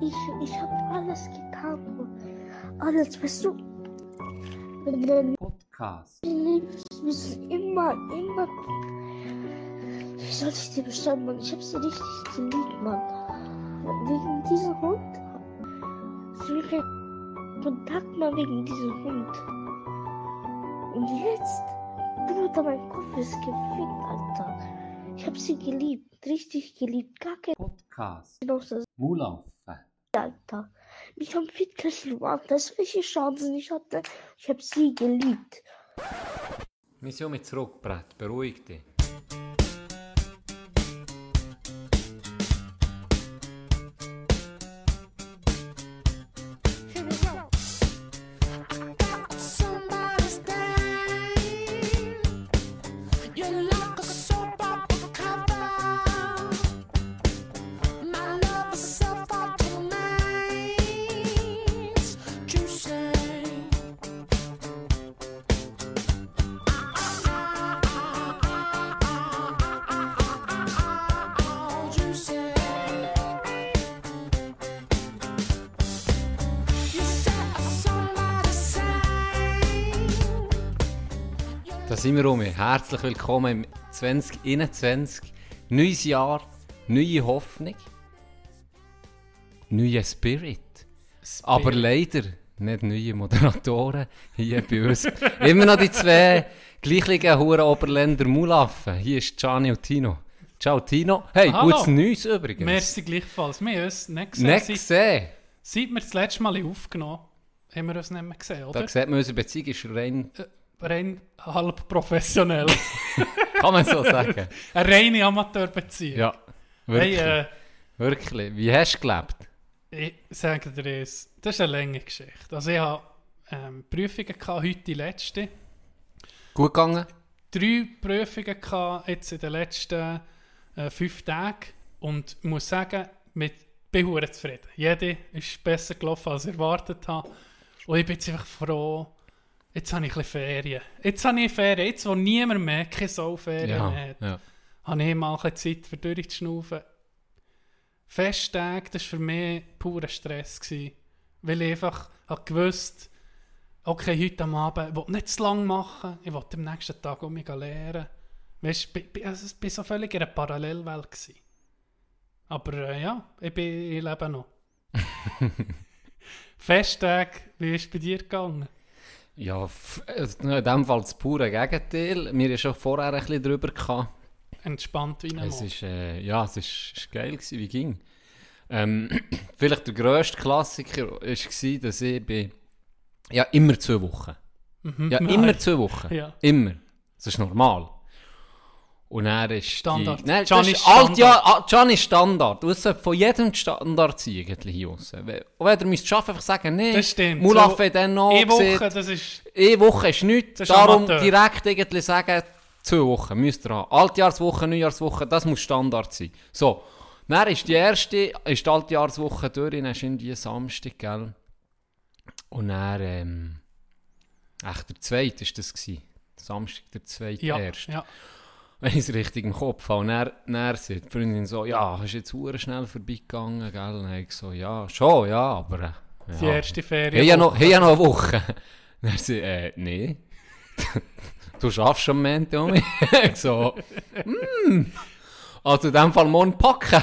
Ich, ich habe alles getan. Alles, weißt du? Podcast. bist du immer, immer. Wie soll ich dir beschreiben, Mann? Ich hab sie richtig geliebt, Mann. Wegen diesem Hund. Keinen Kontakt mal wegen diesem Hund. Und jetzt, Bruder, mein Kopf ist gefickt, Alter. Ich hab sie geliebt, richtig geliebt. Gar kein Podcast. Mulaufen. Alter. Mich haben Fittkessel das welche Chancen ich hatte. Ich hab sie geliebt. Mission mit Zurückbrett. Beruhig dich. Sind wir. Herzlich willkommen im 2021. Neues Jahr, neue Hoffnung, neuer Spirit. Aber leider nicht neue Moderatoren hier bei uns. Immer noch die zwei gleichen Huren Oberländer Mulaffen. Hier ist Gianni und Tino. Ciao Tino. Hey, Hallo. gutes Neues übrigens. Merci gleichfalls. Wir haben uns nicht gesehen. Nicht Seit, gesehen. seit wir das letzte Mal aufgenommen haben, wir uns nicht mehr gesehen, oder? Da sieht man, unsere Beziehung ist rein, Rein halb professionell. kann man so sagen. Eine reine Amateurbeziehung. Ja, Hey, wirklich. äh, wirklich. Wie hast du gelebt? ich sage dir eins, das ist eine lange Geschichte. Also ich habe ähm, Prüfungen gehabt, heute die letzte. Gut gegangen? Drei Prüfungen gehabt, jetzt in den letzten äh, fünf Tagen. Und ich muss sagen, mit, bin zufrieden. Jede ist besser gelaufen, als ich erwartet habe. Und ich bin jetzt einfach froh, jetzt habe ich ein Ferien. Jetzt habe ich Ferien, jetzt wo niemand mehr keine Sauferien Ja, mehr hat. ja. habe ich mal ein Zeit für durchzuschnaufen. Festtage, das war für mich purer Stress. Gewesen, weil ich einfach habe gewusst okay, heute am Abend, ich will nicht zu lang machen, ich will am nächsten Tag um mich lernen. Weißt du, ich bin- also war so völlig in einer Parallelwelt. Gewesen. Aber äh, ja, ich, bin, ich lebe noch. Festtage, wie ist es bei dir gegangen? Ja, äh, in dem Fall das pure Gegenteil. Wir haben schon vorher ein bisschen drüber gehabt. Entspannt wie ein Es ist, äh, ja, es ist, ist geil gewesen, wie ging. Ähm, vielleicht der grösste Klassiker war, dass ich bin, ja, immer zwei Wochen. Mhm. Ja, Nein. immer zwei Wochen. Ja. Immer. Das ist normal. Und er ist Standard. Die, nein, das Gianni ist Standard. alt, ja, ah, Gianni Standard. Du solltest von jedem Standard eigentlich hier aussen. Und wenn ihr müsst schaffen, einfach sagen, nee, Das stimmt. Mulaf So, dann noch Eine Woche, gesehen, das ist eine Woche ist nichts. Ist Darum Amateur. direkt irgendwie sagen, zwei Wochen müsst ihr haben. Altjahrswoche, Neujahrswoche, das muss Standard sein. So, dann ist die erste, ist die Altjahrswoche durch, dann ist irgendwie Samstag, gell? Und dann, ähm, echt der zweite ist das gewesen. Samstag, der zweite, ja, erste. ja. Wenn ich es richtig im Kopf habe. Und dann, dann sagt die Freundin so, ja, hast du jetzt hure schnell vorbeigegangen, gell? Und dann ich so, ja, schon, ja, aber... äh, Die ja. erste Ferien. Hey, ja noch, hey, ja noch eine Woche. Dann sie, äh, nee. du schaffst schon Momente um mich. Ich so, mm. Also in dem Fall morgen packen.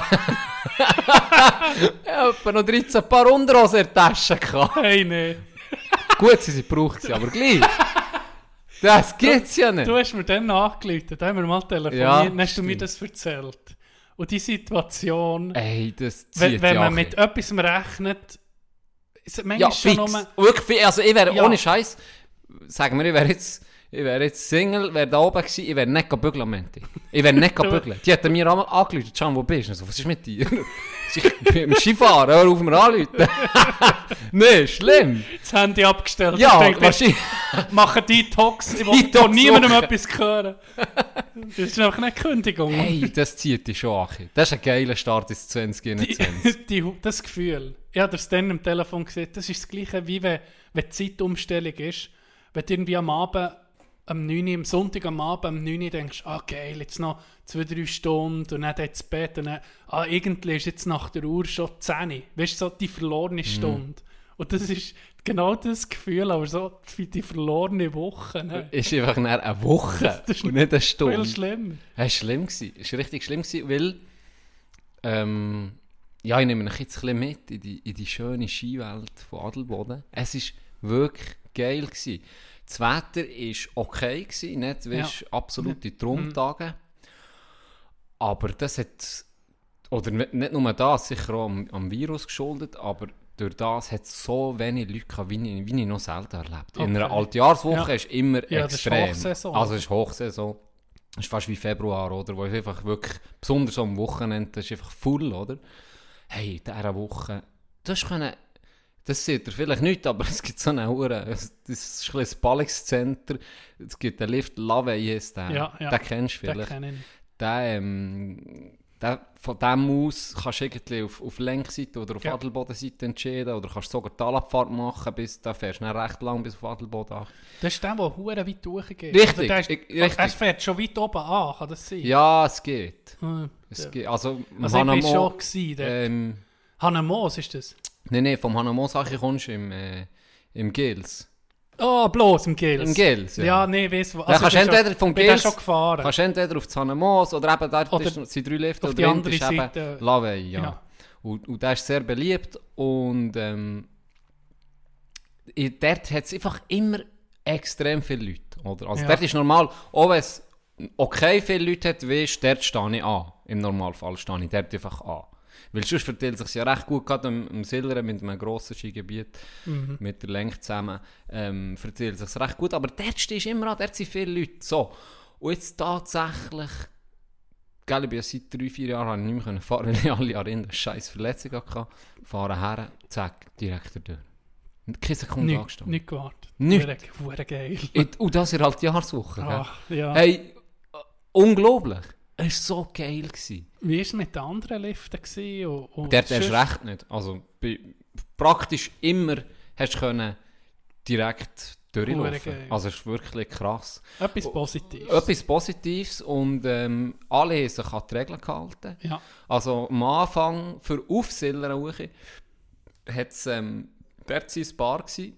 ich habe noch 13 Paar Unterhosen in der Tasche gehabt. Hey, nee. Gut, sie sind gebraucht, aber gleich. Das gibt's ja nicht. Du hast mir dann angerufen, da haben wir mal telefoniert, Ja, dann hast du mir stimmt. das erzählt. Und die Situation, Ey, das wenn, wenn ja man mit etwas rechnet, ist es Ja, manchmal schon fix. nur... Wirklich, also ich wäre Ja. ohne Scheiß, sagen wir, ich wäre jetzt, ich wäre jetzt Single, wäre da oben gewesen, ich wäre nicht gehen bügeln, Menti. Ich wäre nicht gehen bügeln. Die hat mir einmal angerufen, Can, wo bist du? Was ist mit dir? ich bin im Skifahren, hör auf mir anrufen. nee, schlimm. das Handy abgestellt. Ja, denke, wahrscheinlich. machen Detox, ich will von niemandem etwas hören. Das ist einfach eine Kündigung. Hey, das zieht dich schon an. Das ist ein geiler Start ins 2021. die, die, das Gefühl, ich habe das dann am Telefon gesehen, das ist das gleiche, wie wenn, wenn die Zeitumstellung ist, wenn du irgendwie am Abend am 9 Uhr, am Sonntag am Abend, am 9 Uhr denkst, ah geil, jetzt noch zwei, drei Stunden und dann ins Bett und dann, ah, irgendwie ist jetzt nach der Uhr schon 10 Uhr. Weißt du, so die verlorene Mhm. Stunde. Und das ist genau das Gefühl, aber so wie die verlorene Woche. Ne? Ist einfach nach eine Woche Das ist und nicht eine Viel Stunde. schlimmer. Es war schlimm. gewesen. Es war richtig schlimm, gewesen, weil ähm, ja, ich nehme euch jetzt ein bisschen mit in die, in die schöne Skiwelt von Adelboden. Es war wirklich geil. Gewesen. Das Wetter war okay, gewesen, nicht weißt, absolute Traumtage. Aber das hat, oder nicht nur das, sicher auch am, am Virus geschuldet, aber durch das hat es so wenig Leute gehabt, wie ich, wie ich noch selten erlebt In einer Okay. Altjahrswoche Ja. ist immer Ja, das ist extrem. Hochsaison. Also es ist Hochsaison. Es ist fast wie Februar, oder? Wo es einfach wirklich, besonders am Wochenende, das ist einfach full, oder? Hey, in dieser Woche, das können, das seht ihr vielleicht nicht, aber es gibt so eine Hure, das ist ein ein Ballungszentrum, es gibt einen Lift, Lave heisst der, Ja, ja. den kennst du Den vielleicht. kenne ich. Der, ähm, der, von dem aus kannst du irgendwie auf, auf Lenkseite oder auf Ja. Adelbodenseite entscheiden, oder kannst sogar Talabfahrt machen, bis, da fährst du recht lang bis auf Adelboden. Das ist der, der hure weit hochgeht. Richtig, Also ist, ich- richtig. Er fährt schon weit oben an, kann das sein? Ja, es geht. Hm. Es Ja. geht. Also, Also ich Hanamo- schon gewesen, ähm, Hanna Moos ist das? Nein, nein, vom Hanamo-Sache kommst du im, äh, im Gils. Oh, bloß im Gils. Im Gils, ja. Ja, nee, weiss wo. Ja, kannst entweder schon- vom Gils- schon gefahren. Kannst entweder auf das Hanamos oder eben dort Oder ist, sind drei Lifte und die andere ist eben Seite. Lavey, ja. Ja. Und, und der ist sehr beliebt und ähm, dort hat es einfach immer extrem viele Leute. Oder? Also Ja. dort ist normal, auch wenn es okay viele Leute hat, weißt, dort stehe ich an. Im Normalfall stehe ich dort einfach an. Weil sonst verteilt sich ja recht gut, gerade im, im Sileren mit einem grossen Skigebiet, Mhm. mit der Länge zusammen, ähm, verteilt sich recht gut. Aber dort stehst du immer an, dort sind viele Leute. So. Und jetzt tatsächlich, gell, ich bin ja seit drei, vier Jahren nicht mehr fahren, weil ich alle Jahre eine scheiß Verletzung hatte. Fahren her, zack, direkt durch. Keine Sekunde Nicht, angestanden. nicht gewartet. Nicht. Hure- geil. Und das in halt Jahreswoche. gell? Ah, ja. Hey, äh, unglaublich. Es war so geil. Gewesen. Wie war es mit den anderen Liften? Gewesen? Und, und Dort erst sonst- recht nicht. Also bei, praktisch immer hast du können direkt durchlaufen. Also es ist wirklich krass. Etwas Positives. Etwas Positives und ähm, alle haben sich an die Regeln gehalten. Ja. Also am Anfang für Aufsillern hoch hat es ähm, dort ein Bar gsi,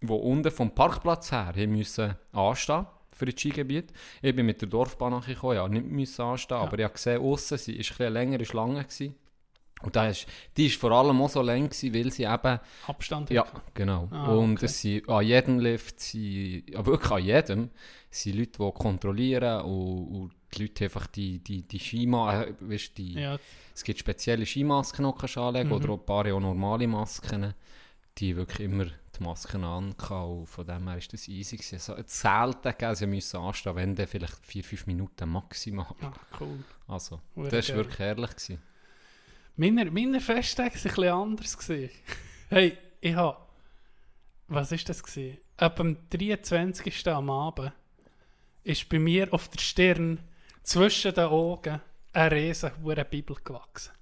wo unten vom Parkplatz her müssen anstehen für das Skigebiet. Ich bin mit der Dorfbahn nachgekommen, ja, nicht müssen anstehen, aber ich habe gesehen, aussen sie bisschen eine längere Schlange gsi. Und da ist, die ist vor allem auch so lang gewesen, weil sie eben Abstand. ja, genau. Ah, und okay. es sind, an jedem Lift, ja, wirklich an jedem, sind Leute, die kontrollieren und, und die Leute einfach die, die, die Skima, äh, weißt, die, Ja, es gibt spezielle Skimasken, die kannst anlegen Mhm. oder auch ein paar auch normale Masken, die wirklich immer die Masken an und von dem her ist das easy gewesen. Also, es selten, sie müssen anstehen, wenn dann vielleicht 4-5 Minuten maximal. ja, cool. Also, Hure das war wirklich herrlich. Gewesen. Meine, meine Festtage waren ein bisschen anders. Gewesen. Hey, ich habe. Was war das? Gewesen? Ab dem 23. am Abend ist bei mir auf der Stirn zwischen den Augen eine riesen Bibel gewachsen.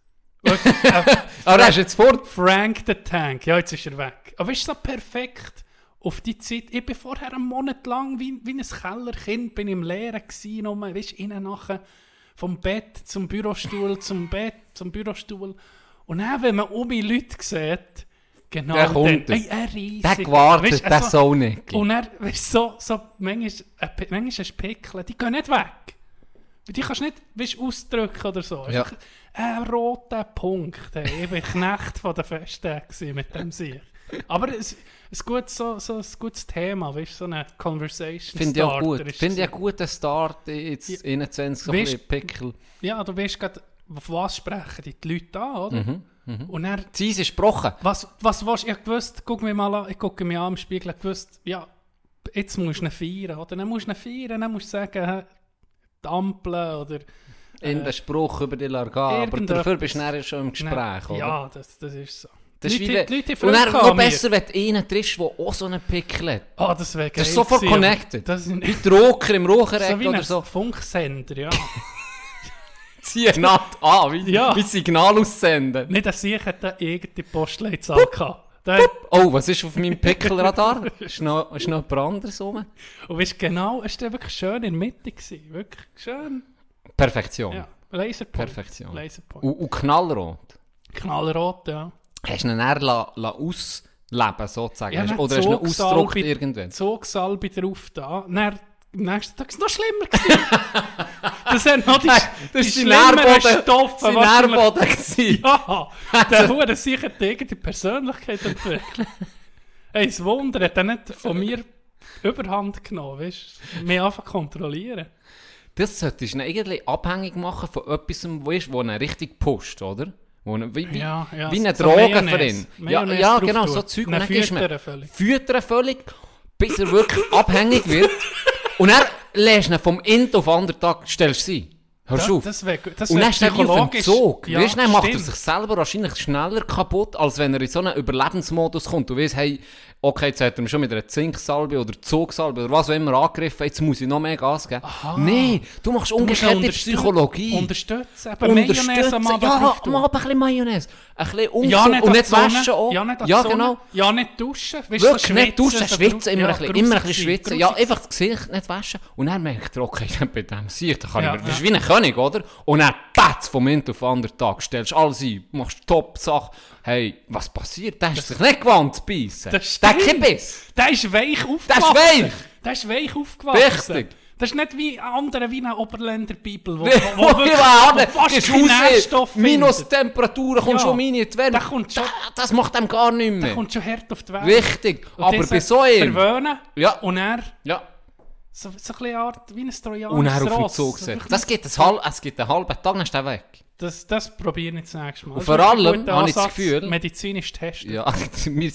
Äh, Aber er ist jetzt fort. Frank the Tank. Ja, jetzt ist er weg. Aber ist so perfekt auf die Zeit. Ich bin vorher einen Monat lang wie, wie ein Kellerkind bin im Lehren gsi, nur, weißt, innen nachher vom Bett zum Bürostuhl, zum Bett, zum Bürostuhl. Und dann, wenn man um die Leute sieht, genau Der kommt. dann, ey, ein riesig. Der gewartet, Weisst, der also- Sonic. Und er, weißt, so, so, manchmal, äh, manchmal du Pickel, die gehen nicht weg. Die kannst du nicht weißt, ausdrücken oder so. Ja. Ein roter Punkt. Hey. Ich war Knecht von der Festtagen mit dem Sieg. Aber es ein gutes, so, so ein gutes Thema, weißt, so eine Conversation Finde ich auch gut. Ist Finde ich einen guten Start jetzt Ja. 21 so ein Weisst- bisschen Pickel. Ja, du weißt gerade, auf was sprechen die, die Leute an, oder? Mhm. Und er Eis ist gebrochen. Was, was willst du? Ich gewusst, guck mich mal an, ich gucke mich an im Spiegel, ich gewusst, ja, jetzt musst du ihn feiern, oder? Dann musst du ihn feiern, dann musst du sagen, die Ampeln, oder... In den Spruch über die Larga. Aber dafür bist du nachher schon im Gespräch, oder? Ja, das, das ist so. Das ist Die wie Leute- Leute Und noch besser, wenn du einen triffst, der auch so einen Pickel hat. Ah, das wäre geil. Das ist sofort gewesen, connected. Das ist Wie im Rauchereck so oder so. Funksender, ja. Ziehen naht an, wie, Ja. wie Signal aussenden. Nicht, dass ich eine eigene Postleitzahl gehabt. Oh, was ist auf meinem Pickelradar? ist, noch, ist noch jemand anderes rum? und weißt genau, es war wirklich schön in der Mitte. Gewesen. Wirklich schön. Perfektion. Ja, Laserpoint. Perfektion. Laserpoint. Und, und knallrot. Knallrot, ja. Hast du ihn dann la, la ausleben, sozusagen? Ja, Oder hast du ihn ausgedruckt irgendwann? Zugsalbe drauf da. Dann, am nächsten Tag war es noch schlimmer. gewesen. das sind noch die, Das die ist sein schlimmeren. Stoffe. Wahrscheinlich. Ja, der Hure sicher die eigene Persönlichkeit entwickelt. Hey, das Wunder hat er nicht von mir Überhand genommen, weißt du? Mich einfach kontrollieren. Das solltest du irgendwie abhängig machen von etwas, wo, ist, wo richtig pusht, oder? Wie, wie, Ja, ja, wie eine so Droge für ihn. Ja, ja genau, so Zeug. Dann füttern völlig. füttern völlig, bis er wirklich abhängig wird. Und dann lässt du ihn vom einen auf den anderen Tag, stellst du sie. Hörst du auf. Das wär, das Und dann ist er auf psychologisch- Zug. Ja, weißt du, dann macht er sich selber wahrscheinlich schneller kaputt, als wenn er in so einen Überlebensmodus kommt. Du weißt, hey, okay, jetzt hat er mich schon mit einer Zinksalbe oder Zugsalbe oder was auch immer angegriffen, jetzt muss ich noch mehr Gas geben. Nein, du machst ihn umgekehrte unterstützen- Psychologie. Unterstützen. Mayonnaise am Abend ja, am Abend ein bisschen Mayonnaise. Ein bisschen ungesund. Ja, nicht und nicht waschen auch. Ja, nicht ja genau. Ja, nicht duschen. Weißt Wirklich nicht duschen, schwitzen, immer, ja, ein bisschen, immer ein bisschen grusig schwitzen. sein, Ja, grusig einfach das Gesicht nicht waschen. Und dann merkt er, okay, bei dem Sicht, da kann Ja, ich mir, das ist wie ein König, oder? Und dann, patz, vom einen auf den anderen Tag, stellst alles ein, machst Top-Sache. Hey, was passiert? Der ist sich nicht gewandt zu beißen. Der hat keinen Biss. Der ist weich aufgewachsen. Der ist weich. Der ist weich aufgewachsen. Richtig. Das ist nicht wie andere, wie eine Oberländer Bibel, wo, Wo, wo, wo, wirklich- wo fast Gehst keine raus, Nährstoffe Minustemperaturen, kommst Ja. schon in die Wärme. Der kommt schon- Da- Das macht einem gar nicht Der mehr. kommt schon hart auf die Welt. Richtig. Und Aber bei so einem... Verwöhnen Ja. und er Ja. So, so ein bisschen Art wie ein Trojaner. Und er auf den Zug gesetzt. Das gibt, ein halb, es gibt einen halben Tag, dann ist er weg. Das, das probiere ich das nächste Mal. Und Das vor ist wirklich ein allem habe ich das Gefühl- Medizinisch testen. Ja, wir,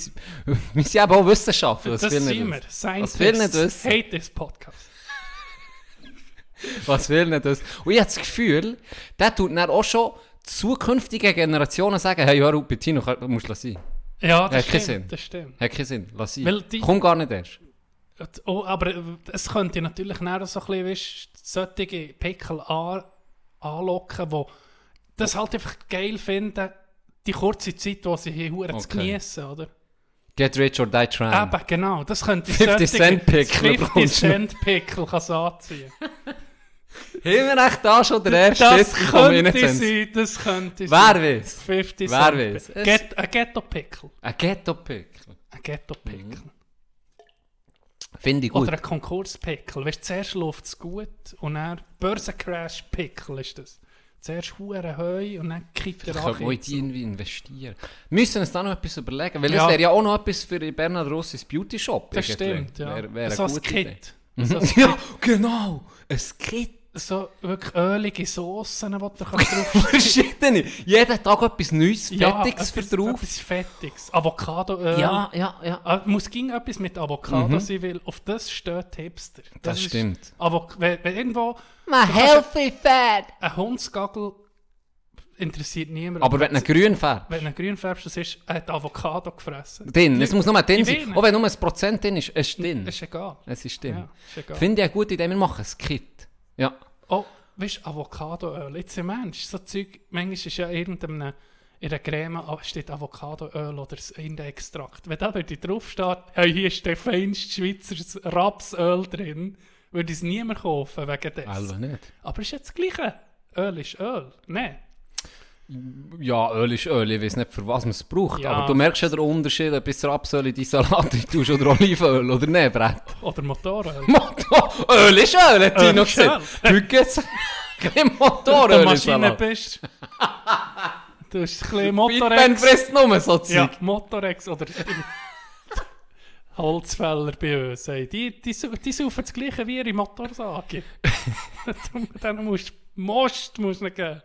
wir sind eben auch Wissenschaftler. das nicht sind wir. Scientists viele nicht wissen. hate this podcast. Was will nicht das? Und ich habe das Gefühl, der tut dann auch schon zukünftige Generationen sagen, hey, hör auf, Bettino, du musst sein. Ja, Hat das keinen stimmt. Das stimmt. Hat keinen Sinn, lass sein. Komm gar nicht erst. Oh, aber äh, es könnte natürlich auch so ein bisschen, weißt, solche Pickel an, anlocken, die das halt einfach geil finden, die kurze Zeit, wo sie hier hure zu Okay. genießen, oder? Get rich or die trying. Eben, genau. Das könnte 50 Cent Pickel 50 bekommst du. Cent Pickel kann es anziehen. Haben wir echt da schon der erste Das in könnte den sein, das könnte Wer sein. weiß? 50 Wer Cent. weiß? Es- Get, ein Ghetto-Pickel. Ein Ghetto-Pickel. Ein Ghetto-Pickel. Mhm. Finde ich gut. Oder ein Konkurs-Pickel. Weißt du, zuerst läuft es gut und dann Börsencrash-Pickel ist das. Zuerst hure Heu und dann kippt der Ich in Ankiez. die irgendwie investieren. Wir müssen uns da noch etwas überlegen, weil Ja. es wäre ja auch noch etwas für Bernhard Rossis Beauty Shop. Das irgendwie. stimmt, ja. Wäre wär so ein. Kit. So, ein Ja, genau. Ein Kit. So wirklich ölige Soßen, die du kannst drauf Verschiedene. Jeden Tag etwas Neues, Ja, Fettiges für etwas- drauf. Etwas Fettiges. Avocado-Öl. Ja, ja, ja. Ah, muss ging etwas mit Avocado sein, weil auf das steht Hipster. Das ist- stimmt. Aber wenn, wenn irgendwo My healthy fat. ein Hundsgagel interessiert niemand. Aber wenn du grün färbst, wenn er grün färbst, das ist, er hat Avocado gefressen. drin, es muss nur drin Ich sein. Auch wenn nur ein Prozent drin ist, es ist drin. Das ist egal. Es ist drin. Ja. Finde ich eine gute Idee, wir machen ein Kit. Ja. Oh, weißt du, Avocadoöl, jetzt im Mensch, so Zeug, manchmal ist ja irgendeinem, in der Creme ah, steht Avocadoöl oder s- irgendein Extrakt. Wenn da würde draufsteht, hey, hier ist der feinste Schweizer Rapsöl drin, würde ich es niemand kaufen wegen des. Also nicht. Aber ist jetzt das Gleiche. Öl ist Öl. Nein. Ja, Öl ist Öl, ich weiß nicht, für was man es braucht. Ja. Aber du merkst ja den Unterschied, ob es Rapsöl in die Salat tust oder Olivenöl oder nicht, Brett. Oder Motoröl. Motor, Öl ist Öl, hat Öl ist gesagt. Heute gibt es kein Motoröl Wenn du in Maschine bist. Du hast ein bisschen Motorex. frisst nur so Zeug. Ja, Motorex oder Holzfäller bei uns. Ey. Die, die, die saufen das gleiche wie ihre Motorsage. Dann musst du Most musst du nicht geben.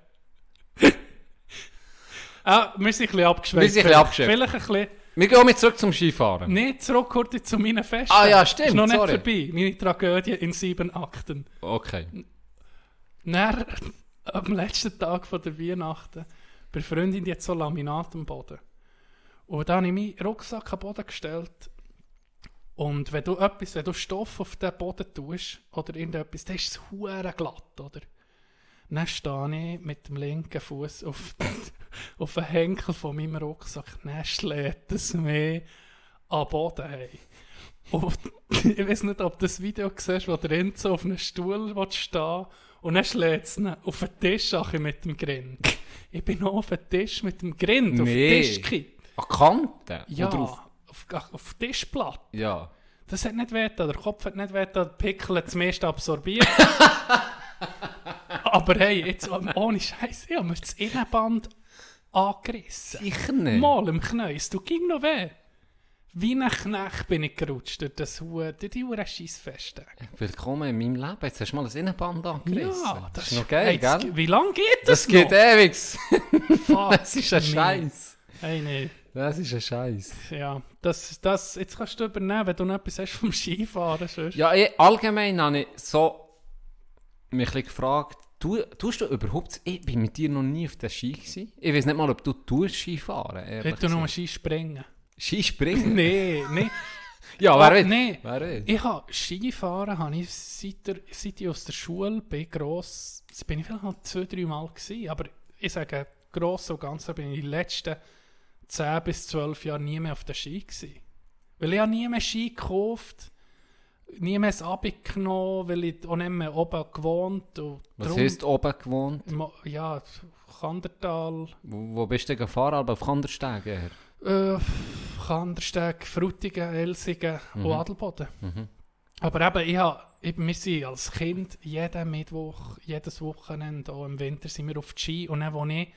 Ah, wir sind ein bisschen abgeschweift. Wir sind ein bisschen. Vielleicht ein bisschen... Wir gehen mit zurück zum Skifahren. Nicht zurück heute zu meinen Festen. Ah ja, stimmt, Ist noch nicht sorry. vorbei. Meine Tragödie in sieben Akten. Okay. Dann, am letzten Tag von der Weihnachten, bei Freundin die hat so Laminat am Boden. Und dann habe ich meinen Rucksack am Boden gestellt. Und wenn du etwas, wenn du Stoff auf den Boden tust, oder irgendetwas, dann ist es glatt, oder? Dann stehe ich mit dem linken Fuß auf, auf den Henkel von meinem Rucksack. Dann schlägt es mich am Boden. Hey. Und ich weiß nicht, ob du das Video siehst, wo der Enzo auf einem Stuhl stehen und dann schlägt es ihn auf den Tisch mit dem Grind. Ich bin noch auf den Tisch mit dem Grind, auf den Nee. Tisch gekippt. An Kanten? Ja, Oder auf, auf, auf, Tischplatte. ja. Das hat nicht weh, der Kopf hat nicht weh, der Pickel hat das meiste absorbiert. Aber hey, jetzt ohne Scheiß, ich habe mir das Innenband angerissen. Sicher nicht. Mal im es tut ging noch weh. Wie ein Knecht bin ich gerutscht durch das Hu, durch die Uhr Scheissfeste. Willkommen in meinem Leben. Jetzt hast du mal ein Innenband angerissen. Ja, das ist noch geil, hey, das- gell? Wie lange geht das, Das geht noch? ewig. Fuck Das ist ein. Scheiß. Hey, nee. Das ist ein Scheiß. Ja, das, das, jetzt kannst du übernehmen, wenn du noch etwas hast vom Skifahren. Sonst. Ja, ich, allgemein habe ich so mich ein gefragt, tu, tust du überhaupt, ich bin mit dir noch nie auf der Ski gewesen. Ich weiß nicht mal, ob du tust Skifahren. ehrlich Ich tu nur. Ski springen. Skispringen? Nee, nee. Ja, Ah, wer will? nee. Wer will? Ich habe Skifahren, habe ich seit, der, seit ich aus der Schule bin, gross, bin ich vielleicht noch zwei, drei Mal gewesen, aber ich sage, gross und ganz bin ich die letzten 10 bis 12 Jahre nie mehr auf der Ski gewesen. Weil ich habe nie mehr Ski gekauft, nie mehr ein Abi genommen, weil ich auch nicht mehr oben gewohnt und Was heisst oben gewohnt? Ja, Kandertal, Wo, wo bist du gefahren? Aber auf Kandersteg eher? äh, Kandersteg, Frutigen, Elsingen und Adelboden. Mhm. Aber eben, ich hab, eben, wir sind als Kind jeden Mittwoch, jedes Wochenende, auch im Winter, sind wir auf die Ski. Und dann, wo ich,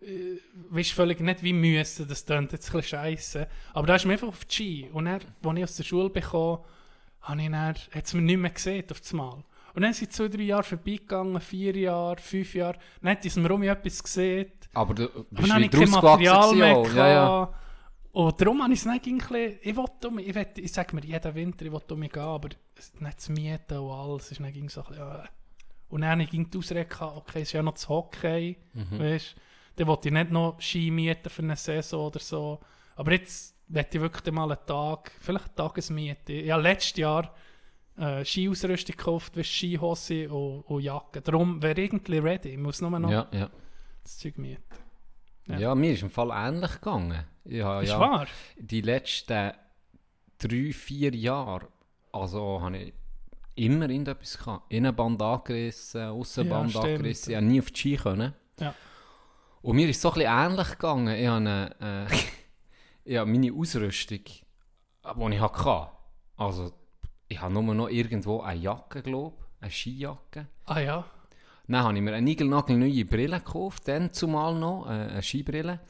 äh, weisst völlig nicht wie müssen, das klingt jetzt ein bisschen scheisse, aber da ist mir einfach auf die Ski. Und dann, als ich aus der Schule bekam, habe ich dann, hat es mir nicht mehr gesehen auf das Mal. Und dann sind zwei, drei Jahre vorbeigegangen, vier Jahre, fünf Jahre. Dann hat es mir um etwas gesehen. Aber du Aber bist dann habe ich kein Material mehr. Ja, ja. Und darum habe ich es nicht ein bisschen, ich wollte um, ich, will, ich sage mir jeden Winter, ich wollte um mich gehen, aber nicht zu mieten und alles, ist dann so ein bisschen, äh. Und dann habe ich ging die Ausrede okay, es ist ja noch das Hockey, Mhm. weißt dann wollte ich nicht noch Ski mieten für eine Saison oder so. Aber jetzt möchte ich wirklich mal einen Tag, vielleicht eine Tagesmiete. Ich habe letztes Jahr äh, Skiausrüstung gekauft, wie Skihose und, und Jacke. Darum wäre irgendwie ready, ich muss nur noch Ja, ja. das Zeug mieten. Ja. Ja. mir ist im Fall ähnlich gegangen. Ich habe Ist ja wahr? die letzten drei, vier Jahre, also habe ich immer irgendetwas gehabt. Innenband angerissen, Aussenband Ja, angerissen. Ich habe nie auf die Ski können. Ja. Und mir ist es so ein bisschen ähnlich gegangen. Ich habe, eine, äh, habe meine Ausrüstung, die ich hatte, also ich habe nur noch irgendwo eine Jacke, glaube ich, eine Skijacke. Ah ja. Dann habe ich mir eine niegelnagelneue Brille gekauft, dann zumal noch, äh, eine Skibrille.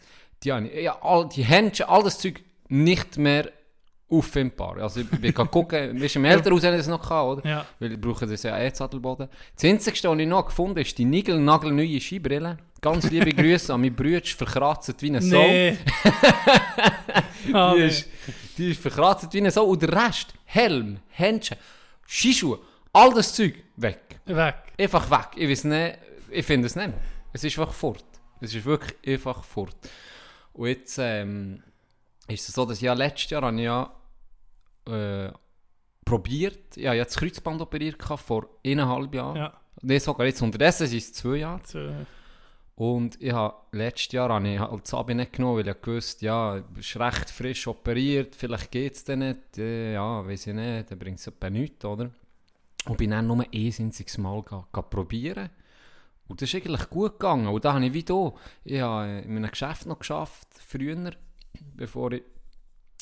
Die habe ich, ja, all, die Händchen, all das Zeug nicht mehr auffindbar. Also ich bin gegangen gucken, weißt du, im Elternhaus haben das noch gehabt, oder? Ja. Weil ich brauche das ja eh Sattelboden. Das Einzige, was ich noch gefunden habe, ist die niegelnagelneue Skibrille. Ganz liebe Grüße an meine Brüder, verkratzt wie eine Sau. Nee. ah, Die ist, die ist verkratzt wie eine Sau. Und der Rest, Helm, Händchen, Skischuhe, all das Zeug, weg. Weg. Einfach weg. Ich weiß nicht, ich finde es nicht. mehr. Es ist einfach fort. Es ist wirklich einfach fort. Und jetzt ähm, ist es so, dass ja letztes Jahr habe ich ja äh, probiert, ich habe ja das Kreuzband operiert gehabt, vor eineinhalb Jahren. Ja. Nee, sogar jetzt unterdessen sind es zwei Jahre. So. Und ich habe, letztes Jahr habe ich halt das Abi nicht genommen, weil ich gewusst ja, du bist recht frisch operiert, vielleicht geht es dann nicht, äh, ja, weiß ich nicht, dann bringt es etwa nichts, oder? Und bin dann nur ein einziges Mal probieren. Und das ist eigentlich gut gegangen. Und da habe ich wie da, ich habe in meinem Geschäft noch geschafft, früher, bevor ich,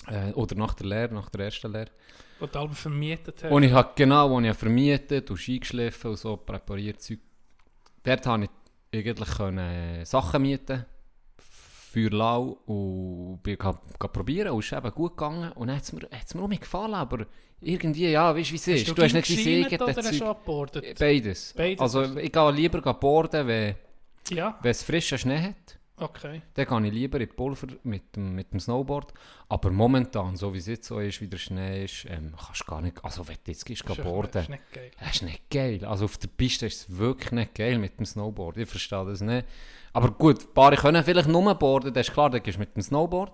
äh, oder nach der Lehre, nach der ersten Lehre. Wo du alle vermietet hast. Und ich habe genau, wo ich vermietet und eingeschliffen und so präpariert Zeug. Dort konnte ich eigentlich können, äh, Sachen mieten für lau und bin ga, ga probieren und es ist eben gut gegangen und dann hat es mir, hat's mir auch mir gefallen, aber irgendwie, ja, weißt du wie es ist, du, hast nicht dein eigenes du Zeug. Beides. Beides Also du- ich gehe lieber boarden, wenn, Ja, wenn es frischen Schnee hat. Okay. Dann gehe ich lieber in die Pulver mit dem, mit dem Snowboard. Aber momentan, so wie es jetzt so ist, wie der Schnee ist, ähm, kannst du gar nicht, also wenn du jetzt gehst, geh Ist boarden, ist nicht geil. das ist nicht geil. Also auf der Piste ist es wirklich nicht geil mit dem Snowboard. Ich verstehe das nicht. Aber gut, ein paar können vielleicht nur boarden, das ist klar, dann gehst du mit dem Snowboard.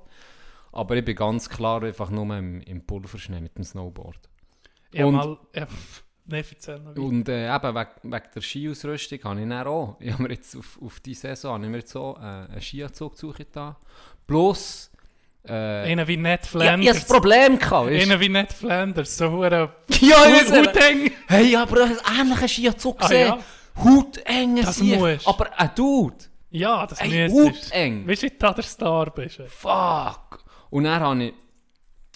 Aber ich bin ganz klar einfach nur im, im Pulverschnee mit dem Snowboard. Ich Und- mal, ich Nein, erzähl noch weiter. Und äh, eben wegen, wegen der Skiausrüstung habe ich dann auch, ich habe mir jetzt auf, auf die Saison habe ich mir jetzt so äh, einen Skianzug gesucht da. Plus, äh, Einer wie Ned ja, ich hatte Flanders. das Problem gehabt, Einer wie Ned Flanders, so hure Ja, ich. Huteng. Hey, aber du hast einen ähnlichen Skianzug Ah, gesehen. ja? Hautengen Das Sieg. musst. Aber ein Dude. Ja, das Ey, müsstest huteng. Weißt du, wie du der Star bist? ey? Fuck. Und dann habe ich,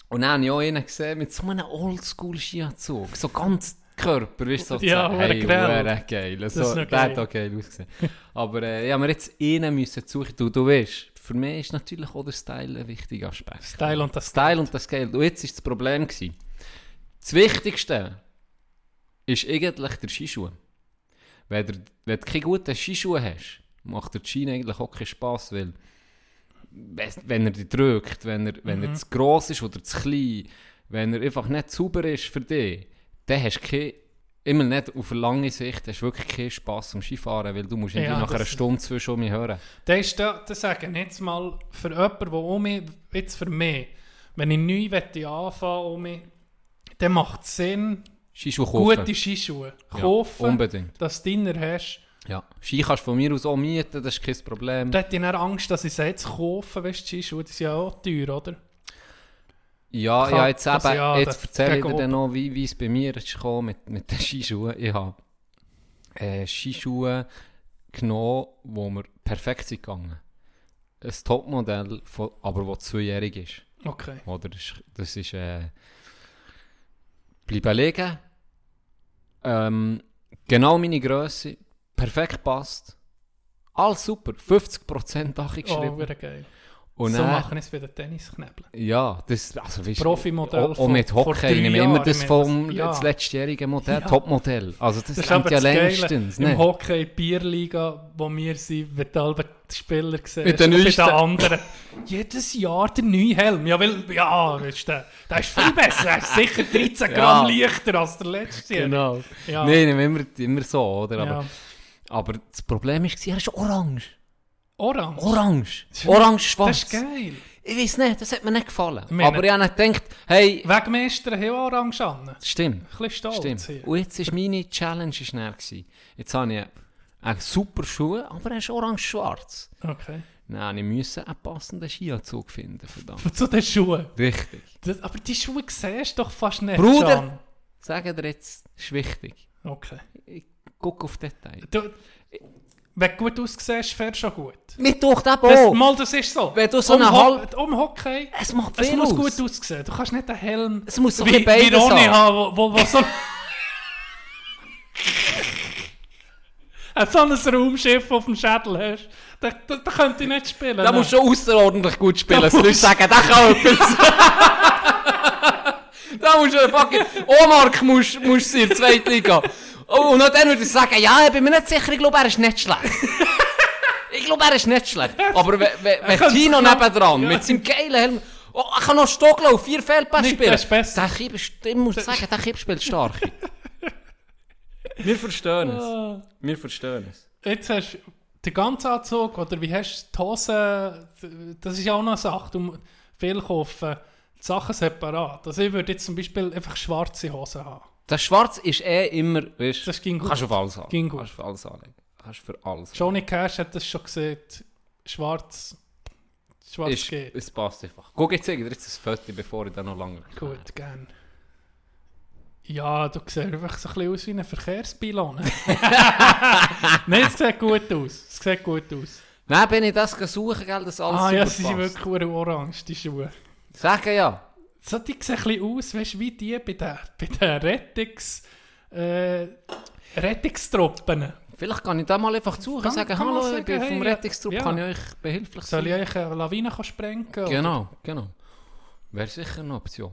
und dann habe ich auch einen gesehen mit so einem Oldschool-Skianzug. So ganz Körper, weißt du, so Ja, hure hey, hure geil. ist So, noch der geil. hat auch geil ausgesehen. Aber äh, habe mir jetzt einen müssen suchen. Du, du weißt, für mich ist natürlich auch der Style ein wichtiger Aspekt. Style und das Style und das Geld. Und jetzt war das Problem. Gewesen. Das Wichtigste ist eigentlich der Skischuh. Wenn du, wenn du keine guten Skischuhe hast, macht der Ski eigentlich auch keinen Spass, weil wenn- er dich drückt, wenn er, wenn er zu gross ist oder zu klein, wenn er einfach nicht sauber ist für dich, dann hast du keine, immer nicht auf lange Sicht, hast wirklich keinen Spass am Skifahren, weil du musst irgendwie Ja, nach einer Stunde zwischen um mich hören. Das ist da, das sagen jetzt mal für jemanden, der um mich, jetzt für mich, wenn ich neu möchte anfangen um mich, dann macht es Sinn, Skischuhe kaufen. gute Skischuhe Ja, kaufen, unbedingt. dass du deiner hast. Ja. Ski kannst du von mir aus auch mieten, das ist kein Problem. Da hätte ich dann Angst, dass ich sie jetzt kaufe, weißt du, die Skischuhe, die sind ja auch teuer, oder? Ja, Kann- ja, jetzt, eben, ja, jetzt erzähle ich dir dann noch, wie, wie es bei mir ist gekommen mit, mit den Skischuhen. Ich habe äh, Skischuhe genommen, die mir perfekt sind gegangen. Ein Topmodell, von- aber das zweijährig ist. Okay. Oder das ist, das ist äh, bleiben liegen. Ähm, genau meine Größe, perfekt passt. Alles super, 50% Oh, angeschrieben. wäre geil. Und so dann- machen es bei den Tennisknebeln. Ja, das, also weißt, Profimodell auch von- mit Hockey, drei ich nehme immer das vom ja. das letztjährige Modell, Ja. Topmodell. Also das, Das ja längstens. im Ne? Hockey, Bierliga, wo wir sind, alle die Spieler siehst. Mit den und den anderen. Jedes Jahr der neue Helm. Ja, weil, ja, weißt du, der ist viel besser. Der ist sicher 13 Gramm Ja. leichter als der letzte. Genau. Ja. Nein, nehmen immer, immer so, oder? Aber, aber das Problem ist, er ist orange. Orange. Orange. Das ist- Orange Das ist geil. Ich weiß nicht, das hat mir nicht gefallen. meine- aber ich habe nicht gedacht, hey, Wegmeister haben orange an. Ein stimmt. bisschen stolz Stimmt. hier. Und jetzt war meine Challenge schnell. Gewesen. Jetzt habe ich einen super Schuh, aber er ist orange-schwarz. Okay. Musste ich einen passenden Skianzug finden, verdammt. Zu den Schuhen. Richtig. Das, aber die Schuhe siehst du doch fast nicht, Bruder! Can. Dir jetzt, ist wichtig. Okay. Guck auf Details. Du, wenn du gut aussiehst, fährst du schon gut. Eben Das, auch. mal, das ist so. Wenn du so um, eine Ho halb- um Hockey, Es macht es viel muss aus. gut aussehen. Du kannst nicht einen Helm Es muss so ein wie, wie Ronny haben. wo, wo, wo so... Ein so ein Raumschiff auf dem Schädel hast, da, da, da könnte ich nicht spielen. Da ne? musst du schon außerordentlich gut spielen. Da Da musst du sagen, der kann etwas. da musst du fucking... Omark musst musst du in der zweiten Liga. Oh, und dann würde ich sagen, ja, ich bin mir nicht sicher, ich glaube, er ist nicht schlecht. ich glaube, er ist nicht schlecht. Aber wenn, Tino nebendran Ja. mit seinem geilen Helm... Oh, er kann noch Stocklau, vier Feldpässe Nicht, spielen. das ist besser. Der Kieb ist, ich muss sagen, der Kieb spielt stark. Wir verstehen es. Ah. Wir verstehen es. Jetzt hast du den ganzen Anzug, oder wie hast du die Hose, das ist ja auch noch eine Sache, du viel kaufen, die Sachen separat. Also ich würde jetzt zum Beispiel einfach schwarze Hosen haben. Das Schwarz ist eh immer, weißt Das ging gut. kannst du auf alles haben. Ging gut. Kannst du auf alles anlegen. Kannst für alles. Johnny Cash hat das schon gesehen, schwarz, schwarz Ist, geht. es passt einfach. Guck, ich zeige dir jetzt das Foto, bevor ich dann noch lange Gut, gern. Ja, du siehst einfach so ein bisschen aus wie ein Verkehrspilon. Nein, es sieht gut aus. Es sieht gut aus. Nein, bin ich das gesucht, gell, dass alles ah ja, sie sind wirklich orange, die Schuhe. Sagen ja. So, die sehen ein bisschen aus, weißt wie die bei den, bei den Rettungs, äh, Rettungstruppen. Vielleicht kann ich da mal einfach Kann- und sagen, hallo, sagen, ich bin vom hey, Rettungstrupp, ja. kann ich euch behilflich Soll sein? ich euch eine Lawine sprengen? oder? Genau, genau. Wäre sicher eine Option.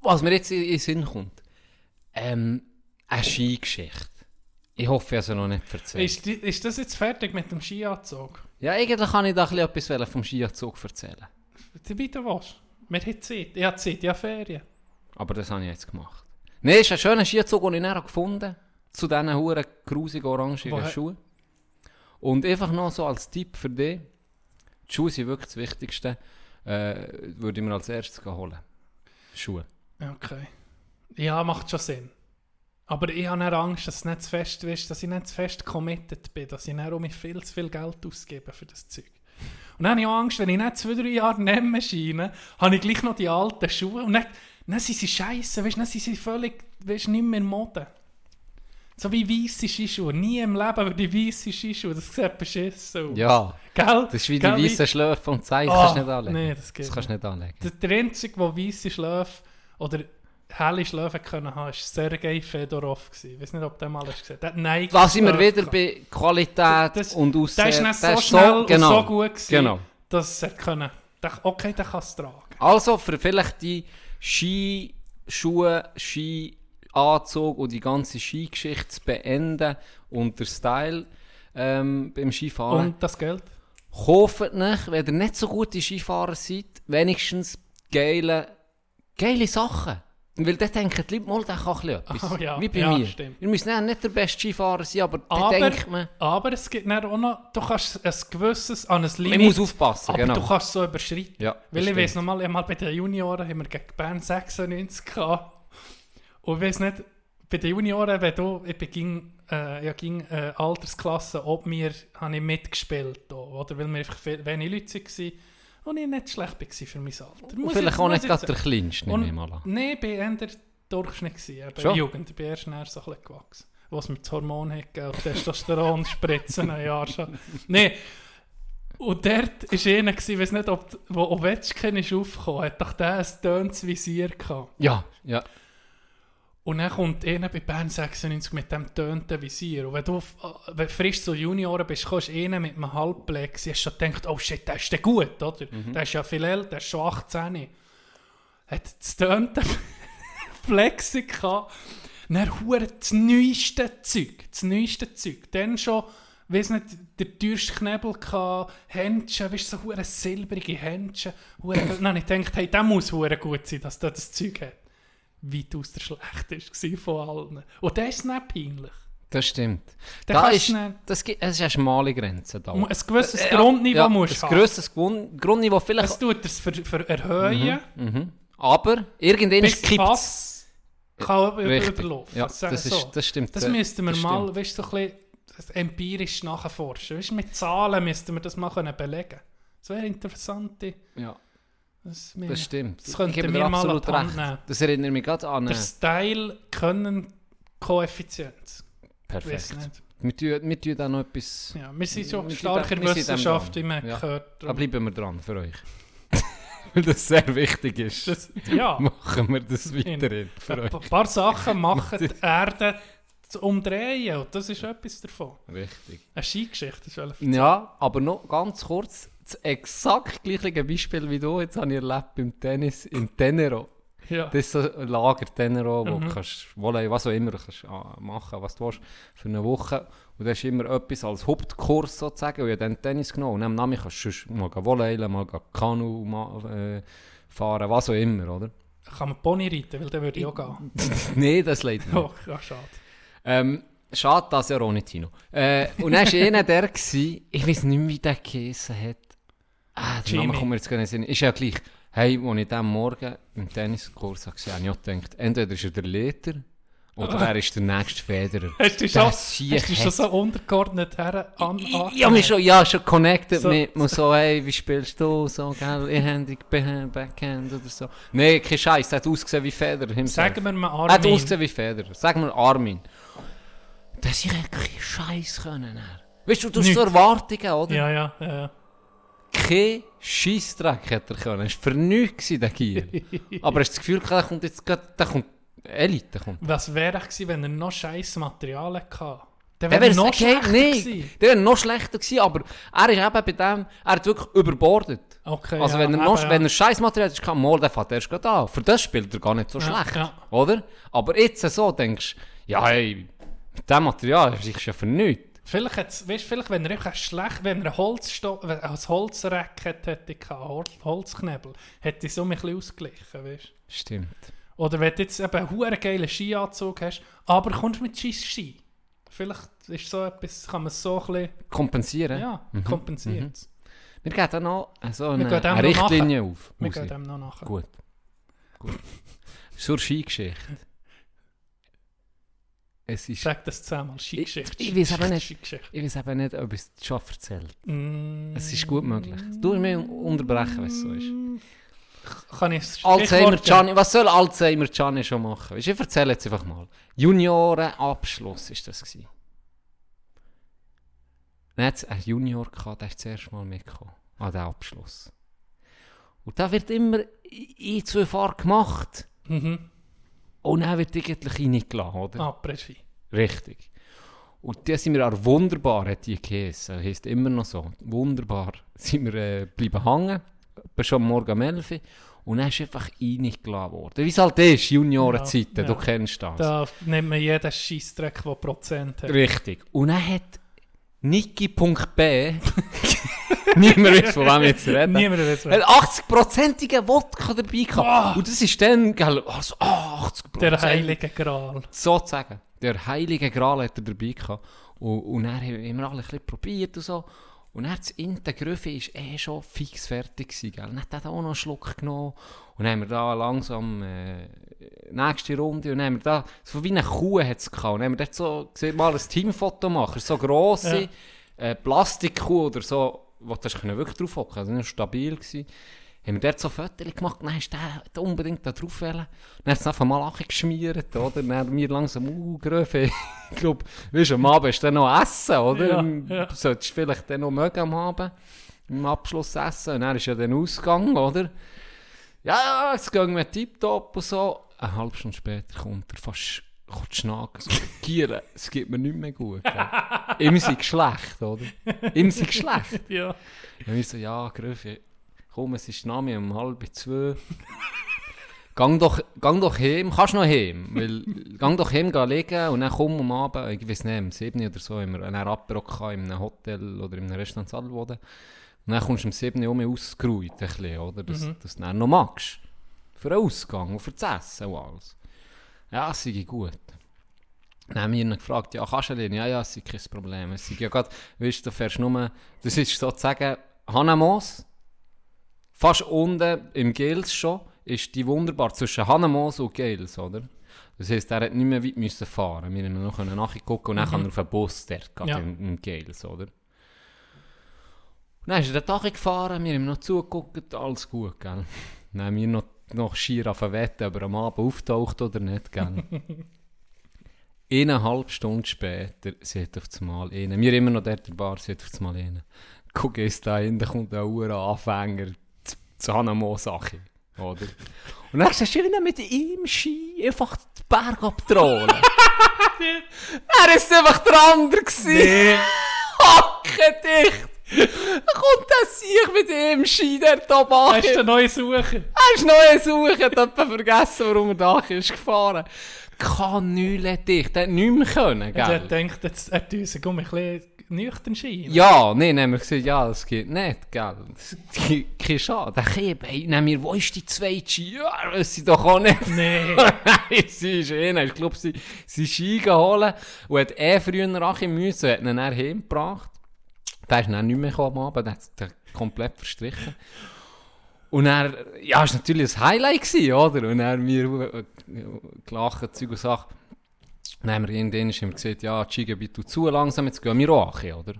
Was mir jetzt in in den Sinn kommt, ähm, eine Skigeschichte. Ich hoffe, ich habe sie noch nicht erzählt. Ist, die, ist das jetzt fertig mit dem Skianzug? Ja, eigentlich kann ich da ein bisschen etwas vom Skianzug erzählen. Bitte was? Wir haben Zeit. Ich habe Zeit, ich habe Ferien. Aber das habe ich jetzt gemacht. Nein, es ist ein schöner Skizug, den ich dann gefunden habe. Zu diesen huren grusigen orangigen Woher- Schuhen. Und einfach noch so als Tipp für dich. Die Schuhe sind wirklich das Wichtigste. Äh, würde ich mir als erstes holen. Schuhe. Okay. Ja, macht schon Sinn. Aber ich habe Angst, dass es nicht zu fest ist, dass ich nicht zu fest committed bin, dass ich dann um viel zu viel Geld ausgebe für das Zeug. Und dann habe ich auch Angst, wenn ich nicht zwei, drei Jahre nicht mehr scheine, habe ich gleich noch die alten Schuhe und dann, dann sind sie scheiße, weißt, du, dann sind sie völlig, weißt, du, nicht mehr in Mode. So wie weisse Skischuhe. Nie im Leben würde ich weisse Skischuhe, das sieht beschissen aus. Ja, Gell? das ist wie die Gell, weißen Schläfe und Zeichen, Ah, kannst du nicht anlegen. nee, das geht das kannst du nicht anlegen. Der, der Einzige, der weisse Schläfe oder helle Schläfe können haben, war Sergei Fedorov. Ich weiß nicht, ob der mal hast gesehen. Hat Nike Da sind wir wieder bei Qualität Das- und Aussehen. Der ist nicht so schnell und genau, so gut gewesen, Genau. dass er können. Okay, der kann es tragen. Also für vielleicht die Skischuhe, Skianzug und die ganze Skigeschichte zu beenden und der Style ähm, beim Skifahren. Und das Geld? Kauft nicht, wenn ihr nicht so gute Skifahrer seid, wenigstens geile, geile Sachen. Weil dann denken die Leute mal, der kann ein etwas. Oh ja, Wie bei ja, mir. stimmt. Ihr müsst nicht, der beste Skifahrer sein, aber, Aber, denkt man, aber es gibt dann auch noch, du kannst ein gewisses, an ein Limit, man muss aufpassen. aber genau. du kannst so überschreiten. ja, Weil ich weiß noch mal, einmal bei den Junioren haben wir gegen Bern 96 gehabt. Und ich weiß nicht, bei den Junioren, wenn du, ich ging, äh, ja, ging äh, Altersklasse, ob mir, habe ich mitgespielt, oder? Weil wir einfach wenig Leute waren und ich nicht schlecht war für mein Alter. Muss vielleicht ich- auch nicht ich gerade der Kleinste, nehme ich mal an. Nein, ich war der Durchschnitt. gewesen, Schon? Jugend, ich bin erst näher so ein bisschen gewachsen. Was mit Hormonen hat gegeben Testosteron spritzen, Jahr schon. Nein. Und dort war einer, ich weiß nicht, ob, wo Ovechkin ist aufgekommen, hat doch der ein töntes Visier gehabt. Ja, ja. Und dann kommt einer bei Bern 96 mit dem tönten Visier. Und wenn du äh, wenn frisch so Junioren bist, kommst du einer mit einem hast du schon gedacht, oh shit, der ist der gut, oder? Der ist ja viel älter, der ist schon 18. Hat das tönte Flexi gehabt. Dann hure das neueste Zeug. Das neueste Zeug. Dann schon, weiss nicht, der teuerste Knebel gehabt, Händchen, weißt du, so hure silbrige Händchen. Hure, dann habe ich gedacht, hey, der muss hure gut sein, dass der das Zeug hat. Weitaus der schlechteste von allen. Und der ist nicht peinlich. Das stimmt. Der da ist, nicht- das gibt, es ist eine schmale Grenze da. Ein gewisses Äh, Grundniveau ja, musst du Ein haben. grosses Grund, Grundniveau vielleicht. Es tut es für, für erhöhen, mhm. Aber irgendwann kippt Fass kann über, Richtig. überlaufen. Ja, das, so. ist, das stimmt. Das müssten wir das mal, stimmt. weißt so ein bisschen empirisch nachforschen. Weißt mit Zahlen müssten wir das mal können belegen. Das wäre interessant. Ja, Das, das stimmt. Das könnten wir mal absolut recht. Das erinnert mich gerade an. Der Style können Koeffizienz. Weiß perfekt. Wir tun, wir tun da noch etwas. Ja, wir sind sind stark in Wissenschaft, wie man Ja. gehört. Da bleiben wir dran für euch. Weil das sehr wichtig ist. Das, ja, Machen wir das weiterhin für ein euch. pa- paar Sachen machen die Erde zu umdrehen und das ist etwas davon. Richtig. Eine Skigeschichte ist Ja, aber noch ganz kurz. Das exakt gleiche Beispiel wie du jetzt habe ich erlebt beim Tennis in Tenero. Ja. Das ist so ein Lager Tenero, wo Mhm. du kannst Volley, was auch immer kannst ah, machen, was du willst, für eine Woche. Und das ist immer etwas als Hauptkurs sozusagen. Und ich habe dann Tennis genommen. Und am Namen kannst du mal Volley, mal Kanu ma, äh, fahren, was auch immer, oder? Kann man Pony reiten, weil dann würde ich auch gehen. Nein, das leider nicht. Oh, ja, schade. Ähm, schade, dass er auch nicht Tino. Äh, und dann war einer der, gewesen, ich weiß nicht mehr, wie der geheissen hat. Ah, der Name Jimmy. kommt mir jetzt gar nicht in den. Ist ja gleich. Hey, als ich den Morgen im Tenniskurs gesehen habe, habe ich gedacht, entweder ist er der Leiter oder er ist der nächste Federer. Hast du schon, hast du schon so untergeordnet her an, Ich habe mich schon, ja, schon connected So- mit mir, so, hey, wie spielst du, so, gell, Einhändig, Behand, Backhand oder so. Nein, kein Scheiß, er hat ausgesehen wie Federer himself. Sagen wir mal Er hat Armin. ausgesehen wie Federer. Sagen wir Armin. Dass ich keinen Scheiß können. Weißt du, du hast so. Erwartungen, oder? Ja, ja, ja. ja. Kein Scheissdreck hätte er können. Es war für nichts, der Gier. Aber hast du das Gefühl, der kommt jetzt gerade, der kommt, Elite kommt. Was wäre gewesen, wenn er noch scheiß Materialien hatte? Dann wäre er noch schlechter nee, gewesen. der wäre noch schlechter gewesen, aber er ist eben bei dem, er hat wirklich überbordet. Okay, Also ja, wenn er noch, eben, wenn ja. er Scheißmaterial hat, kann mal, der fährt erst gerade an. Für das spielt er gar nicht so Ja, schlecht, ja. oder? Aber jetzt so denkst du, ja hey, mit dem Material ist es ja für nichts. Vielleicht, hat's, weißt, vielleicht, wenn er schlecht, wenn er ein Holzsto Holzreck hätte, hätte ich gehabt, Hol- Holzknebel, hätte ich so ein bisschen ausgeglichen, weißt? Stimmt. Oder wenn du jetzt eben einen huere geilen Skianzug hast, aber kommst mit Scheiss Ski. Vielleicht ist so etwas, kann man es so ein bisschen, Kompensieren? ja, Mhm. kompensieren. Wir gehen da noch so eine, eine noch Richtlinie auf. Wir gehen dem noch nachher. Gut. Gut. Zur Skigeschichte. Es ist... Sag das zusammen, Skigeschichte. Ich- ich weiß aber nicht. Skigeschichte. Ich weiß eben nicht, ob es schon erzählt Mm, Es ist gut möglich. Du mich unterbrechen, wenn es so ist. Kann ich es Alzheimer Gianni, was soll Alzheimer Gianni schon machen? Ich erzähle jetzt einfach mal. Juniorenabschluss ist das gewesen. Dann hat es einen Junior gehabt, der ist das erste Mal mitgekommen. An den Abschluss. Und da wird immer in zwei Fahr gemacht. Mhm. Und dann wird eigentlich reingelassen, oder? Ah, Presi. Richtig. Und die sind wir auch wunderbar, hat die geheißen. Heisst immer noch so. Wunderbar. Sind wir äh, bleiben hängen. Bis schon am Morgen um 11 Uhr. Und dann ist einfach reingelassen worden. Wie es halt ist, Juniorenzeiten, Ja, du ja. kennst das. Da nimmt man jeden Scheissdreck, der Prozent hat. Richtig. Und dann hat Niki.b niemand weiß, von wem ich jetzt reden. Niemand weiß hat 80%ige Wodka dabei gehabt. Boah. Und das ist dann, gell, also, ah, 80%. Der heilige Gral. sozusagen. Der heilige Gral hat er dabei gehabt. Und, und dann haben wir alle ein bisschen probiert und so. Und dann das Intergriffe war eh schon fix fertig. Gewesen, gell? Dann hat er auch noch einen Schluck genommen. Und dann haben wir da langsam äh, nächste Runde. Und dann haben wir da, so wie eine Kuh hat es gehabt. Und dann haben wir dort so, gesehen, mal ein Teamfoto machen. So grosse Ja. äh, Plastikkuh oder so, wo du hast wirklich drauf hocken. Also nicht stabil gewesen. Haben wir dort so Fotos gemacht, dann der der unbedingt da drauf wollen. Dann hat es einfach mal geschmiert, oder? Dann haben wir langsam, uh, Gröfe, ich glaube, weißt du, am Abend ist dann noch Essen, oder? Ja, ja. Solltest du vielleicht dann noch mögen am Abend, im Abschluss essen. Und dann ist ja dann Ausgang, oder? Ja, es ging mir tiptop und so. Eine halbe Stunde später kommt er fast kommt schnacken, so gieren. Es geht mir nicht mehr gut. Ihm sei schlecht, oder? Ihm sei schlecht. Ja. Und ich so, ja, Gröfe, komm, es ist Name um halb zwei. gang, doch, gang doch heim, kannst noch heim, weil, gang doch heim gehen liegen und dann komm am Abend, ich weiß nicht, um 7 Uhr oder so, haben wir einen gehabt in einem Hotel oder in einem Restaurant Salvoden. Und dann kommst du um 7 Uhr um ausgeruht, ein bisschen, oder, dass, dass du dann noch magst. Für den Ausgang und für das Essen und alles. Ja, es sei gut. Dann haben wir ihn gefragt, ja, kannst du denn? Ja, ja, es sei kein Problem. Es sei ja gerade, weißt du, du fährst nur, das ist sozusagen Hannemoos, fast unten im Gels schon, ist die wunderbar zwischen Hannemoos und Gels, oder? Das heisst, er hat nicht mehr weit müssen fahren. Wir haben noch nachgucken und dann kann er auf den Bus dort, gerade Ja. im, im Gels, oder? Und dann ist er den Tag gefahren, wir haben ihm noch zugeguckt, alles gut, gell? Dann haben wir noch, noch schier auf wetten, ob er am Abend auftaucht oder nicht, gell? Eineinhalb Stunden später, sie hat auf das Mal einen. Wir immer noch dort in der Bar, sie hat auf das Mal einen. Guck, ist da hin, da kommt ein Uhr Anfänger zu- zu Hanamo-Sache, oder? Und dann siehst du wieder mit ihm Ski einfach den Berg abtrollen. er ist einfach der andere gewesen. Hacke dicht. Dann kommt der Sieg mit ihm Ski, der da Hast du einen neuen Sucher? er ist noch eine Suche, hat jemand vergessen, warum er da ist gefahren. Kanüle dicht, der hat nichts mehr können, Er gell? hat gedacht, jetzt, er sich um ein bisschen nüchtern scheinen. Ja, dann haben wir gesagt, ja, das geht nicht, gell? Das gibt keinen Schaden. Der hey, nehmen wir, wo ist die zweite Ski? Ja, er weiß sie doch auch nicht. Nein, sie ist eh nicht. Ich glaube, sie, sie ist Ski geholt und hat eh früher nachher müssen, hat ihn dann heimgebracht. Der ist dann nicht mehr gekommen am Abend, der hat komplett verstrichen. Und er, ja, es war natürlich ein Highlight, gewesen, oder? Und er mir äh, gelacht, Zeug und Sachen. Dann haben wir irgendwann wir gesagt, ja, Skigebiet tut zu langsam, jetzt gehen wir auch an, oder?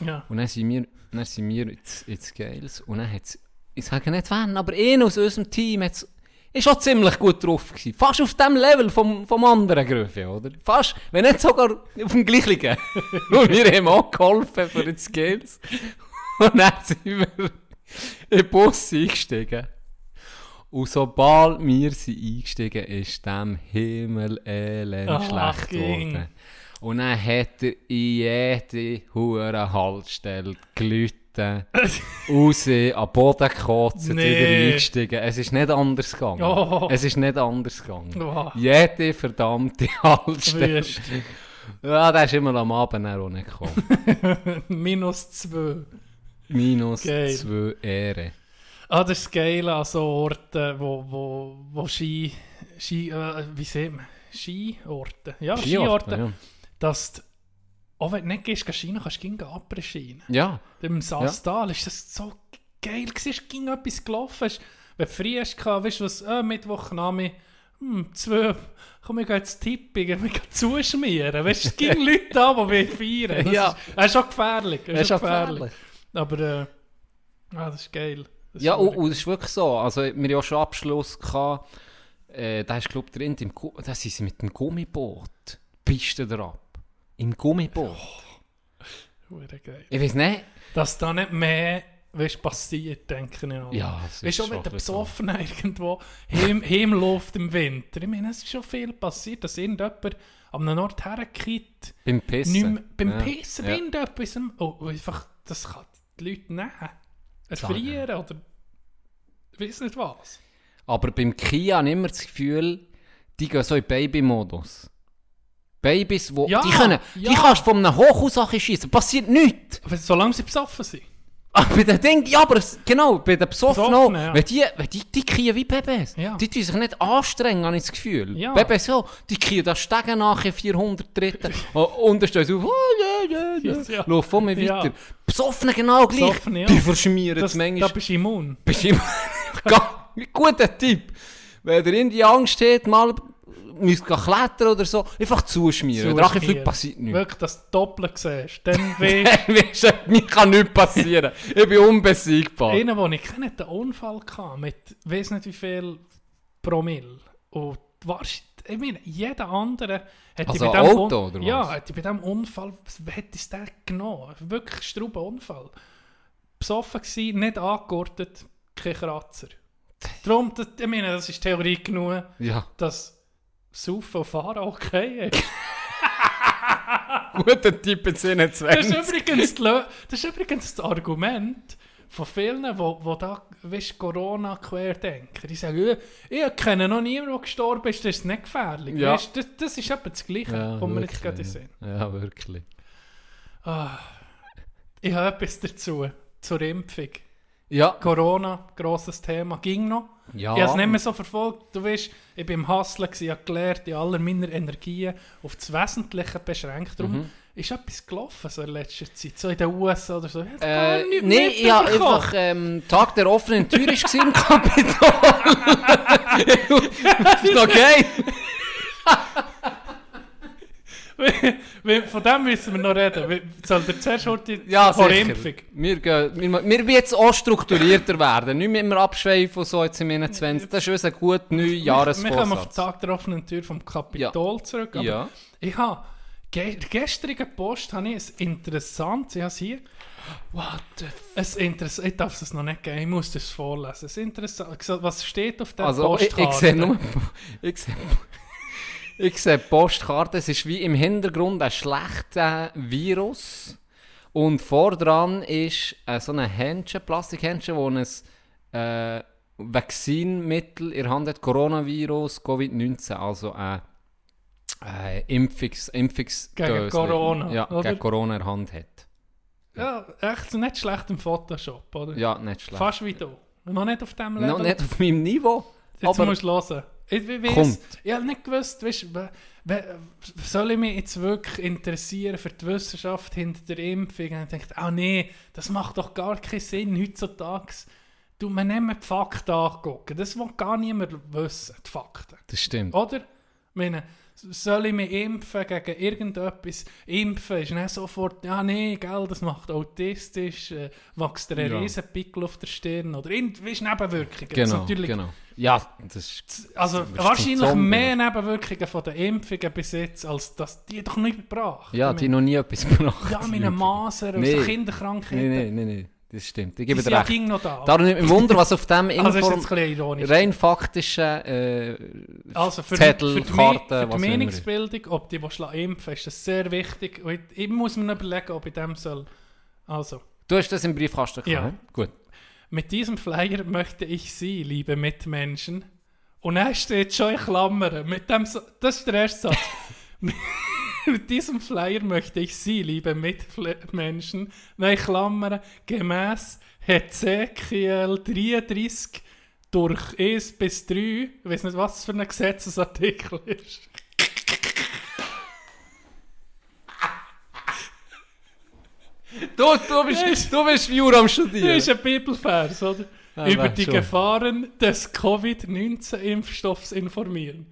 Ja. Und dann sind wir, dann sind wir ins, ins Gales und dann hat's, ich sage nicht wann, aber einer aus unserem Team hat's, ist auch ziemlich gut drauf gewesen. Fast auf dem Level vom, vom anderen Gröfe, oder? Fast, wenn nicht sogar auf dem gleichen. und wir haben auch geholfen für die Skills. Und dann sind wir in den Bus eingestiegen. Und sobald wir sind eingestiegen, ist dem Himmel elend Ach, schlecht geworden. Und dann hat er in jede hure Haltestelle gelitten, raus, an den Boden gekotzt, Nee. wieder eingestiegen. Es ist nicht anders gegangen. Oh. Es ist nicht anders gegangen. Oh. Jede verdammte Haltestelle. Ja, der ist immer am Abend auch nicht gekommen. Minus zwei. Minus zwei Ehre. Ah, das ist geil an so Orten, wo, wo, wo Ski, Ski äh, wie sieht man? Skiorte. Ja, Skiorte. Ja. Dass auch wenn du nicht gehst, gehst Skiern, kannst du gehen Après-Skiern. ja. Im Saastal ist das so geil gewesen, es ging etwas gelaufen. Wenn du früh hast, weißt du was, äh, Mittwochnami, hm, zwei, komm, wir gehen jetzt tippen, wir gehen zuschmieren. Weißt du, es gibt Leute da, die wir feiern. Das Ja. ist, das ist schon gefährlich. Das Das ist auch gefährlich. Aber, äh, ah, das ist geil. Das ist Ja, und, wirklich- und es ist wirklich so. Also, wir hatten ja schon Abschluss. Gehabt, äh, da ist, glaube ich, drin, im da sind sie mit dem Gummiboot. die Piste drauf. Im Gummiboot. Geil. Ich weiß nicht. Dass da nicht mehr weißt, passiert, denke ich auch. Ja, es ist Weißt du, schon wenn ein der bisschen besoffen irgendwo heim, heimläuft im Winter, ich meine, es ist schon viel passiert, dass irgendjemand an einem Ort herkippt, Beim Pissen. nicht beim Ja. Pissen, Ja. irgendetwas, oh, und einfach, das kann die Leute nehmen. Erfrieren oder ich weiß nicht was. Aber beim Kia habe ich immer das Gefühl, die gehen so in Baby-Modus. Babys, wo, Ja, die, können, die ja. kannst du von einem Hochhaus schießen, passiert nichts. Aber solange sie besoffen sind. Ah, bei den Ding, ja, aber es- genau, bei den Besoffenen. Besoffenen, ja. Wenn die, wenn die, die kriegen wie Babys. Ja. Die tun sich nicht anstrengen, habe ich das Gefühl. Ja. Babys so, die kriegen da Stegen nach in 400 Tritten. und dann stehen sie auf, oh, ja, ja, ja. Ja. Lauf von mir Ja. weiter. Besoffene genau gleich. Besoffene, ja. Die verschmieren Das, manchmal. da bist du immun. Bist. Ga- Guter Tipp. Wenn ihr in die Angst habt, mal müsst klettern oder so, einfach zuschmieren. Drachenflug Zuschmieren. passiert nichts. Wirklich, dass du doppelt siehst. Dann weißt du, Mir kann nichts passieren. Ich bin unbesiegbar. Einer, den ich kenne, hat einen Unfall gehabt mit weiß nicht wie viel Promille. Und wahrscheinlich, ich meine, jeder andere hätte Also bei dem Auto, Un- Ja, hätte bei diesem Unfall, hätte es der genommen? Wirklich strauber Unfall. Besoffen gewesen, nicht angegurtet, kein Kratzer. Darum, das, ich meine, das ist Theorie genug, Ja, dass Saufen und Fahren okay ist. guter Tipp in Das 27. ist übrigens, das, ist übrigens das Argument von vielen, die wo da weißt, Corona querdenken. Die sagen, «Ja, ich kenne noch niemanden, der gestorben ist, das ist nicht gefährlich. Ja. Weisst, das, das ist etwa das Gleiche, Ja, was wir jetzt gerade wirklich, sehen. ja. ja, wirklich. Ah, ich habe etwas dazu, zur Impfung. Ja, Corona, grosses Thema, ging noch. Ja. Ich habe es nicht mehr so verfolgt. Du weißt, ich war im Hustlen, ich habe gelernt, in aller meiner Energien auf das Wesentliche beschränkt. Darum Mhm. ist etwas gelaufen so in letzter Zeit, so in den USA oder so. Ich Äh, gar nichts nee, ich habe einfach ähm, Tag der offenen Tür ist gewesen im Kapitol. ist. Wie- Von dem müssen wir noch reden. Soll der zuerst heute Ja, vor. Impfung? Wir, gehen, wir, wir jetzt auch strukturierter werden. Nicht mehr immer abschweifen und so jetzt im 21. Das ist unser guter Wir kommen auf den. Tag der offenen Tür vom Kapitol zurück. Aber Ja. Ich habe ge gestrigen Post habe ich ein interessantes, ich habe es hier. What the Es Interess ich darf es noch nicht geben, ich muss das vorlesen. Es ist interessant. Was steht auf der Also, ich, Postkarte? ich sehe nur... Ich sehe, ich sehe Postkarte, es ist wie im Hintergrund ein schlechter Virus. Und vordran ist äh, so ein Händchen, Plastikhändchen, wo ein äh, Vaccinmittel in der Hand hat, Coronavirus, Covid-19, also ein äh, Impfungs, Impfungs Gegen Corona, Ja, oder? gegen Corona in der Hand hat. Ja, echt nicht schlecht im Photoshop, oder? Ja, nicht schlecht. Fast wie du. Noch nicht auf dem Level. Noch nicht auf meinem Niveau. Jetzt aber musst du hören. Ich, ich, weiss, Kommt. ich habe nicht gewusst, weißt, we- we- soll ich mich jetzt wirklich interessieren für die Wissenschaft hinter der Impfung? Und ich dachte, ah nee, das macht doch gar keinen Sinn heutzutage. Du, man nimmt die Fakten angucken. Das will gar niemand wissen, die Fakten. das stimmt. Oder? Ich meine, soll ich mich impfen gegen irgendetwas? Impfen ist nicht sofort, ja nee, gell, das macht autistisch, äh, wächst dir ein Ja. riesen Pickel auf der Stirn oder irgendwie Nebenwirkungen. Ist Genau, natürlich genau. Ja, das ist... also Das wahrscheinlich mehr Nebenwirkungen von den Impfungen bis jetzt, als dass die doch nicht gebracht. Ja, Ich die meine, noch nie etwas gebracht. ja, meine. Masern Nee. Kinderkrankheiten. Nein, nein, nein, nein, das stimmt. Ich die gebe dir ja recht. ging noch da. Darum nicht im Wunder, was auf dem also Inform rein faktischen äh, Also für, Zettel, für die, Karten, Me- für was die immer. Meinungsbildung, ob die lassen impfen ist das sehr wichtig. Und ich, ich muss mir überlegen, ob ich dem soll. Also, Du hast das im Briefkasten Ja. gehabt, Gut. mit diesem Flyer möchte ich Sie, liebe Mitmenschen. Und er steht schon in Klammern. Mit dem so das ist der erste Satz. mit diesem Flyer möchte ich Sie, liebe Mitmenschen, nein, Klammern, gemäß Hezekiel 33 durch 1 bis 3, ich weiß nicht, was das für ein Gesetzesartikel ist. Du, du, bist, du bist Jura am Das Studieren. ist ein Bibelvers, oder? Ja, über wär die schon. Gefahren des Covid-19-Impfstoffs informieren.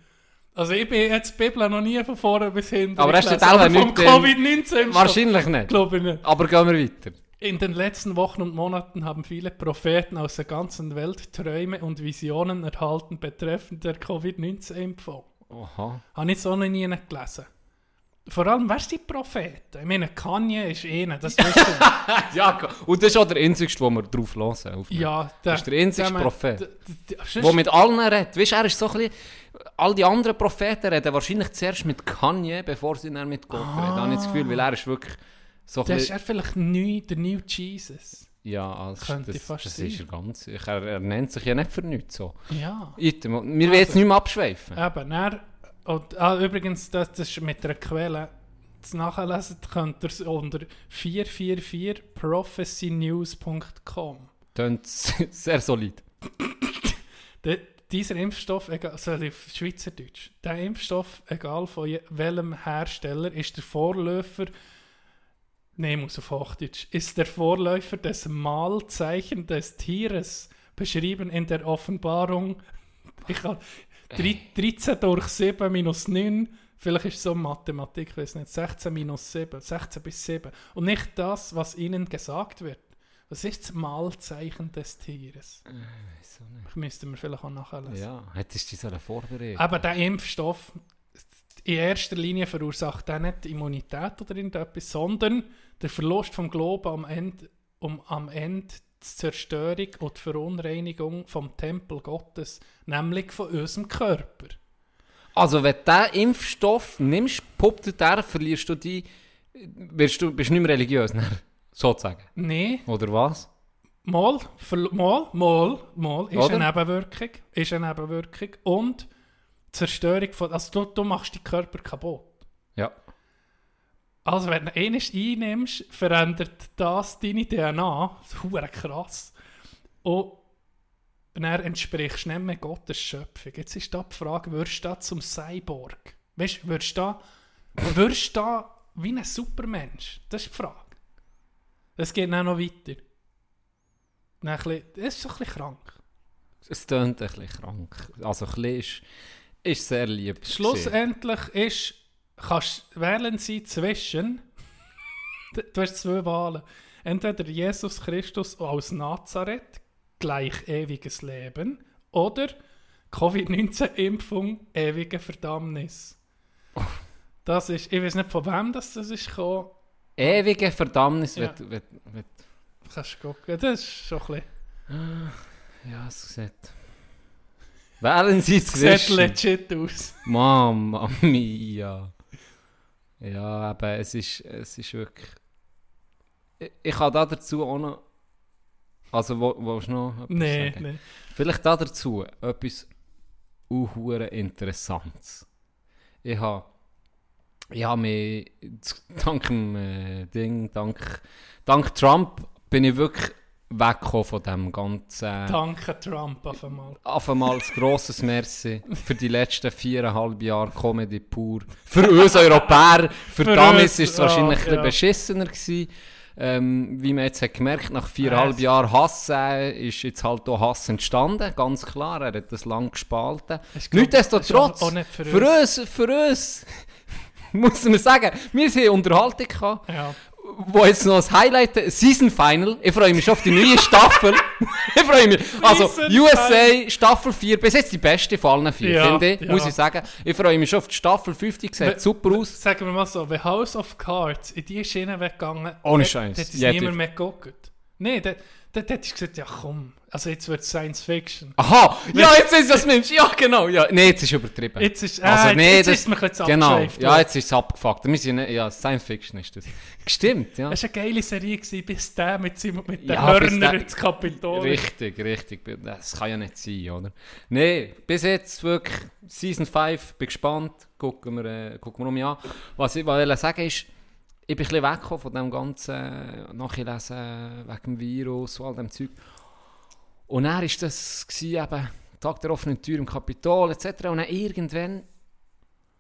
Also ich bin jetzt die Bibel noch nie von vorne bis hinten Aber du gelesen, auch nicht, ähm, Covid-19-Impfstoff Wahrscheinlich nicht. glaube ich nicht. Aber gehen wir weiter. In den letzten Wochen und Monaten haben viele Propheten aus der ganzen Welt Träume und Visionen erhalten betreffend der Covid-19-Impfung. Oha. Habe ich so noch nie gelesen. Vor allem, wer sind die Propheten? Ich meine, Kanye ist einer, das wissen. Ja, und das ist auch der einzigste, wo wir drauf hören. Ja, der, Das ist der einzige Prophet. der- der- der- mit allen redet. Weißt du, er ist so ein bisschen... All die anderen Propheten reden wahrscheinlich zuerst mit Kanye, bevor sie dann mit Gott reden. Da habe ich das Gefühl, weil er ist wirklich so ein Der ist er vielleicht neu, der New Jesus. Ja, also Könnte das, fast das sein. ist er ganz... Er, er nennt sich ja nicht für nichts so. Ja. Item. Wir wollen jetzt nicht mehr abschweifen. Eben, er, und, ah, übrigens, das, das ist mit einer Quelle zu nachlesen, könnt ihr es unter 444prophecynews.com. Tönt sehr solid. Der, dieser Impfstoff, egal, auf Schweizerdeutsch, der Impfstoff, egal von je, welchem Hersteller, ist der Vorläufer, ich muss auf Hochdeutsch, ist der Vorläufer des Mahlzeichen des Tieres, beschrieben in der Offenbarung, ich habe 13 durch 7 minus 9, vielleicht ist es so Mathematik, ich weiß nicht, 16 minus 7, 16 bis 7. Und nicht das, was ihnen gesagt wird. Was ist das Mahlzeichen des Tieres? Wieso nicht? Ich müsste mir vielleicht auch nachlesen. Ja, hättest du dich so vorbereitet? Aber der Impfstoff in erster Linie verursacht er nicht die Immunität oder irgendetwas, sondern der Verlust vom Glauben am Ende, um am Ende die Zerstörung und die Verunreinigung vom Tempel Gottes, nämlich von unserem Körper. Also, wenn du diesen Impfstoff nimmst, puppt der, verlierst du die... Wirst du, bist du nicht mehr religiös, ne? sozusagen. Nein, Oder was? mal, mal, mal, mal, ist Oder? eine Nebenwirkung, ist eine Nebenwirkung und Zerstörung von, also du, du machst deinen Körper kaputt. Also wenn du einmal einnimmst, verändert das deine DNA. Das ist krass. Und dann entsprichst du nicht mehr Gottes Schöpfung. Jetzt ist da die Frage, wirst du da zum Cyborg? Weißt du, wirst du da, wirst du da wie ein Supermensch? Das ist die Frage. Es geht dann noch weiter. Dann bisschen, das ist so ein bisschen krank. Es tönt ein bisschen krank. Also, ein bisschen ist, ist sehr lieb. gewesen. Schlussendlich ist, kannst wählen sie zwischen, du hast zwei Wahlen, entweder Jesus Christus aus Nazareth, gleich ewiges Leben, oder Covid-19-Impfung, ewige Verdammnis. Das ist, ich weiß nicht von wem das, das ist gekommen, Ewige Verdammnis Ja. wird, wird, wird... kannst du gucken, das ist schon ein bisschen, Ja, es sieht... Wählen Sie sieht zwischen... legit aus. Mamma mia. Ja, aber es ist, es ist wirklich... Ich, ich habe da dazu auch noch... Also, wo, du noch etwas Nee, sagen? nee. Vielleicht da dazu etwas unhure Interessantes. Ich habe ich habe mich dank dem äh, Ding, dank, dank Trump bin ich wirklich weggekommen von dem ganzen... Danke Trump auf einmal. Auf einmal ein grosses Merci für die letzten viereinhalb Jahre Comedy pur. Für uns Europäer, für, Für Damis uns, ist es wahrscheinlich ja, ein bisschen ja. beschissener gewesen. Ähm, wie man jetzt hat gemerkt, nach viereinhalb Es- Jahren Hass äh, ist jetzt halt auch Hass entstanden, ganz klar. Er hat das lang gespalten. Nichtsdestotrotz, nicht für für uns, für uns, muss man sagen, wir haben Unterhaltung gehabt Ja. Wo jetzt noch das Highlight, Season Final. Ich freue mich schon auf die neue Staffel. ich freue mich. Also, USA Staffel 4, bis jetzt die beste von allen vier, Ja, finde ich, ja. muss ich sagen. Ich freue mich schon auf die Staffel 5, die sieht super aus. Sagen wir mal so, wenn House of Cards in die Schiene weggegangen Ohne Scheiß. hat es Jede- niemand mehr geguckt. Nein, dann dann hätte ich gesagt, ja komm, also jetzt wird es Science Fiction. Aha, ja, jetzt ist das Mensch. Ja, genau. Ja, nee, jetzt ist übertrieben. Jetzt ist, äh, Also, jetzt, nee, jetzt das- ist mir ein bisschen Genau, ja, jetzt ist es abgefuckt. Wir sind, nicht- ja, Science Fiction ist das. Stimmt, ja. Das war eine geile Serie, gewesen, bis der mit, seinem, mit den Ja, Hörnern ins Kapitol. Richtig, richtig. Das kann ja nicht sein, oder? Nee, bis jetzt wirklich Season 5, bin gespannt. Gucken wir, äh, gucken wir um an. Was ich wollte sagen ist, ich bin ein bisschen weggekommen von dem ganzen Nachlesen wegen dem Virus und all dem Zeug. Und dann war das gewesen, eben Tag der offenen Tür im Kapitol etc. Und dann irgendwann,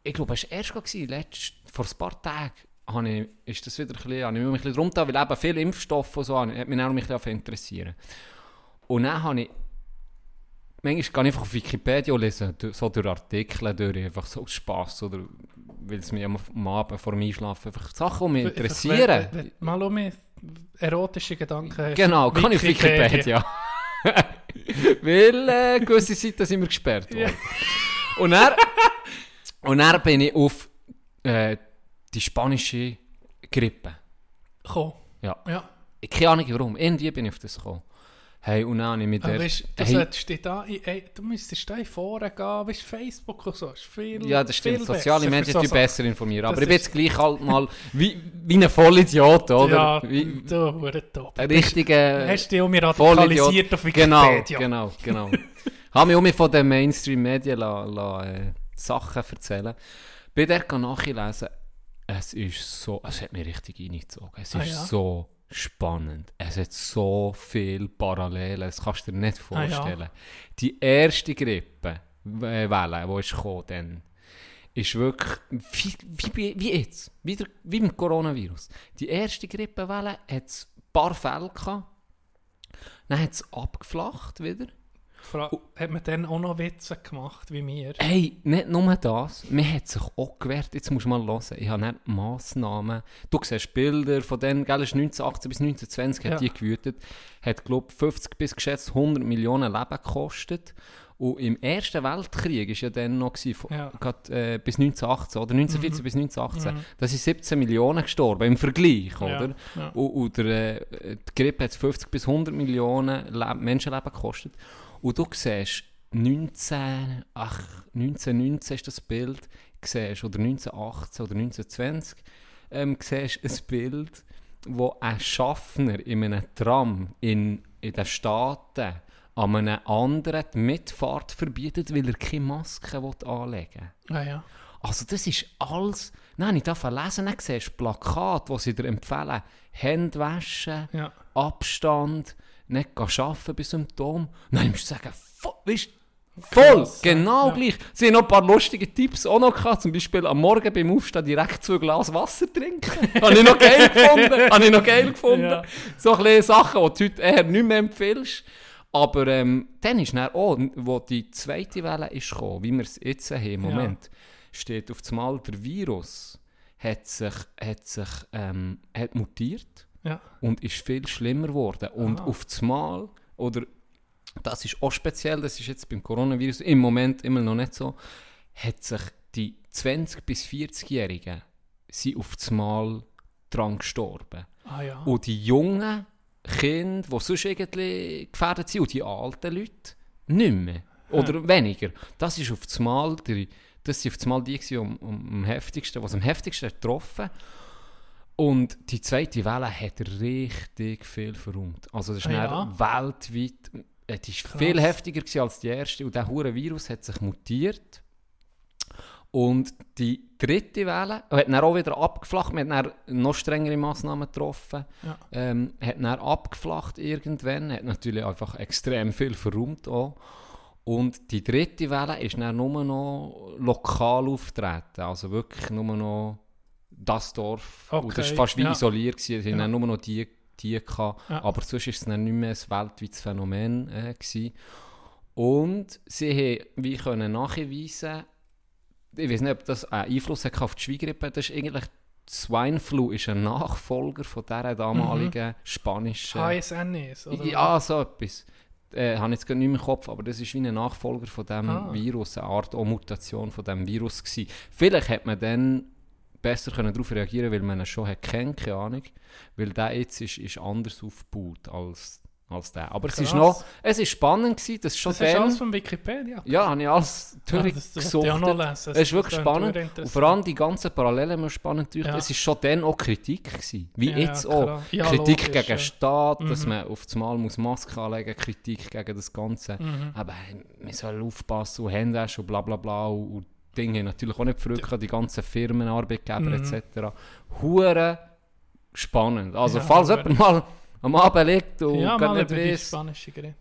ich glaube, es war erst gewesen, letzt, vor ein paar Tagen, habe ich, ist das wieder ein bisschen, habe ich mich ein bisschen drum getan, weil eben viele Impfstoffe und so, hat mich auch ein bisschen interessieren. Und dann habe ich, manchmal gehe ich einfach auf Wikipedia und lese du- so durch Artikel durch, einfach so Spass oder weil es mich am am Abend vor dem Einschlafen einfach Sachen, die mich interessieren. wenn- wenn- Mal um mich erotische Gedanken hast. Genau, kann ich auf Wikipedia. Weil äh, gewisse Seiten sind mir gesperrt worden. Und dann, und dann bin ich auf äh, die spanische Grippe. Komm. Ja. Ja. Ich keine Ahnung warum. Irgendwie bin ich auf das gekommen. Hey, und dann habe ich mit Aber der... weißt, du, hey, dich da, in- ey, du müsstest da in Foren gehen, weißt, Facebook und so, ist viel ja, das stimmt. Soziale Medien so besser informieren. Aber ich bin jetzt gleich halt mal wie, wie ein Vollidiot, oder? Ja, wie, du, hure top. ein richtiger... Hast dich um mich radikalisiert auf Genau, Wikipedia. genau, genau. Habe mich auch mit von den Mainstream-Medien äh, Sachen erzählen. Bin dort nachlesen. Es ist so, es hat mich richtig reingezogen. Es ist Ah, ja? so spannend. Es hat so viele Parallelen. Das kannst du dir nicht Ah, ja. vorstellen. Die erste Grippe, äh, Welle, die ist gekommen, dann, ist wirklich wie, wie, wie jetzt, wie, der, wie mit Coronavirus. Die erste Grippewelle hat es ein paar Fälle gehabt. Dann hat es abgeflacht wieder. Fra hat man dann auch noch Witze gemacht, wie mir? Hey, nicht nur das, mir hat sich auch gewehrt, jetzt musst du mal hören, ich habe nicht Massnahmen, du siehst Bilder von denen, gell, ist 1918 bis 1920 hat Ja. die gewütet, hat glaube 50 bis geschätzt 100 Millionen Leben gekostet und im Ersten Weltkrieg ist ja dann noch gewesen, Ja. grad, äh, bis 1918 oder 1914 bis 1918, Mhm. da sind 17 Millionen gestorben, im Vergleich, Ja, oder? ja. Und, und der, äh, die Grippe hat 50 bis 100 Millionen Le Menschenleben gekostet. Und du siehst 19, ach, 1919 ist das Bild, siehst, oder 1918 oder 1920, ähm, siehst ein Bild, wo ein Schaffner in einem Tram in, in den Staaten an einem anderen die Mitfahrt verbietet, weil er keine Maske anlegen will. Ah, ja. Also das ist alles... Nein, ich darf lesen, dann siehst du Plakate, wo sie dir empfehlen, Hände waschen, Ja. Abstand, nicht arbeiten bei Symptomen. Nein, ich muss sagen, weißt, voll, Krass, ja. genau Ja. gleich. Sie haben noch ein paar lustige Tipps auch noch gehabt, zum Beispiel am Morgen beim Aufstehen direkt zwei Glas Wasser trinken. Habe ich noch geil gefunden. Habe ich noch geil gefunden. Ja. So ein Sachen, die du heute eher nicht mehr empfiehlst. Aber ähm, dann ist dann auch, wo die zweite Welle ist gekommen, wie wir es jetzt haben im Ja. Moment, steht auf einmal der Virus hat sich, hat sich ähm, hat mutiert Ja. und ist viel schlimmer geworden. Und Ah. auf einmal, oder das ist auch speziell, das ist jetzt beim Coronavirus im Moment immer noch nicht so, hat sich die 20- bis 40-Jährigen sind auf einmal dran gestorben. Ah, ja. Und die jungen Kinder, die sonst irgendwie gefährdet sind, und die alten Leute, nicht mehr. Oder weniger. Das ist auf einmal der, das sind auf einmal die, gewesen, um, um, am heftigsten, was am heftigsten getroffen Und die zweite Welle hat richtig viel verräumt. Also das ist Ah, dann weltweit, die ist Krass. viel heftiger als die erste. Und der hure Virus hat sich mutiert. Und die dritte Welle hat dann auch wieder abgeflacht. Man hat dann noch strengere Massnahmen getroffen. Ja. Ähm, hat dann abgeflacht irgendwann. Hat natürlich einfach extrem viel verräumt auch. Und die dritte Welle ist dann nur noch lokal auftreten. Also wirklich nur noch das Dorf. Und das Okay, war fast wie ja. isoliert. Gewesen. Es Ja. nur noch die, die gehabt. Ja. Aber sonst war es dann nicht mehr ein weltweites Phänomen. Äh, gewesen. Und sie haben wie können nachweisen, ich weiß nicht, ob das einen Einfluss hat auf die Schweigrippe. Das ist eigentlich, Swine Flu ist ein Nachfolger von dieser damaligen spanischen... HSNS, oder? Ja, so etwas. Äh, habe ich jetzt gerade nicht mehr im Kopf, aber das ist wie ein Nachfolger von dem Ah. Virus, eine Art Mutation von dem Virus gewesen. Vielleicht hätte man dann besser können darauf reagieren weil man ihn schon hat kennt, keine Ahnung. Weil der jetzt ist, ist anders aufgebaut als, als der. Aber es ist Krass. noch, es ist spannend gewesen, das ist schon Das ist alles von Wikipedia. Ja, habe ich alles das- das durchgesucht. auch noch lesen. Es ist wirklich Das spannend. Und vor allem die ganzen Parallelen mir spannend. Ja. Es ist schon dann auch Kritik gewesen. Wie Ja, jetzt ja, auch. Ja, Kritik logisch, gegen ja. den Staat, dass Mhm. man auf das Mal muss Maske anlegen muss, Kritik gegen das Ganze. Mhm. Aber hey, man soll aufpassen und Hände und bla bla bla. Und Dinge haben natürlich auch nicht verrückt, die ganzen Firmen, Arbeitgeber Mhm. etc. Hure spannend. Also Ja, falls jemand mal am Abend liegt und ja, gar nicht weiss.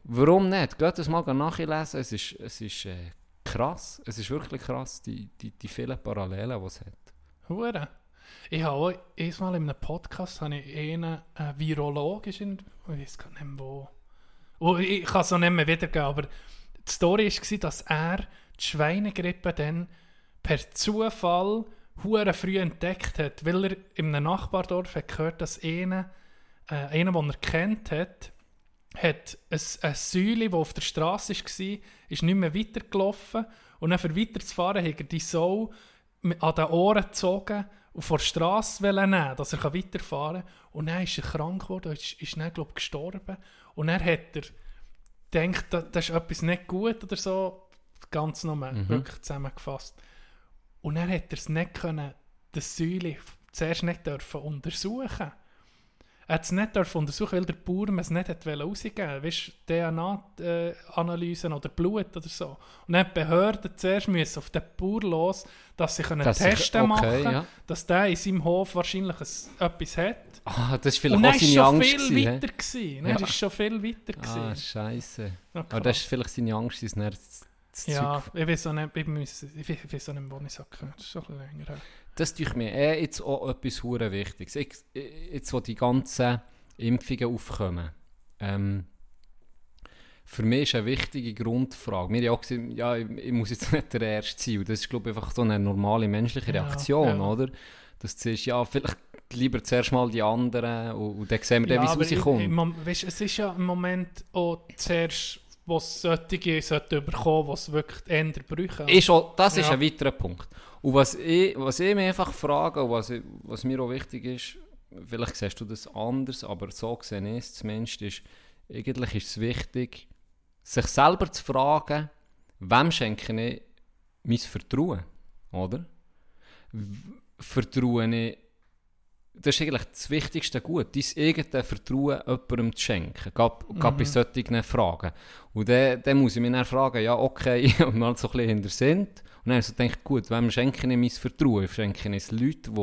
Warum nicht? Geht das mal nachlesen. Es ist, es ist äh, krass. Es ist wirklich krass, die, die, die vielen Parallelen, die es hat. Hure. Ich habe auch einmal in einem Podcast habe ich einen äh, Virolog, ist in, ich weiß gar nicht mehr wo, ich kann es auch nicht mehr wiedergeben, aber die Story war, dass er die Schweinegrippe dann per Zufall hure früh entdeckt hat, weil er in einem Nachbardorf hat gehört, dass einer, äh, einer, den er kennt hat, hat ein, ein Säule, das auf der Straße war, ist nicht mehr weitergelaufen und dann für weiterzufahren hat er die Sau an den Ohren gezogen und vor der Straße nehmen, dass er weiterfahren kann. Und dann ist er krank geworden, und ist, ist dann, glaube ich, gestorben. Und dann hat er gedacht, da- das ist etwas nicht gut oder so, ganz normal, wirklich zusammengefasst. Und dann hat er es nicht können, das Säule zuerst nicht dürfen untersuchen. Er hat es nicht dürfen untersuchen, weil der Bauer es nicht hat rausgeben Weißt DNA-Analysen oder Blut oder so. Und dann hat die Behörden zuerst müssen auf den Bauer los, dass sie können Dass Testen okay, machen ja. dass der in seinem Hof wahrscheinlich ein, etwas hat. Ah, das ist Und vielleicht dann auch ist seine schon Angst. viel weiter gewesen. Dann Ja. ist schon viel weiter gewesen. Ah, scheiße. Ja, Aber das ist vielleicht seine Angst, dass er das, Ja, Zeug... ich weiß auch nicht, ich muss- ich weiß- auch nicht, wo ich sage. Das ist schon länger her. Das tue ich mir eh jetzt auch etwas hure Wichtiges. Ich, jetzt, wo die ganzen Impfungen aufkommen. Ähm, für mich ist eine wichtige Grundfrage. Wir haben auch gesagt, ja, ich, ich muss jetzt nicht der Erste sein. Und das ist, glaube ich, einfach so eine normale menschliche Ja, Reaktion, ja. oder? Dass du siehst, ja, vielleicht lieber zuerst mal die anderen und, und dann sehen wir, dann, wie es rauskommt. weisst, es ist ja im Moment auch zuerst, was solche sollten bekommen, was wirklich die Änder brauchen. Ist auch, das ist Ja. ein weiterer Punkt. Und was ich, was ich mir einfach frage, was, ich, was mir auch wichtig ist, vielleicht siehst du das anders, aber so sehe ich es zumindest, ist, eigentlich ist es wichtig, sich selber zu fragen, wem schenke ich mein Vertrauen, oder? Vertraue ich, das ist eigentlich das wichtigste Gut, dein eigenes Vertrauen jemandem zu schenken, gerade mhm. bei solchen Fragen. Und dann, dann muss ich mich dann fragen, ja okay, ich habe mal so ein bisschen hinter sind. Und dann ich so gedacht, gut, wem schenke ich mein Vertrauen? Schenke ich es Leuten,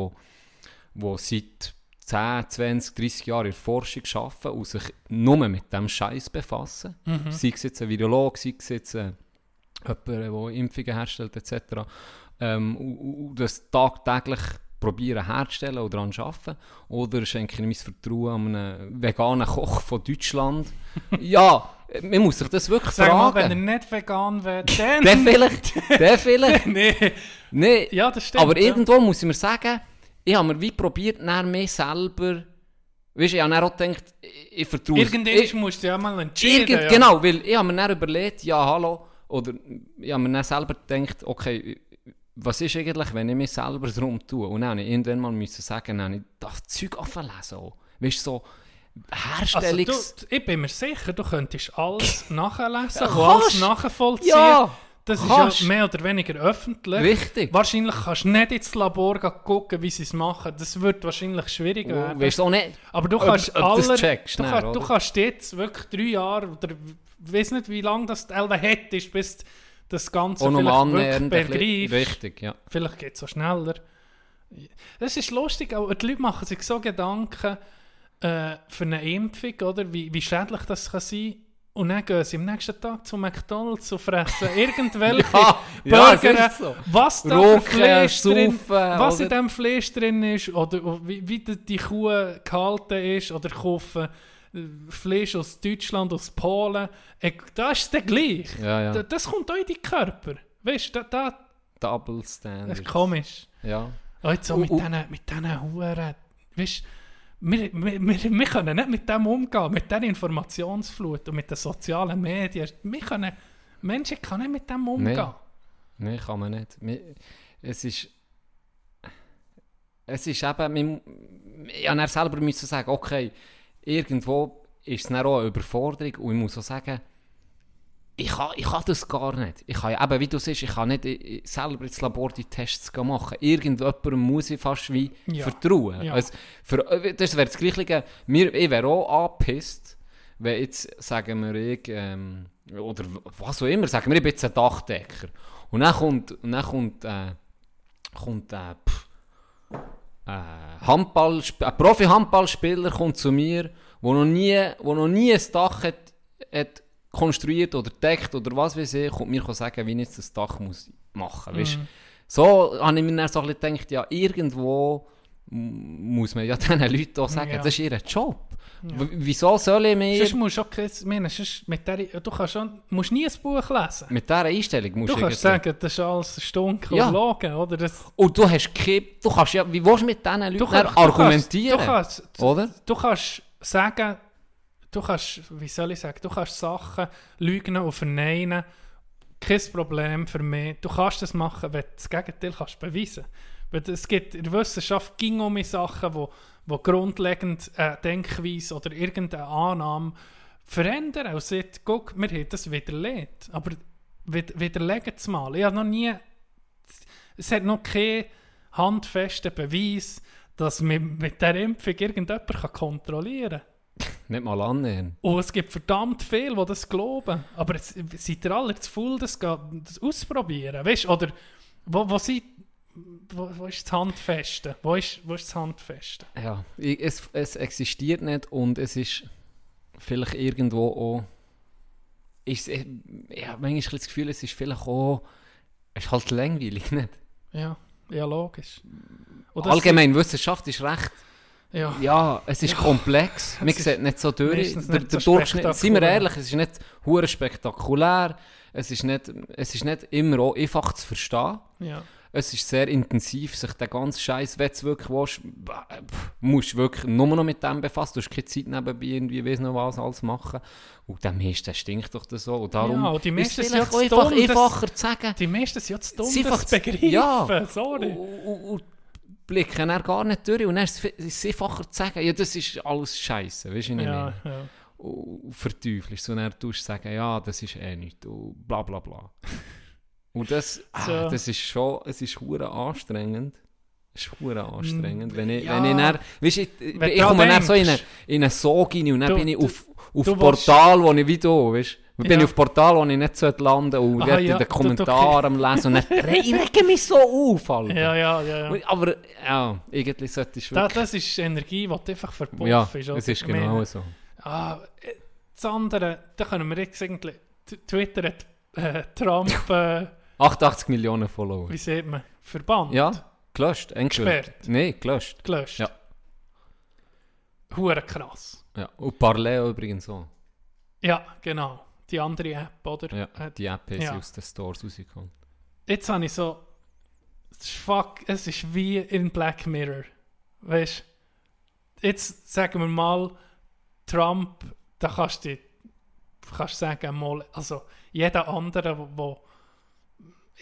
die, die seit 10, 20, 30 Jahren in der Forschung arbeiten und sich nur mit dem Scheiß befassen. Sei es jetzt ein Virologe, sei es jetzt äh, jemand, der Impfungen herstellt etc. Ähm, und, und und das tagtäglich probieren herzustellen oder daran arbeiten. Oder schenke ich mein Vertrauen an einen veganen Koch von Deutschland. ja, man muss sich das wirklich Sag mal, wenn er fragen. nicht vegan wäre, dann... Der vielleicht, der vielleicht. nee. Nee, Ja, das stimmt. aber ja. irgendwo muss ich mir sagen, ich habe mir wie probiert, dann mehr selber. Weißt du, ich habe dann auch gedacht, ich, vertraue Irgendwann musst du ja mal entscheiden. Irgend, ja. Genau, weil ich habe mir dann überlegt, ja, hallo, oder ich habe mir dann selber gedacht, okay, was ist eigentlich, wenn ich mich selber darum tue? Und dann ich irgendwann mal müssen sagen, dann ich das Zeug anfangen lesen. Weißt du, so Also, Herstellungs... du, ich bin mir sicher, du könntest alles nachlesen Ja, und alles nachvollziehen. ja, das ist kannst. ja mehr oder weniger öffentlich. Richtig. Wahrscheinlich kannst du nicht ins Labor gucken, wie sie es machen. Das wird wahrscheinlich schwierig Und werden. Weißt du auch nicht, Aber du ob- kannst ob du das alle, checkst du, dann, kannst, du kannst jetzt wirklich drei Jahre oder ich weiß nicht, wie lange das Elbe hättest, bis das Ganze vielleicht wirklich annähernd. Richtig, ja. Vielleicht geht es auch schneller. Das ist lustig, aber die Leute machen sich so Gedanken äh, für eine Impfung, oder? Wie, wie schädlich das kann sein Und dann gehen sie am nächsten Tag zu McDonalds und fressen irgendwelche Ja, ja, es Burger, ist so. was da Fleisch drin, saufen, was in oder? dem Fleisch drin ist, oder wie, wie die Kuh gehalten ist, oder kaufen Fleisch aus Deutschland, aus Polen. Äh, Da ist es dann gleich. Ja, ja. Da- Das kommt auch in deinen Körper. Weißt du, da, da, Double das Standard. ist komisch. Ja. Oh, jetzt so mit diesen mit diesen Huren. Weißt wir, wir, wir, wir können nicht mit dem umgehen, mit dieser Informationsflut und mit den sozialen Medien. Wir können, Menschen können nicht mit dem umgehen. Nein, kann man nicht. Es ist. Es ist eben. Ich dann selber sagen, okay, irgendwo ist es dann auch eine Überforderung und ich muss auch sagen, ich kann, ich kann das gar nicht. Ich kann ja, eben, wie du siehst, ich kann nicht äh, selber ins Labor die Tests machen. Irgendjemandem muss ich fast wie Ja. vertrauen. Ja. Also, für, äh, das wäre das Gleiche. Mir, ich wäre auch angepisst, wenn jetzt, sagen wir, ich, ähm, oder was auch immer, sagen wir, ich bin jetzt ein Dachdecker. Und dann kommt, und dann kommt, äh, kommt äh, pff, äh, Handball, ein Profi-Handballspieler kommt zu mir, wo noch nie, wo noch nie ein Dach hat, hat konstruiert oder deckt oder was weiß ich, kommt mir sagen, wie ich jetzt das Dach muss machen muss. Mhm. So habe ich mir dann so ein bisschen gedacht, ja, irgendwo muss man ja diesen Leuten auch sagen, Ja. das ist ihr Job. Ja. Wieso soll ich mir... Sonst musst du auch kein, meine, mit der, du kannst schon, musst nie ein Buch lesen. Mit dieser Einstellung musst Du du kannst sagen, das ist alles Stunk Ja. und Logen, oder? Das, Und du hast keine... Du kannst ja... Wie willst du mit diesen Leuten du, kannst- argumentieren? Du kannst, du, Oder? kannst, du kannst sagen, du kannst, wie soll ich sagen, du kannst Sachen lügen und verneinen. Kein Problem für mich. Du kannst das machen, wenn du das Gegenteil kannst beweisen Weil Es gibt in der Wissenschaft ging um Sachen, wo, wo grundlegend eine Denkweise oder irgendeine Annahme verändern. Und sagt, guck, wir haben das widerlegt. Aber wid- widerlegen es mal. Ich habe noch nie... Es hat noch keinen handfesten Beweis, dass man mit dieser Impfung irgendjemand kann kontrollieren kann. Nicht mal annähern. Und es gibt verdammt viele, die das glauben. Aber jetzt seid ihr alle zu faul, das, das ausprobieren? Weißt du? Oder wo, wo, seid, wo, wo ist das Handfeste? Wo ist, wo ist das Handfeste? Ja, ich- es, es existiert nicht und es ist vielleicht irgendwo auch. Ist, ich habe manchmal das Gefühl, es ist vielleicht auch. Es ist halt langweilig, nicht? Ja, ja logisch. Das Allgemein, Wissenschaft ist recht. Ja, Ja, es ist komplex. Man Es ist sieht nicht so durch. Der, der so Durchschnitt, seien wir ehrlich, es ist nicht hure spektakulär. Es ist, nicht, es ist nicht immer auch einfach zu verstehen. ja. Es ist sehr intensiv, sich den ganzen Scheiß, wenn du wirklich willst, musst du wirklich nur noch mit dem befassen. Du hast keine Zeit nebenbei irgendwie, weiss noch was alles machen. Und der meiste stinkt doch das so. Und darum Ja, und die ist meisten es sind vielleicht zu einfach dumm, das- einfacher zu sagen. Die meisten sind ja zu dumm, das einfach zu begreifen. ja. Sorry. Und, und, und blicken dann gar nicht durch. Und dann ist es ist es einfacher zu sagen, ja, das ist alles Scheiße. Weißt du, was ich Ja, meine? ja. Und verteufelst. Und dann tust du sagen, ja, das ist eh nichts. Und bla bla bla. Und das, ah, So. das ist schon, es ist hure anstrengend. Es ist hure anstrengend. Wenn ich, ja. wenn ich dann, weißt ich, Wenn ich komme dann so in denkst. in eine Sog rein und dann Du- bin ich auf, auf du Portal, wo ich wie du, weißt du. Bin Ja. ich auf Portal, wo ich nicht sollte landen und Aha, ja, in den Kommentaren am Lesen und dann re- ich rege mich so auf, Alter. Ja, ja, ja. ja. Aber ja, irgendwie solltest du Da, wirklich... das ist Energie, die einfach verpuffst. ja, oder? es ist Ich meine, genau so. Ah, äh, das andere, da können wir jetzt irgendwie... Twitter hat äh, Trump, äh, 88 Millionen Follower. wie sieht man, verbannt. Ja, gelöscht. entweder. Gesperrt. Nein, gelöscht. Gelöscht. Ja. Hure krass. Ja. Und Parleo übrigens so. Ja, genau. Die andere App, oder? Ja, die App ist ja. aus den Stores rausgekommen. Jetzt habe ich so... es ist Fuck, es ist wie in Black Mirror. Weißt du? Jetzt sagen wir mal, Trump, da kannst du, kannst sagen, mal, also jeder andere, wo,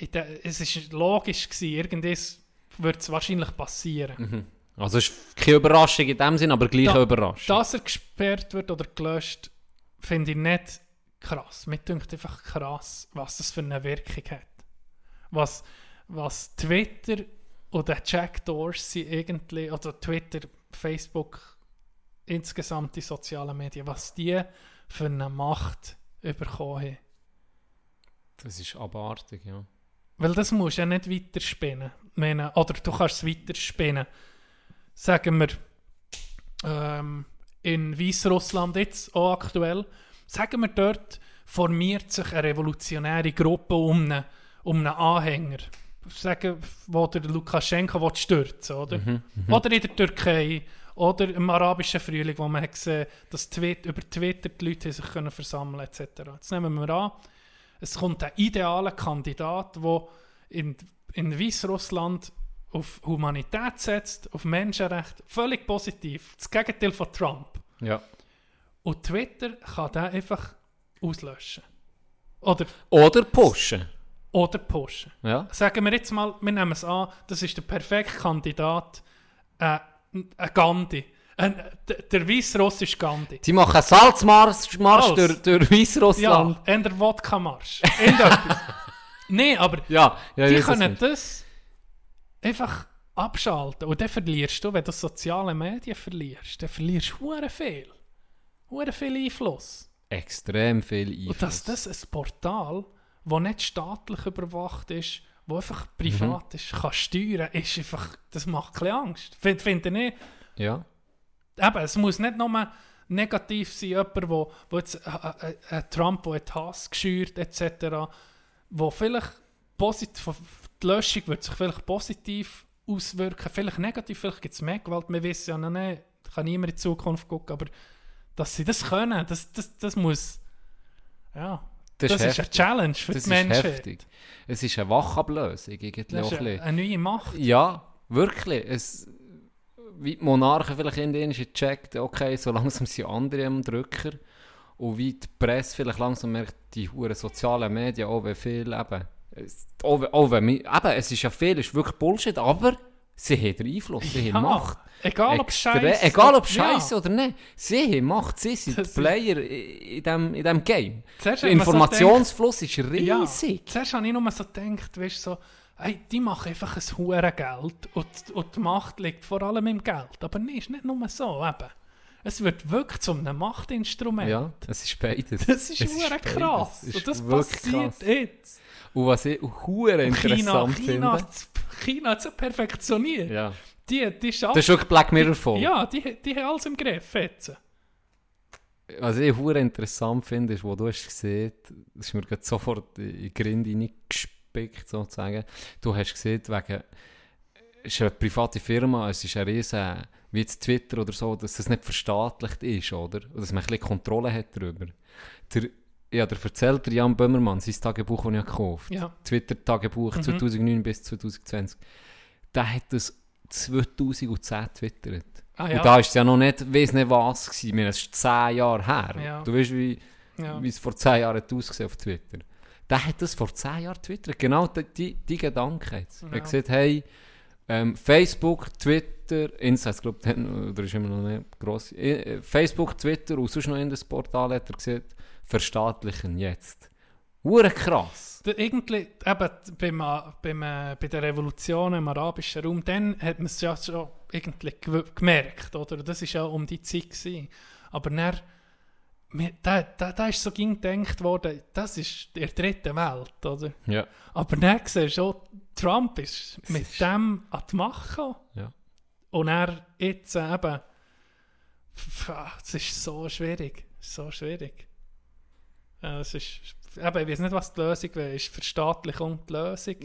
der, es ist logisch gewesen, irgendwas wird es wahrscheinlich passieren. Mhm. Also es ist keine Überraschung in dem Sinn, aber gleich Da- eine Überraschung. Dass er gesperrt wird oder gelöscht, finde ich nicht krass. Mir denkt einfach krass, was das für eine Wirkung hat. Was, was Twitter oder Jack Dorsey irgendwie, oder Twitter, Facebook, insgesamt die sozialen Medien, was die für eine Macht bekommen haben. Das ist abartig, ja. Weil das musst du ja nicht weiterspinnen. Meine, oder du kannst es weiterspinnen. Sagen wir, ähm, in Weißrussland jetzt, auch aktuell, sagen wir dort, formiert sich eine revolutionäre Gruppe um einen, um einen Anhänger. Sagen, wo der Lukaschenko stürzen oder? Oder in der Türkei, oder im arabischen Frühling, wo man hat gesehen dass Tweet, über Twitter die Leute sich können versammeln etc. Jetzt nehmen wir an, es kommt ein idealer Kandidat, der in, in Weißrussland auf Humanität setzt, auf Menschenrechte, völlig positiv. Das Gegenteil von Trump. ja. Und Twitter kann den einfach auslöschen. Oder, Oder pushen. oder pushen. Ja. Sagen wir jetzt mal, wir nehmen es an, das ist der perfekte Kandidat, äh, ein Gandhi. Ein, der, der weißrussische Gandhi. Sie machen einen Salzmarsch Marsch Salz. durch, durch Weißrussland. Ja, in der Wodka-Marsch. Nein, aber Ja, ja, die ich können das einfach abschalten. Und dann verlierst du, wenn du soziale Medien verlierst, dann verlierst du hure viel. Hure viel Einfluss. Extrem viel Einfluss. Und dass das ein Portal, das nicht staatlich überwacht ist, wo einfach privat ist, kann steuern, ist einfach, das macht ein bisschen Angst. Find- Finde ich nicht. Ja. Eben, es muss nicht nur negativ sein, jemand, wo, wo jetzt äh, äh, äh, Trump, der Hass geschürt etc., wo vielleicht positiv, die Löschung wird sich vielleicht positiv auswirken. Vielleicht negativ, vielleicht gibt es mehr Gewalt. Wir wissen ja noch nicht, kann niemand in die Zukunft gucken, aber dass sie das können, das, das, das muss. Ja, das, ist, eine heftig. Challenge für Das die ist Menschen. heftig. Es ist eine Wachablösung irgendwie Das ist ein eine, eine neue Macht. Ja, wirklich. Es, wie die Monarchen vielleicht in denen gecheckt, okay, so langsam sind andere am Drücker. Und wie die Presse vielleicht langsam merkt, die huren sozialen Medien, auch wenn viel eben. Auch, auch wenn, eben, es ist ja viel, es ist wirklich Bullshit, aber sie haben den Einfluss, sie haben Macht. Egal ob Scheiße. Egal ob ja. Scheiße oder nicht. Sie haben Macht, sie sind Das Player in dem, in dem Game. Der so Informationsfluss ist Ja, riesig. zuerst habe ich nur so gedacht, weißt, so, hey, die machen einfach ein hure Geld und, und die Macht liegt vor allem im Geld. Aber nein, ist nicht nur so. Eben. Es wird wirklich zu einem Machtinstrument. Ja, es ist beides. Das ist hure krass. Ist Und das passiert krass. jetzt. Und was ich hure China, interessant China, finde. China hat es perfektioniert. Ja. Die, die Das schaffen, ist wirklich Black Mirror voll. ja, die, die haben alles im Griff jetzt. Was ich hure interessant finde, ist, wo du hast gesehen, das ist mir sofort in die Grinde reingespickt, sozusagen. Du hast gesehen, wegen, es ist eine private Firma, es ist ein riesen, wie jetzt Twitter oder so, dass das nicht verstaatlicht ist, oder? Und dass man ein bisschen Kontrolle hat darüber. Der, ja, der erzählt der Jan Böhmermann, sein Tagebuch, das ich gekauft Ja. Twitter-Tagebuch Mhm. 2009 bis 2020. Der hat das 2010 twittert. Ah, Und da ist es ja noch nicht, weiss nicht was gewesen. Es ist 10 Jahre her. Ja. Du weißt, wie, ja. wie es vor 10 Jahren hat ausgesehen auf Twitter. Der hat das vor 10 Jahren twittert. Genau die, die, die Gedanken jetzt. Er Ja. hat gesagt, hey, ähm, Facebook, Twitter, ich glaube, oder ist immer noch nicht gross. Äh, Facebook, Twitter und sonst noch in das Portal hat er gesagt, verstaatlichen jetzt. Hure krass. Irgendwie, eben beim, äh, beim, äh, bei der Revolution im arabischen Raum, dann hat man es ja schon irgendwie gemerkt, oder? Das war ja um die Zeit. Gewesen. Aber dann, mir- da, da, da ist so ging gedacht worden, das ist der dritte Welt, oder? Ja. Aber dann siehst du auch, Trump ist mit ist- dem an die Macht gekommen. Ja. Und er jetzt eben, es ist so schwierig, so schwierig. Ja, es ist, eben, ich weiß nicht, was die Lösung wäre. Ist Verstaatlichung die Lösung?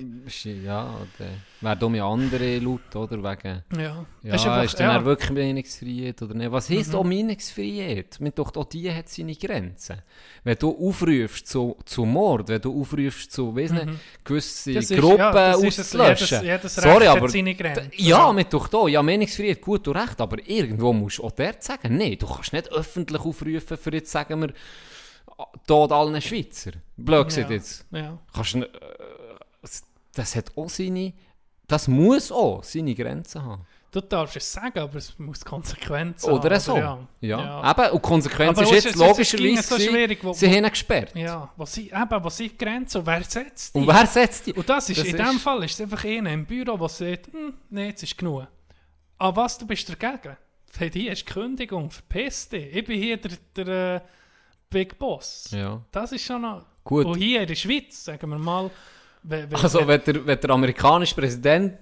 Ja, oder wäre dumm ja andere Leute, oder? Wegen, Ja. ja, ist, einfach- dann ja. wirklich Meinungsfreiheit oder nicht? Was heisst Mhm. auch Meinungsfreiheit? Man doch, auch die hat seine Grenzen. Wenn du aufrufst zu, zu Mord, wenn du aufrufst zu, weiss nicht, gewisse Mhm. Das ist- Gruppen ja, auszulöschen. Jedes, jedes Sorry, aber hat seine Grenzen. Ja, mit doch da. Ja, Meinungsfreiheit, gut und recht, aber irgendwo musst du auch dort sagen, nein, du kannst nicht öffentlich aufrufen, für jetzt sagen wir, Tod allen Schweizer. Blöd gesagt Ja. jetzt. Ja. Kannst, äh, das hat auch seine, das muss auch seine Grenzen haben. Du darfst es sagen, aber es muss Konsequenzen Oder haben. so. Ja. Ja. Eben, und die Konsequenz Aber ist jetzt logischerweise, so schwierig, wo- sie haben gesperrt. ja. Was sie, eben, was sind die Grenzen und wer setzt die? Und wer setzt die? Und das ist, Das in ist- dem Fall ist es einfach einer im Büro, der sagt, hm, nee, jetzt ist genug. Aber was, du bist dagegen? Hey, hier ist die Kündigung, verpiss dich. Ich bin hier der, der äh, Big Boss. Ja, Das ist schon noch... gut. Und hier in der Schweiz, sagen wir mal... wenn- wenn- Also, wenn der, wenn der amerikanische Präsident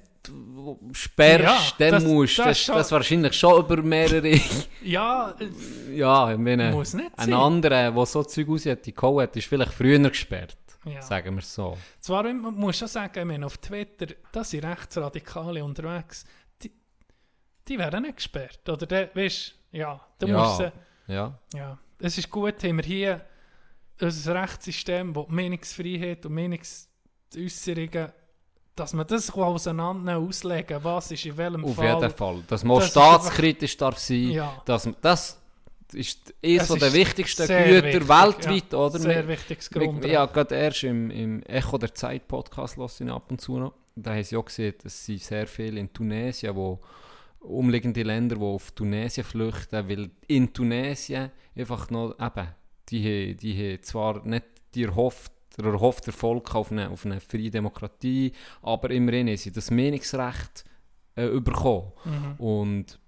sperrst, Ja, dann das- musst du das das, schon- das wahrscheinlich schon über mehrere. ja, äh, ja, ich meine, muss nicht ein sein. anderer, der so Zeug aus hat, die hat, ist vielleicht früher gesperrt. Ja. Sagen wir es so. Zwar man muss schon sagen, ich meine, auf Twitter, da sind Rechtsradikale unterwegs, die, die werden nicht gesperrt. Oder der, weißt ja, da Ja. musst du, Ja. ja, es ist gut, haben wir hier unser Rechtssystem, das die Meinungsfreiheit und Meinungsäußerungen, dass man das auseinander auslegen was ist in welchem Auf Fall. jeden Fall. Dass man Das staatskritisch darf sein Ja. dass man, das ist eines Es von der wichtigsten Güter wichtig, weltweit, ja. oder? Sehr Wir- wichtiges Grundrecht. Ja, gerade erst im, im Echo der Zeit Podcast lasse ich ab und zu noch. Da haben sie auch gesehen, dass sie sehr viel in Tunesien, wo umliegende Länder, die auf Tunesien flüchten, weil in Tunesien einfach noch, eben, die, die haben zwar nicht die erhofft, der erhoffte Erfolg auf eine, auf eine freie Demokratie, aber immerhin haben sie das Mehnungsrecht äh, bekommen. Mhm. Und,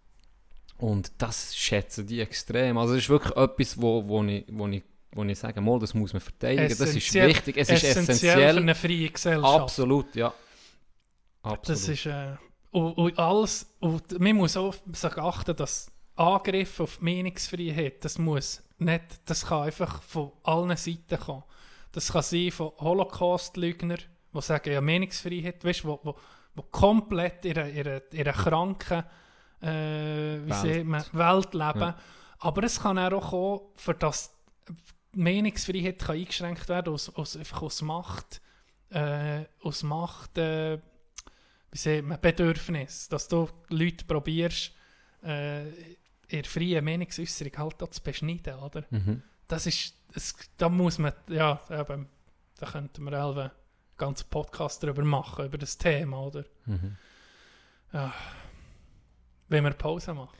und das schätzen die extrem. Also es ist wirklich etwas, wo, wo, ich, wo, ich, wo ich sage, mal, das muss man verteidigen. Das ist Essentiell- wichtig, es ist Essentiell für essentiell. eine freie Gesellschaft. Absolut, ja. Absolut. Das ist äh, und, und alles und man muss auch sich achten, dass Angriffe auf Meinungsfreiheit, das muss nicht, das kann einfach von allen Seiten kommen. Das kann sein von Holocaust-Lügner, die sagen, ja Meinungsfreiheit, weißt, wo, wo, die komplett in einer kranken äh, wie Welt. man, Welt leben. Ja. Aber es kann auch kommen, für das Meinungsfreiheit kann eingeschränkt werden aus, aus, einfach aus Macht, äh, aus Macht, äh, wie sieht man, Bedürfnis, dass du Leute probierst, äh, ihre freie Meinungsäußerung halt auch zu beschneiden, oder? Mhm. Das ist, es, da muss man, ja, eben, da könnten wir auch einen ganzen Podcast darüber machen, über das Thema, oder? Mhm. Ja. Wenn wir Pause machen.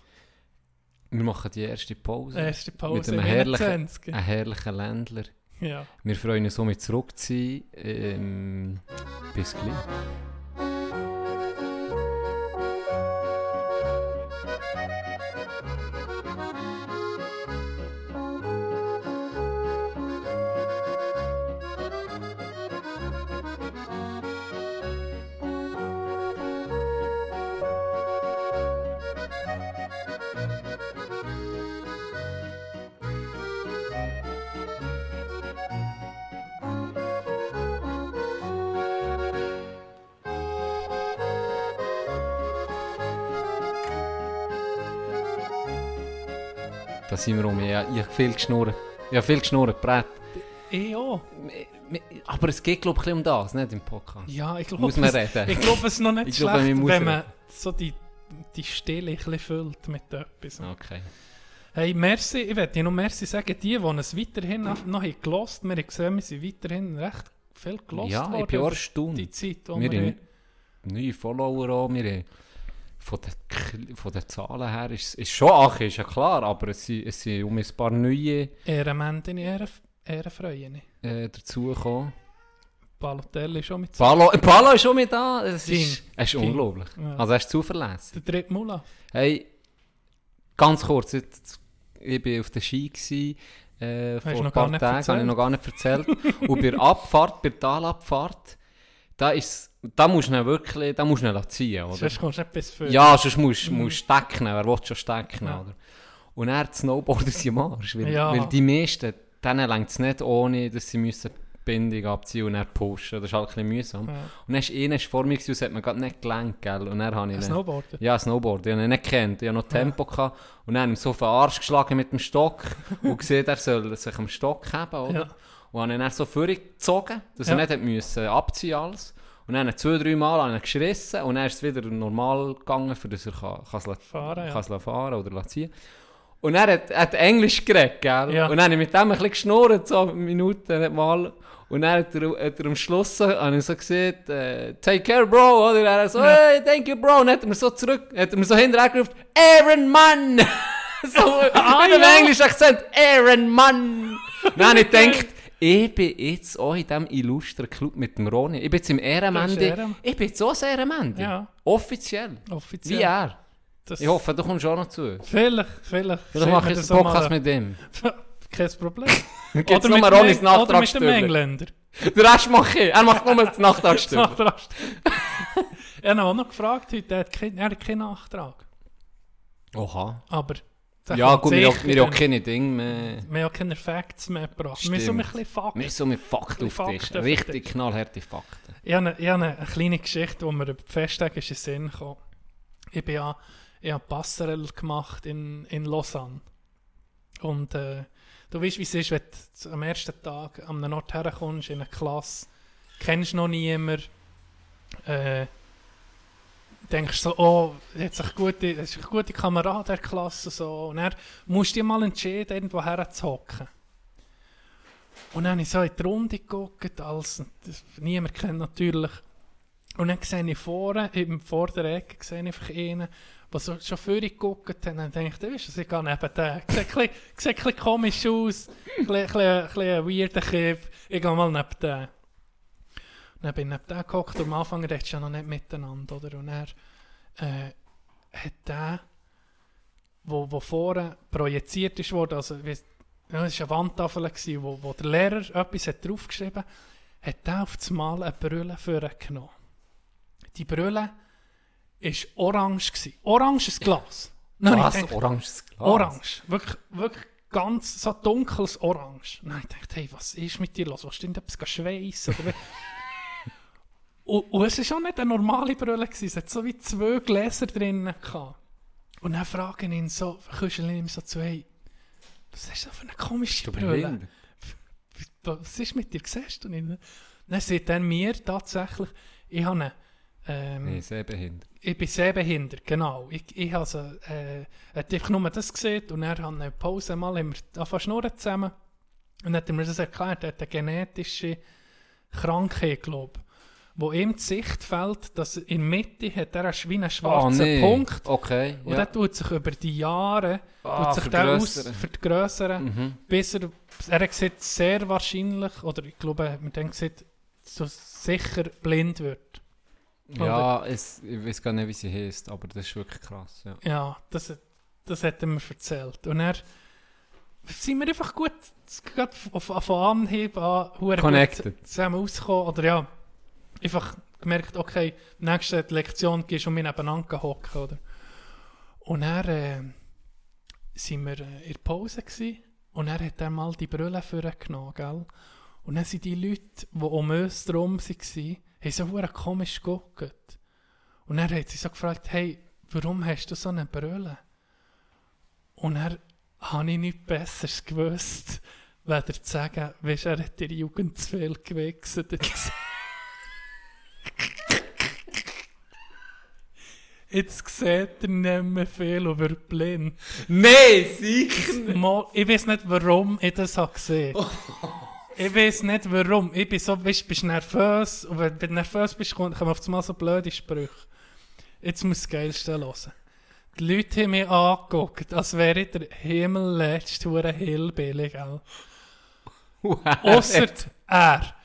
Wir machen die erste Pause. Erste Pause Mit einem herrlichen, 21. einem herrlichen Ländler. Ja. Wir freuen uns somit zurück zu sein. Ähm, bis gleich. Sind wir. Ja, ich habe viel geschnurrt. Ich habe viel geschnurrt, Brett. Ich auch. Aber es geht, glaube ich, um das, nicht im Podcast. Ja, ich glaube, es, ich glaube, es ist noch nicht Ich schlecht, glaube, wenn man so die, die Stille ein bisschen füllt mit etwas. Okay. Hey, merci, ich möchte dir noch merci sagen, die, die es weiterhin noch, noch haben gelost, wir haben gesehen, wir sind weiterhin recht viel gelost Ja, ich bin auch erstaunt. die Zeit, Wir wir, haben neue Follower auch. Wir haben von den, von den Zahlen her ist es schon ach, ist ja klar, aber es sind, es sind um ein paar neue Ehrenmäntin, Ehren, Ehrenfreuen. äh, dazugekommen. Balotelli ist schon mit Palo, Palo ist schon mit da. Es ist, es ist unglaublich. Ja. Also er ist zuverlässig. der dritte Mula. Hey, ganz kurz, jetzt, ich war auf der Ski gewesen, äh, vor ein paar Tagen, habe ich noch gar nicht erzählt. Und bei der Abfahrt, bei der Talabfahrt, da, ist, da musst du ihn wirklich, da musst du ihn ziehen, oder? Sonst kommst du nicht bis für. Ja, sonst musst du musst stecken, wer will schon stecken, Ja. oder? Und er hat Snowboarder sind am Arsch, weil, Ja. weil die meisten, denen längt es nicht ohne, dass sie müssen die Bindung abziehen und dann pushen, das ist halt ein bisschen mühsam. Ja. Und dann ist einer vor mir gewesen, hat man gerade nicht gelenkt, gell? Und dann habe ich Snowboarder. ja, Snowboard. Ich habe ihn nicht gekannt. Ich hatte noch Tempo. Gehabt. Und dann habe ich ihm so auf den Arsch geschlagen mit dem Stock und gesehen, er soll sich am Stock haben. Oder? Ja. Und habe ihn dann so vorgezogen, dass Ja. er nicht müssen abziehen alles. Und dann zwei, drei Mal geschrissen und dann ist es wieder normal gegangen, für dass er kann, kann es Fahren, ja. kann la- fahren oder ziehen Und er hat, hat Englisch geredet, gell? Ja. Und dann habe ich mit dem ein bisschen geschnurrt, so Minuten nicht mal. Und dann hat er, hat er am Schluss so, habe ich so gesehen, äh, take care, bro, oder? Er so, Ja. hey, thank you, bro. Und dann hat er mir so zurück, hat er mir so hinterher gerufen, Ehrenmann! so, Ah, mit dem ja. englischen Akzent, Ehrenmann! Dann habe ich gedacht, ich bin jetzt auch in diesem illustren Club mit dem Ronny. Ich bin jetzt im Ehrenmandi. Ehren- Ich bin jetzt auch ein Ehrenmandi. Ja. Offiziell. Offiziell. Wie er. Das, Ich hoffe, du kommst auch noch zu. Vielleicht, vielleicht. Vielleicht mache ich das einen Podcast mit ihm. Kein Problem. Oder mit Eng- Oder mit dem? Engländer. Den Rest mache ich. Er macht nur das. Nachtragsstühle. ich habe ihn auch noch gefragt heute, er hat keinen Nachtrag. Oha. Aber. Ja gut, wir haben dann. keine Dinge mehr. Wir haben keine Facts mehr gebracht. Wir sind ein Stimmt. bisschen Fakten. Wir sind mit Fakten auf Fakten Tisch. Richtig knallharte Fakten. Ich habe, eine, ich habe eine kleine Geschichte, die mir über ist in den Sinn kam. Ich bin ja, ich habe Passerelle gemacht in, in Lausanne. Und äh, du weißt, wie es ist, wenn du am ersten Tag am Ort herkommst, in eine Klasse, kennst noch niemanden, äh, denkst so, oh, jetzt ist ein gute, jetzt ist ein gute Kamerad der Klasse, so. und dann musst du dich mal entscheiden, irgendwo herzuhocken. Und dann habe ich so in die Runde geguckt, als, das, niemand kennt natürlich. Und dann sehe ich vorne, im vorderen Ecke, sehe ich einen, der so schon vorher geguckt hat. Und dann denke ich, du weißt, was, ich gehe neben den. Sieht ein bisschen, komisch aus, ein bisschen, ein bisschen, ein bisschen weirder Kiff. Ich gehe mal neben den. Dann bin ich neben den geguckt und am Anfang redest du ja noch nicht miteinander, oder? Und er äh, hat der, wo, wo vorne projiziert ist worden, also wie, ja, es war eine Wandtafel, gewesen, wo, wo der Lehrer etwas hat draufgeschrieben hat, hat der auf das Mal eine Brille vorgenommen. Die Brille war orange. Gewesen. Oranges Glas. Ich Was? Oranges Glas? Orange. Wirklich, wirklich ganz so dunkles Orange. Nein, ich dachte, hey, was ist mit dir los? Was denn etwas schweissen? Und, und es war auch nicht eine normale Brille, gewesen. es hat so wie zwei Gläser drinnen gehabt. Und dann fragen ihn so, Küscheln ihm so zu, hey, was ist das für eine komische Du Brille? Was ist mit dir, siehst du nicht? Dann sagt er mir tatsächlich, ich habe eine, ähm, Nee, sehr behindert. ich bin sehbehindert, genau. Ich, ich habe also, äh, hat einfach nur das gesehen und er hat eine Pause mal, haben wir angefangen schnurren zusammen und dann hat er mir das erklärt, er hat eine genetische Krankheit, glaube ich, wo ihm die Sicht fällt, dass in der Mitte hat er wie einen schwarzen Ah, nee. Punkt Okay, und ja. der tut sich über die Jahre Ah, tut sich der aus, vergrössern, Mhm. bis er, er gesagt, sehr wahrscheinlich, oder ich glaube, mit dem gesagt, so sicher blind wird. Ja, es, ich weiß gar nicht, wie sie heißt, aber das ist wirklich krass. Ja. Ja, das, hat- das hat er mir erzählt. Und er sind wir einfach gut, gerade auf Anhieb an, Connected. zusammen rausgekommen. Oder ja, einfach gemerkt, okay, nächste Lektion gehst um mich nebeneinander hocken, oder? Und er äh, sind wir äh, in der Pause und er hat dann mal die Brille vorgenommen, gell? Und dann sind die Leute, die um uns herum waren, so komisch geguckt. Und er hat sie so gefragt, hey, warum hast du so eine Brille? Und er habe ich nichts Besseres gewusst, weder zu sagen, weisst, er hat in der Jugend zu viel gewechselt. Jetzt sieht er nicht mehr viel und wird blind. Nein, sicher Mal, ich weiß nicht, warum ich das habe gesehen Ich weiß nicht, warum. Ich bin so, weißt, bist nervös. Und wenn du nervös bist, kommen auf einmal so blöde Sprüche. Jetzt muss das Geilste hören. Die Leute haben mich angeguckt, als wäre ich der himmelletzte hure Hillbilly, gell? Ausser er.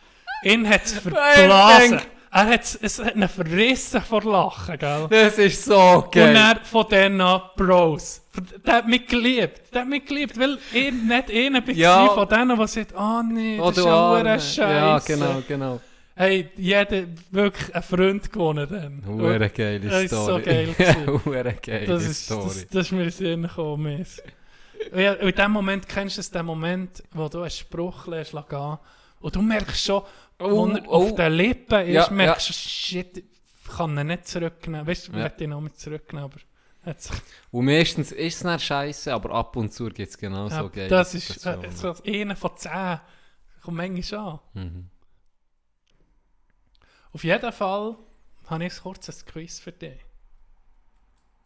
Ihn hat es verblasen. Er hat es hat ihn verrissen vor Lachen, gell? Das ist so Und geil. er von denen an Bros. Der hat mich geliebt. Der hat mich geliebt, weil ich nicht einer bin Ja. von denen, die sagt, ah nee, Oh, das ist ja hure Scheiße. Ja, genau, genau. Hey, jeder wirklich einen Freund gewonnen dann. Hure geile Das ist so Story. geil. Hure geile das ist, Story. das, das ist mir in Sinn gekommen. Und ja, und in dem Moment kennst du es, den Moment, wo du einen Spruch lässt gehen und du merkst schon, Oh, er oh. auf den Lippen ist, Ja, merkst du, shit, ich kann ihn nicht zurücknehmen. Weißt du, ich Ja. ihn noch mit zurücknehmen, aber Und meistens ist es nicht scheiße, aber ab und zu gibt es genau Ja, so geil. das ist äh, so einer von zehn. Kommt manchmal an. Mhm. Auf jeden Fall habe ich ein kurzes Quiz für dich.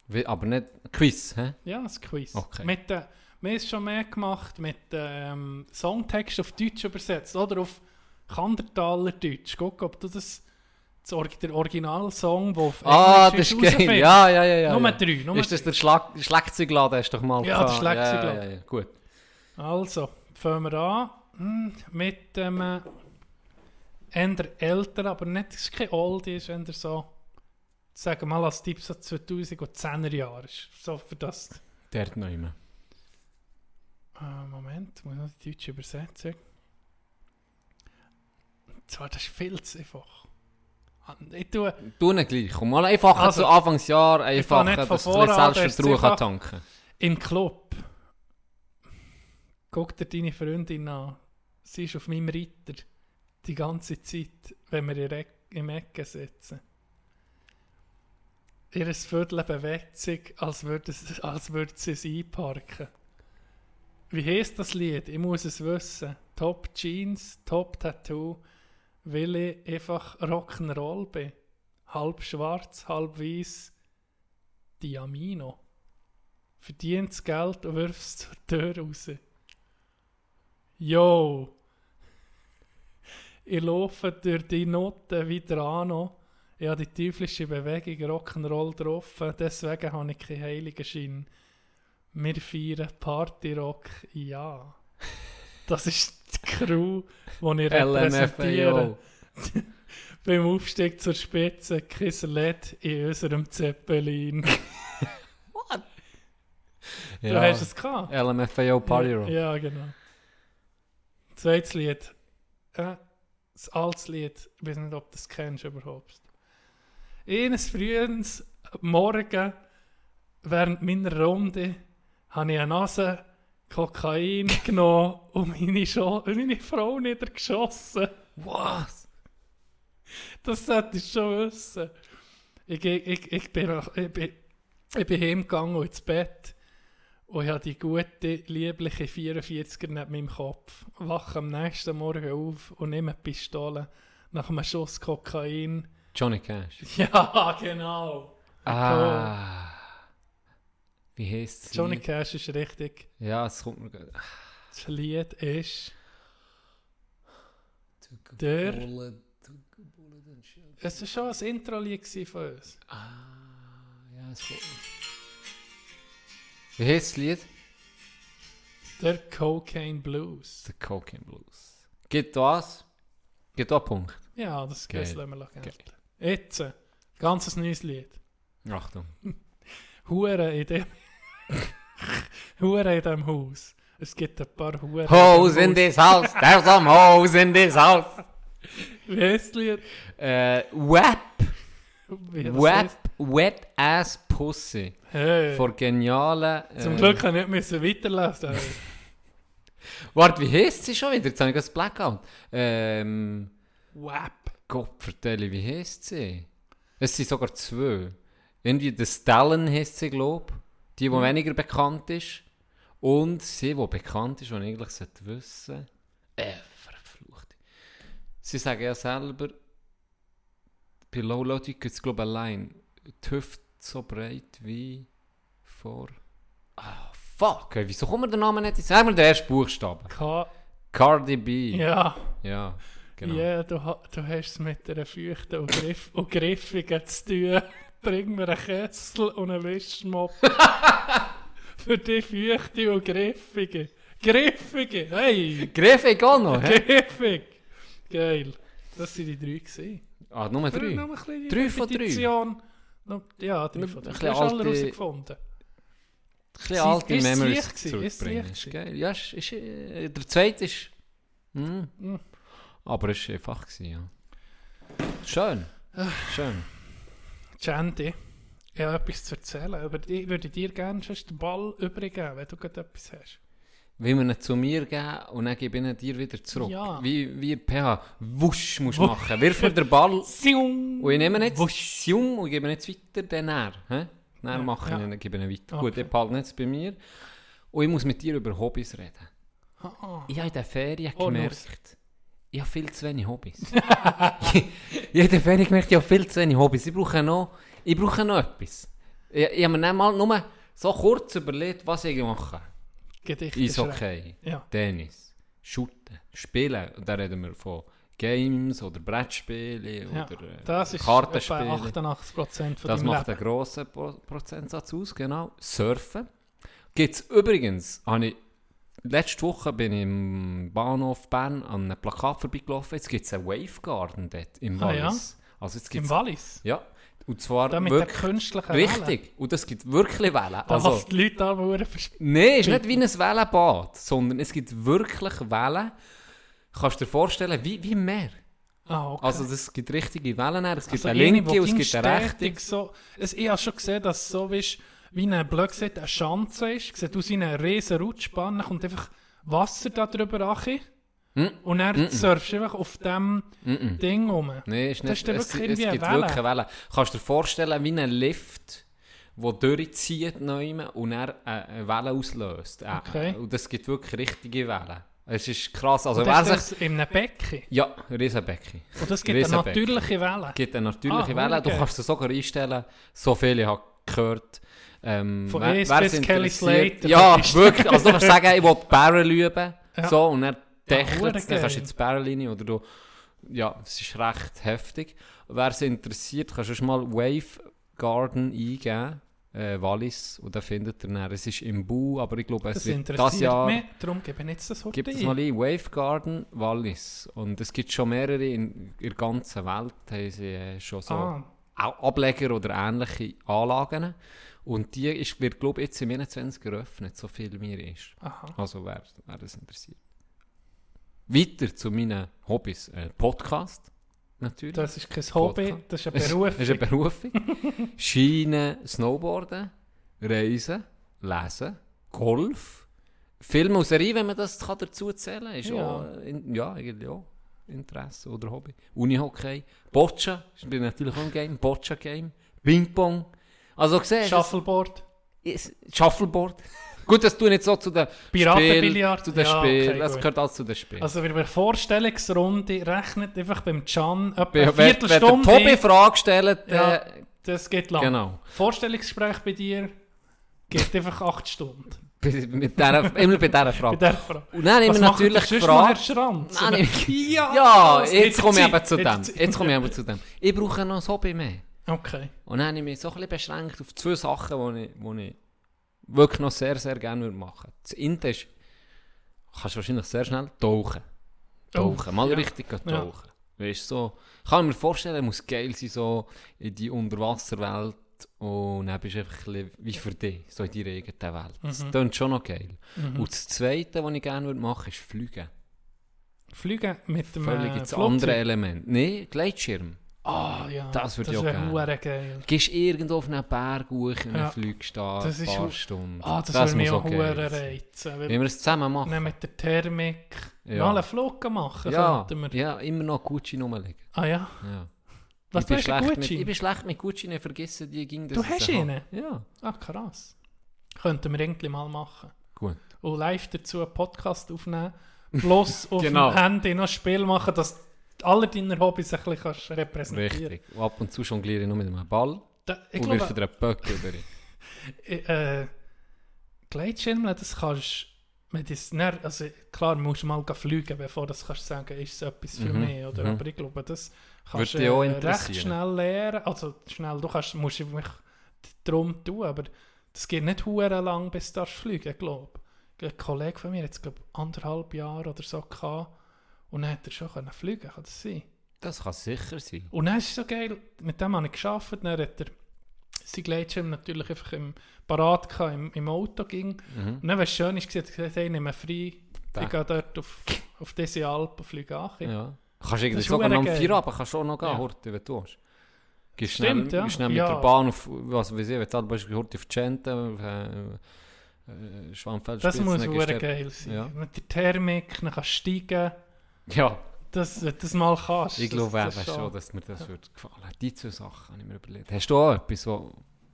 Wie, aber nicht Quiz, hä? Ja, ein Quiz. Okay. Mit, äh, wir haben es schon mehr gemacht mit ähm, Songtext auf Deutsch übersetzt oder auf Kandertaler Deutsch. Guck, ob du das, das Or der Originalsong, der auf Ah, Englisch das ist geil. Ja, ja, ja. ja Nummer drei. Nummer Ist das der Schlag Schlagzeugladen, hast du doch mal Ja, der. Schlagzeugladen. Ja, ja, ja, gut. Also, fangen wir an hm, mit dem äh, eher älter, aber nicht, es ist kein Oldie, es ist eher so, sagen wir mal als Tipp so 2010er Jahre. Ist So für das. Dort noch immer. Äh, Moment, muss noch die deutsche Übersetzung. Zwar, das ist viel zu einfach. Ah, Ich tue, Du nicht gleich. Komm mal einfach Also, zu Anfangsjahr, fange einfach, nicht dass ich ein Selbstvertrauen tanken im Club. Guck dir deine Freundin an. Sie ist auf meinem Ritter. Die ganze Zeit, wenn wir in Eck- im Ecken sitzen. Ihr Viertel bewegt sich, als würde, es, als würde sie es einparken. Wie heisst das Lied? Ich muss es wissen. Top Jeans, Top Tattoo, weil ich einfach Rock'n'Roll bin. Halb schwarz, halb weiß. Diamino verdient das Geld und wirft es zur Tür raus. Yo! Ich laufe durch die Noten wieder an. Ich habe die teuflische Bewegung Rock'n'Roll drauf, deswegen habe ich keinen heiligen Schein. Wir feiern Partyrock, ja. Das ist die Crew, die ich repräsentiere. LMFAO. Beim Aufstieg zur Spitze, Kisserlet in unserem Zeppelin. Du Ja. hast es gehabt. LMFAO Party Rock. Ja, genau. Zweites Lied. Äh, das altes Lied. Ich weiß nicht, ob du das kennst überhaupt. Eines frühens Morgen während meiner Runde habe ich eine Nase Kokain genommen und meine, Scho meine Frau niedergeschossen. Was? Das solltest du schon wissen. Ich, ich, ich, ich, bin, ich, bin, ich bin heimgegangen und ins Bett und ich habe die gute, liebliche 44er neben meinem Kopf. Wache am nächsten Morgen auf und nehme eine Pistole nach einem Schuss Kokain. Johnny Cash. Ja, genau. Ah. Wie heisst es? Johnny Cash ist richtig. Ja, es kommt mir gerade. Das Lied ist der. Es war schon ein Intro-Lied von uns. Ja, es kommt mir. Wie heisst das Lied? Der Cocaine Blues. The Cocaine Blues. Gibt was? Gibt auch einen Punkt. Ja, das das lassen wir gelten. Jetzt, äh, ganzes neues Lied. Achtung. Hure in dem. Hure in dem Haus. Es gibt ein paar Hure. Hose in this house, there's some hose in this house. Haus. Wie heisst das Lied? Äh, Web. heisst? Wet Ass Pussy. Hey. Vor genialen. Äh, Zum Glück kann ich nicht weiterlesen. Warte, wie heisst sie schon wieder? Jetzt habe ich das Blackout. Ähm. Wap. Gott vertelle, wie heisst sie? Es sind sogar zwei. Irgendwie der Stalin heisst sie, glaube Die, die weniger bekannt ist. Und sie, die bekannt ist, und eigentlich sollte wissen. Äh, verflucht. Sie sagen ja selber, bei Low Low gibt es, glaube ich, allein die Hüfte so breit wie vor. Ah, fuck. Hey, wieso kommt der Name nicht? Sag mir den ersten Buchstaben. K. Cardi B. Ja. Ja, genau. Ja, du, du hast es mit einer feuchten und, griff und griffigen zu tun. Bring mir einen Kessel und einen Wischmopp. Für die feuchte und griffige. Griffige! Hey! Griffig auch noch, hä? Griffig! Geil. Das waren die drei. Gewesen. Ah, Nummer drei. ein bisschen die Drei von drei. Repetition. Ja, drei von drei. Du hast alle alte- rausgefunden. Ein bisschen alte ist es Memories zurückbringen. Ist geil. Ja, ist, ist, äh, der zweite ist... Mm. Mm. Aber es war einfach, ja. Schön. Schön. Chandy, ich habe etwas zu erzählen. Über die würde ich dir gerne sonst den Ball übergeben, wenn du gerade etwas hast. Will man ihn zu mir geben und dann gebe ich ihn dir wieder zurück. Ja. Wie, wie PH. Wusch musst du machen. Wirf mir den Ball und ich nehme ihn jetzt Wusch. Und gebe ihn jetzt weiter, dann er. Dann Ja, mache ich ja. ihn, dann gebe ich ihn weiter. Okay. Gut, ich behalte ihn jetzt bei mir. Und ich muss mit dir über Hobbys reden. Ah, Ich habe in den Ferien Oh, gemerkt, ich habe viel zu wenig Hobbys. in den Ferien gemerkt, ich habe viel zu wenig Hobbys. Ich brauche noch, ich brauche noch etwas. Ich, ich habe mir dann mal nur so kurz überlegt, was ich mache. Gedichte Eishockey, Ja. Tennis, Shooten, Spielen. Und da reden wir von Games oder Brettspiele Ja, oder äh, das ist Kartenspiele. etwa 88% von Das macht Leben. einen grossen Pro Prozentsatz aus, genau. Surfen. Gibt es übrigens, habe ich, letzte Woche bin ich im Bahnhof Bern an einem Plakat vorbeigelaufen. Jetzt gibt es einen Wave Garden dort im Ah, ja? Wallis. Also jetzt Im gibt's, Wallis. ja, und zwar Da mit wirklich, künstlichen Wellen. richtig. Und es gibt wirklich Wellen. Da Also, was die Leute da. Nein, es ist nicht wie ein Wellenbad, sondern es gibt wirklich Wellen. Kannst du dir vorstellen, wie, wie im Meer. Ah, okay. Also es gibt richtige Wellen, es gibt Also eine linke und es gibt eine rechte. So, es, ich habe schon gesehen, dass so ist, wie eine, blöd gesagt, eine Schanze ist. Sieht aus wie eine riesen Rutschbahn, dann kommt einfach Wasser da drüber rein. Mm. Und dann Mm-mm. surfst du einfach auf dem Mm-mm. Ding rum. Nein, ist Das nicht. ist dann es, es gibt eine wirklich eine Welle. Kannst du dir vorstellen, wie ein Lift, der durchzieht neu und er eine Welle auslöst. Äh, Okay. Und es gibt wirklich richtige Wellen. Es ist krass. Also wer das sich... ist das in einem Becken. Ja, Riesenbecken. Und das gibt eine natürliche Welle. Es gibt eine natürliche Ah, Welle. Du okay. kannst sie sogar einstellen. So viele habe ich gehört. Ähm, Von wer- wer Kelly Slater. Ja, wirklich. Also du kannst sagen, ich will die Barrel üben. Ja. So, und dann dächelt es. Dann kannst du geil. ins Barrel rein oder du... Ja, es ist recht heftig. Wer es interessiert, kannst du mal Wave Garden eingeben. Äh, Wallis. Und dann findet ihr dann. Es ist im Bu, aber ich glaube, es Das wird das Jahr... mich. Darum gebe ich jetzt das heute Gibt es mal ein Wave Garden Wallis. Und es gibt schon mehrere in, in der ganzen Welt. Haben sie äh, schon so Ah, Ableger oder ähnliche Anlagen. Und die ist, wird, glaube ich, jetzt im 21 eröffnet, so viel mir ist. aha. Also wer, wer das interessiert. Weiter zu meinen Hobbys. Äh, Podcast, natürlich. Das ist kein Hobby, Podcast. das ist eine Berufung. Es ist eine Berufung. Schienen, Snowboarden, Reisen, Lesen, Golf, Film und Serie, wenn man das kann dazu zählen kann. Ist Ja. auch, in, ja, eigentlich auch. Interesse oder Hobby. Unihockey, Boccia, ich bin natürlich auch im Game, Boccia-Game, Ping-Pong. Also siehst Shuffleboard. es- Shuffleboard. Gut, das tue ich nicht so zu den Piratenbillard? Zu den Ja, Spielen. okay, das gehört alles zu den Spielen. Also bei einer Vorstellungsrunde rechnet einfach beim Can etwa wenn, eine wenn, wenn Viertelstunde. Tobi Frage stellt, Ja. äh, das geht lang. genau. Vorstellungsgespräch bei dir geht einfach acht Stunden. Bei- Mit der, immer bei dieser Bei Frage. der Frage. Und dann wir macht natürlich Herr gefragt. Schranz? Nein, ja, Ja, jetzt komme ich eben zu dem. jetzt- Jetzt komme ich eben zu dem. Ich brauche noch ein Hobby mehr. Okay. Und dann habe ich mich so ein bisschen beschränkt auf zwei Sachen, die ich, die ich wirklich noch sehr, sehr gerne würde machen. Das eine ist, kannst du wahrscheinlich sehr schnell tauchen. Tauchen, Oh, mal ja. richtig gehen Ja. tauchen. Weißt, so, ich kann mir vorstellen, muss geil sein, so in die Unterwasserwelt und dann bist du einfach ein bisschen wie für dich, so in deiner eigenen Welt. Das Mhm. klingt schon noch geil. Mhm. Und das Zweite, was ich gerne würde machen, ist Fliegen. Fliegen mit dem Völlig äh, andere Element. Nein, Gleitschirm. Ah ja, Das würde ich auch gerne. geil. Gehst irgendwo auf einen Berg hoch und Ja. fliegst da Das ein ist paar Stunden. Ah, das, würde mich auch hure reizen. Wenn wir es zusammen machen. dann mit der Thermik Ja. mal einen Flug machen Ja, könnten wir. ja, immer noch Gucci rumliegen. Ah ja, Ja. was ich, bin du hast schlecht einen mit, ich bin schlecht mit Gucci, ich vergesse die ging das Du hast ihn? Ja, Ah krass. Könnten wir irgendwie mal machen. gut. Und live dazu einen Podcast aufnehmen. Bloß auf Genau. dem Handy noch ein Spiel machen, dass alle deine Hobbys ein bisschen kannst repräsentieren Richtig. Und ab und zu jongliere ich noch mit einem Ball Da, ich und glaube, wirfe dir einen Böck über. äh, Gleitschirmeln, das kannst wenn das also klar, musst du mal fliegen, bevor du kannst sagen, ist es etwas für Mhm, mich, oder? mhm. Aber ich glaube, das kannst dich auch äh, recht schnell lernen, also schnell, du kannst, musst mich drum tun, aber das geht nicht hure lang, bis du fliegen, glaube ich. Ein Kollege von mir hat es, glaube anderthalb Jahre oder so gehabt und dann hat er schon können fliegen, kann das sein? Das kann sicher sein. Und dann ist es so geil, mit dem habe ich geschafft, dann hat er sein Gleitschirm natürlich einfach im Parat gehabt, im, im Auto ging. Mhm. Und dann, was schön ist, gesagt, gesagt, hey, nimm frei, ich Da. gehe dort auf, auf diese Alp und fliege an. Ja. Kannst irgendwie ist sogar am. Feierabend kannst du auch noch gehen, Ja. Horti, wenn du willst. Gehst Stimmt, schnell, ja. schnell mit Ja. der Bahn auf, was weiß ich, wenn du bist, Horti auf Gente, auf äh, äh, Schwammfeld Das muss gehst du geil sein. Ja. Mit der Thermik, dann kannst du steigen. Ja, Das, wenn du das mal kannst. ich das- glaube das eben ist schon, dass mir das würde gefallen. Die zwei Sachen habe ich mir überlegt. Hast du auch etwas, wo,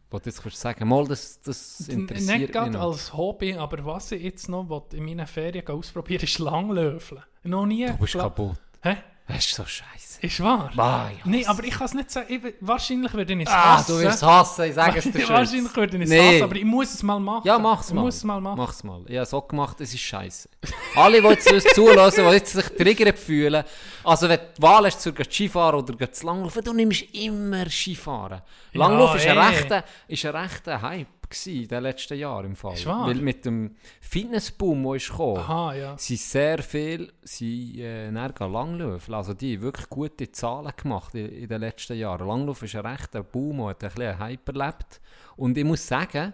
wo du jetzt kannst sagen mal, das, das interessiert Nicht gerade noch. als Hobby, aber was ich jetzt noch will, in meinen Ferien ausprobieren ist Langlöfeln. Noch nie. Du bist kaputt. Hä? Das ist so scheiße. Ist wahr? Bah, ja. Nein, aber ich kann es nicht sagen. Ich, wahrscheinlich würde ich es Ah, hassen. du wirst hassen, ich sage es dir schon. Wahrscheinlich würde ich es Nee. hassen, aber ich muss es mal machen. Ja, mach's ich mal. muss es mal machen. Mach's mal. Ich habe so gemacht, es ist scheiße. Alle, die jetzt uns zulassen, die jetzt sich triggert fühlen, also wenn du die Wahl hast, zu Skifahren oder zu Langlaufen, du nimmst immer Skifahren. Ja, Langlaufen ist, ein eh. rechter, ist ein rechter Hype gewesen in den letzten Jahren im Fall. Wahr? Weil mit dem Fitnessboom, der ist gekommen, Aha, ja. sind sehr viel sind, äh, Langlaufen. Also die haben wirklich gute Zahlen gemacht in, in den letzten Jahren. Langlaufen ist ein rechter Boom, der hat ein bisschen Hype erlebt. Und ich muss sagen,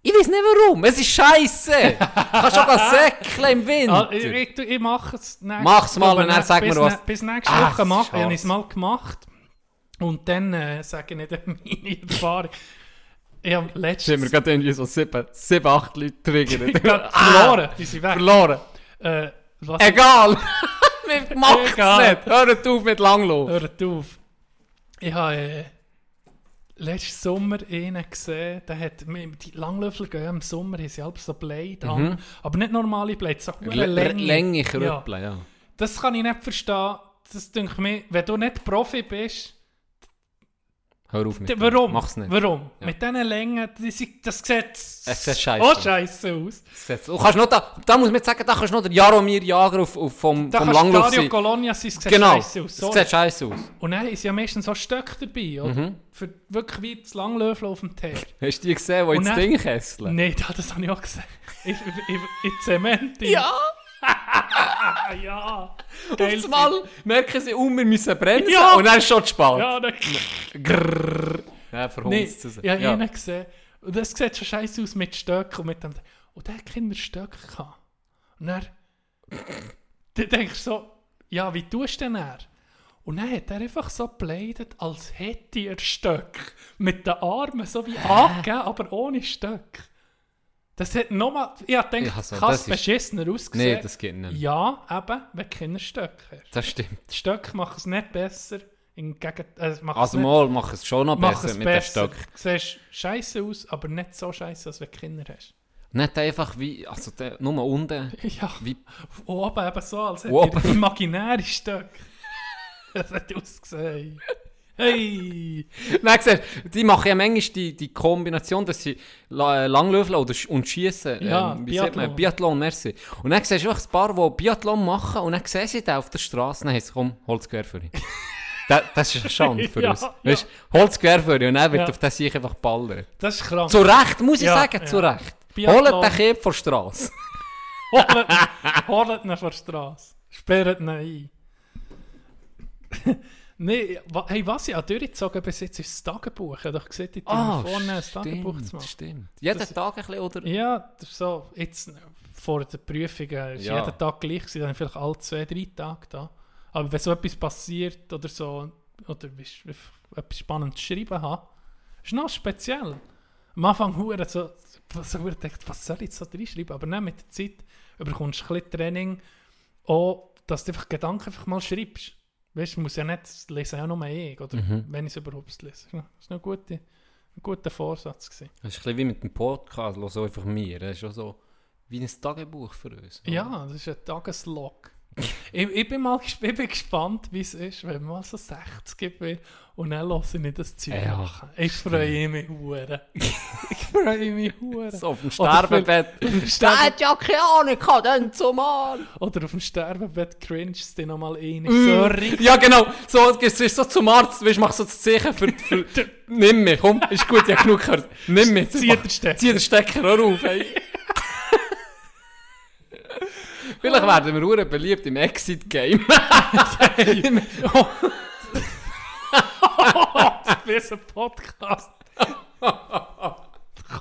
ich weiß nicht warum, es ist scheiße. Kannst schon gehen säckeln im Winter. Ah, ich, ich, ich mache es nächste Mach's mal und dann sag mir was. Bis nächste Woche mache ich es mal gemacht. Und dann äh, sage ich nicht meine Erfahrung. Ich habe Jetzt haben wir gerade irgendwie so sieben, sieben acht Leute triggert. gerade verloren. Die sind weg. Verloren. Äh, was Egal. Wir machen es nicht. Hört auf mit Langlaufen. Hört auf. Ich habe äh, letzten Sommer einen gesehen, der hat, die Langlöffel gehen im Sommer, haben sie halb so Blade an, aber nicht normale Blade, so Länge, Länge. Länge Ja. Ja. Das kann ich nicht verstehen. Das denke mir, wenn du nicht Profi bist, Hör auf mit dem. warum? Mach's nicht. Warum? Ja. Mit diesen Längen, das sieht, Es sieht auch aus. scheiße aus. Du kannst noch da, da muss man sagen, da kannst du noch den Jaromir Jager auf, auf vom, Da vom kannst du Langlauf Dario sein. Colonia sein, es sieht Genau, scheiße aus. es Sorry. sieht scheiße aus. Und dann ist ja meistens so Stöcke dabei, oder? Mhm. Für wirklich wie das Langlöffel auf dem Teer. Hast du die gesehen, die Und ins dann- Ding kesseln? Nein, da- das habe ich auch gesehen. Ich, ich, ich, in Zement. Ja! Ja. Auf einmal merken sie, um, wir müssen bremsen Ja. und dann ist schon zu spät. Ja, dann, Grrrr. Ja, nee, verhunzt es. ich habe ihn gesehen. Und das sieht schon scheiße aus mit Stöcken und mit dem. Und der hat keine Stöcke gehabt. Und dann. dann denkst du so, ja, wie tust du denn er? Und dann hat er einfach so gebleidet, als hätte er Stöcke. Mit den Armen so wie angegeben, aber ohne Stöcke. Das hat nochmal, ich hab gedacht, Ja, so, es ist- beschissener aussehen. Nee, das geht nicht. Ja, eben, wenn du keine Stöcke hast. Das stimmt. Die Stöcke machen es nicht besser. Hingegen, äh, Also mal mach es schon noch besser es mit den besser. Stöcken. Du siehst scheiße aus, aber nicht so scheiße, als wenn du Kinder hast. Nicht einfach wie, also der, nur unten, Ja, wie, oben eben so, als hätte ihr imaginäre Stöcke. Das hat ausgesehen. Hey! Nein, siehst, die machen ja manchmal die, die Kombination, dass sie äh, Langlöfeln oder sch- und Schießen. Ja, ähm, wie sagt man? Biathlon. Biathlon, merci. Und dann siehst du einfach ein paar, die Biathlon machen und dann sehen sie den auf der Straße und dann heißt komm, hol's quer für ihn. das, das ist eine Schande für Ja, uns. ja. Weißt du, hol's quer für ihn und dann wird Ja. auf den sich einfach ballern. Das ist krank. Zu Recht, muss ich Ja, sagen, ja. zu Recht. Biathlon. Holt den Kieb von der Straße. Holt ihn von der Straße. Sperrt ihn ein. Nein, hey, was ich auch durchgezogen bis jetzt ist das Tagebuch. Ich doch gesehen, die ah, vorne ein Tagebuch zu machen. stimmt. Jeden Das- Tag ein bisschen, oder? Ja, so, jetzt vor der Prüfung ist Ja. jeden Tag gleich, dann vielleicht alle zwei, drei Tage da. Aber wenn so etwas passiert oder so, oder wie ich etwas Spannendes schreiben habe, ist noch speziell. Am Anfang hure so, so gedacht, was soll ich jetzt so reinschreiben? Aber dann mit der Zeit bekommst du ein bisschen Training, auch, dass du einfach Gedanken einfach mal schreibst. Weißt du, muss ja nicht das lesen, auch nur ich, oder Mhm. wenn ich es überhaupt lese. Das noch ein guter, ein guter Vorsatz gewesen. Das ist ein bisschen wie mit dem Podcast, los einfach mir. Das ist schon so wie ein Tagebuch für uns. oder? Ja, das ist ein Tageslog. Ich, ich, bin mal ich bin gespannt, wie es ist, wenn man so 60 wird und dann höre ich das Zeug Ja. Ich freue mich hure. ich freue mich hure. So auf dem Sterbebett. Der hat ja keine Ahnung gehabt, dann zumal. oder auf dem Sterbebett cringest du nochmal rein. Mm. So richtig. Ja, genau. So, es ist so zum Arzt, weißt, mach so das Zeichen für, für Nimm mich, komm, ist gut, ich habe genug gehört. Nimm mich. Zieh den Stecker. Zieh den Stecker auch auf, ey. Vielleicht werden wir hure beliebt im Exit-Game. Wie so ein Podcast.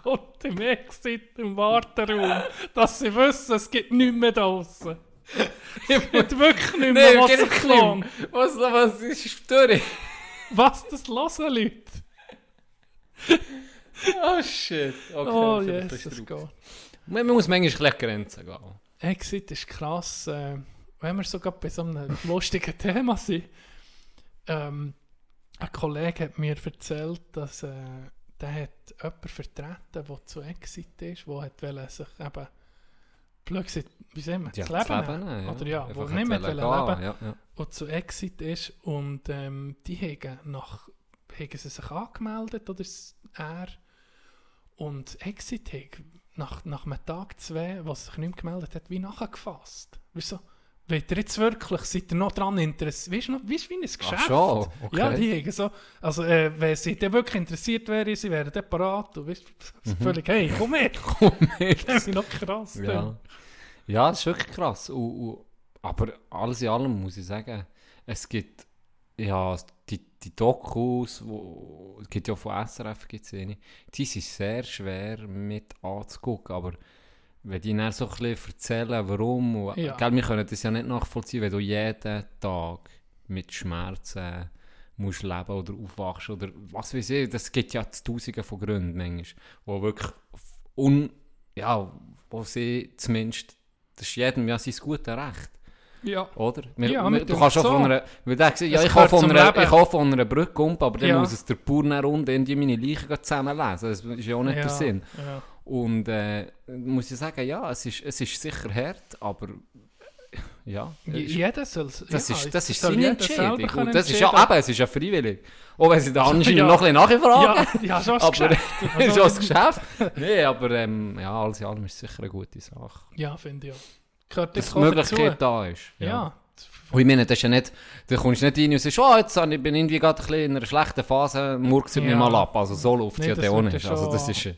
Kommt im Exit im Warteraum, dass sie wissen, es gibt nichts mehr draußen. Es gibt wirklich nicht mehr, Nee, was lohnt. schlimm. Was, was ist durch? Was das hören, Leute? Oh shit. Okay, Oh, Jesus es Gott. Man man muss manchmal ein bisschen Grenzen gehen. Exit ist krass. Äh, wenn wir sogar bei so einem lustigen Thema sind. Ähm, ein Kollege hat mir erzählt, dass äh, der hat jemanden vertreten, der zu Exit ist, der hat sich eben blöd gesagt, wie sagen wir, das Leben, nehmen. Oder ja, wo nicht mehr leben ja, ja. und zu Exit ist und ähm, die haben nach haben sie sich angemeldet oder er und Exit hat nach, nach einem Tag, zwei, was sich nicht mehr gemeldet hat, wie nachgefasst. Wieso? Wollt ihr jetzt wirklich, seid ihr noch dran interessiert? Weißt du, noch- weißt du, wie ein Geschäft? Ach schon, okay. Ja, die haben so, also äh, wenn sie dann wirklich interessiert wären, sie wären dann parat und weißt, so völlig, hey, komm her, Komm mit. das sind noch krass. Mhm. Ja. ja, das ist wirklich krass. Und, und, aber alles in allem muss ich sagen, es gibt ja die, die Dokus, wo, es gibt ja von SRF gibt's eine, die sind sehr schwer mit anzugucken, aber wenn die dann so ein bisschen erzählen, warum, und, Ja. gell, wir können das ja nicht nachvollziehen, wenn du jeden Tag mit Schmerzen musst leben oder aufwachst oder was weiß ich, das gibt ja tausende von Gründen manchmal, wo wirklich un, ja, wo sie zumindest, das ist jedem ja sein gutes Recht, Ja. oder? Wir, Ja, wir, du kannst auch so. von einer, weil der ja, Es ich kann, von einer, ich kann von einer Brücke um, aber dann Ja. muss es der dann unten irgendwie meine Leichen zusammenlesen, das ist ja auch nicht ja, der Sinn. Ja. Und äh, muss ich sagen, ja, es ist, es ist sicher hart, aber ja, Jeder soll das ja, ist, das ist seine Entscheidung. Und das ist ja eben, es ist ja freiwillig. Auch wenn sie da anscheinend Ja. noch ein bisschen nachfragen. Ja, ja, schon ein aber Geschäft. ist Also, schon ein Geschäft. Nee, aber ähm, ja, alles in allem ist es sicher eine gute Sache. Ja, finde ich auch. Gehört Dass das die Möglichkeit da ist. Ja. Und ich meine, das ist ja nicht, da kommst du nicht rein und sagst, oh, jetzt bin ich irgendwie gerade ein bisschen in einer schlechten Phase, murks ich mich Ja. mal ab. Also so läuft es Nee, ja dann auch nicht. ja Also das ist, äh,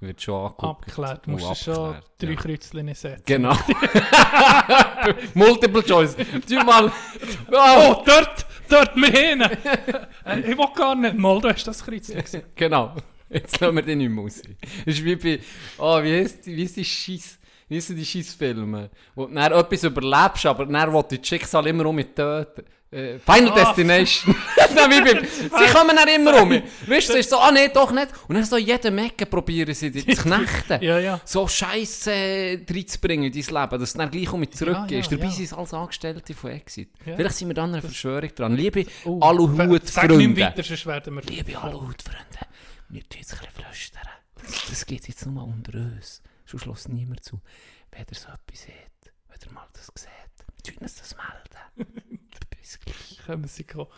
wird schon angeguckt. abgeklärt. Du musst du schon drei ja. Kreuzchen setzen. Genau. Multiple Choice. Tu mal. Oh, Oh, dort, dort, wir hin. Äh, ich will gar nicht mal, du hast das Kreuzchen gesehen. genau. Jetzt lassen wir den nicht mehr raus. Das ist wie bei, oh, wie heißt wie ist die Scheiss, Wie sind die scheiß Filme? Wo du dann etwas überlebst, aber dann will das Schicksal immer um mich töten. Äh, Final Ah, Destination. Sie kommen dann immer um mich. Weißt du, es ist so, ah nee, doch nicht. Und dann so jeden Mecken probieren sie dich zu knechten. Ja, ja. So Scheiße reinzubringen in dein Leben, dass du dann gleich um mich zurückgehst. ja, Dabei ja. sind es alles Angestellte von Exit. Ja. Vielleicht sind wir dann an einer Verschwörung dran. Liebe Oh, Aluhut-Freunde. weiter, sonst werden wir... Liebe Aluhut-Freunde, wir tun jetzt ein bisschen flüstern. Das, das geht jetzt nur unter uns. Schon schloss niemand zu. Wenn ihr so etwas seht, wenn ihr mal das seht, tun uns das melden. Bis gleich. Können sie go-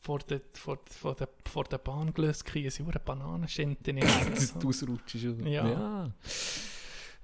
vor der, vor, vor der, vor der Bahn gelöst kriegen, sie eine Bananenschinte du ausrutschst. Ja. ja. Ja,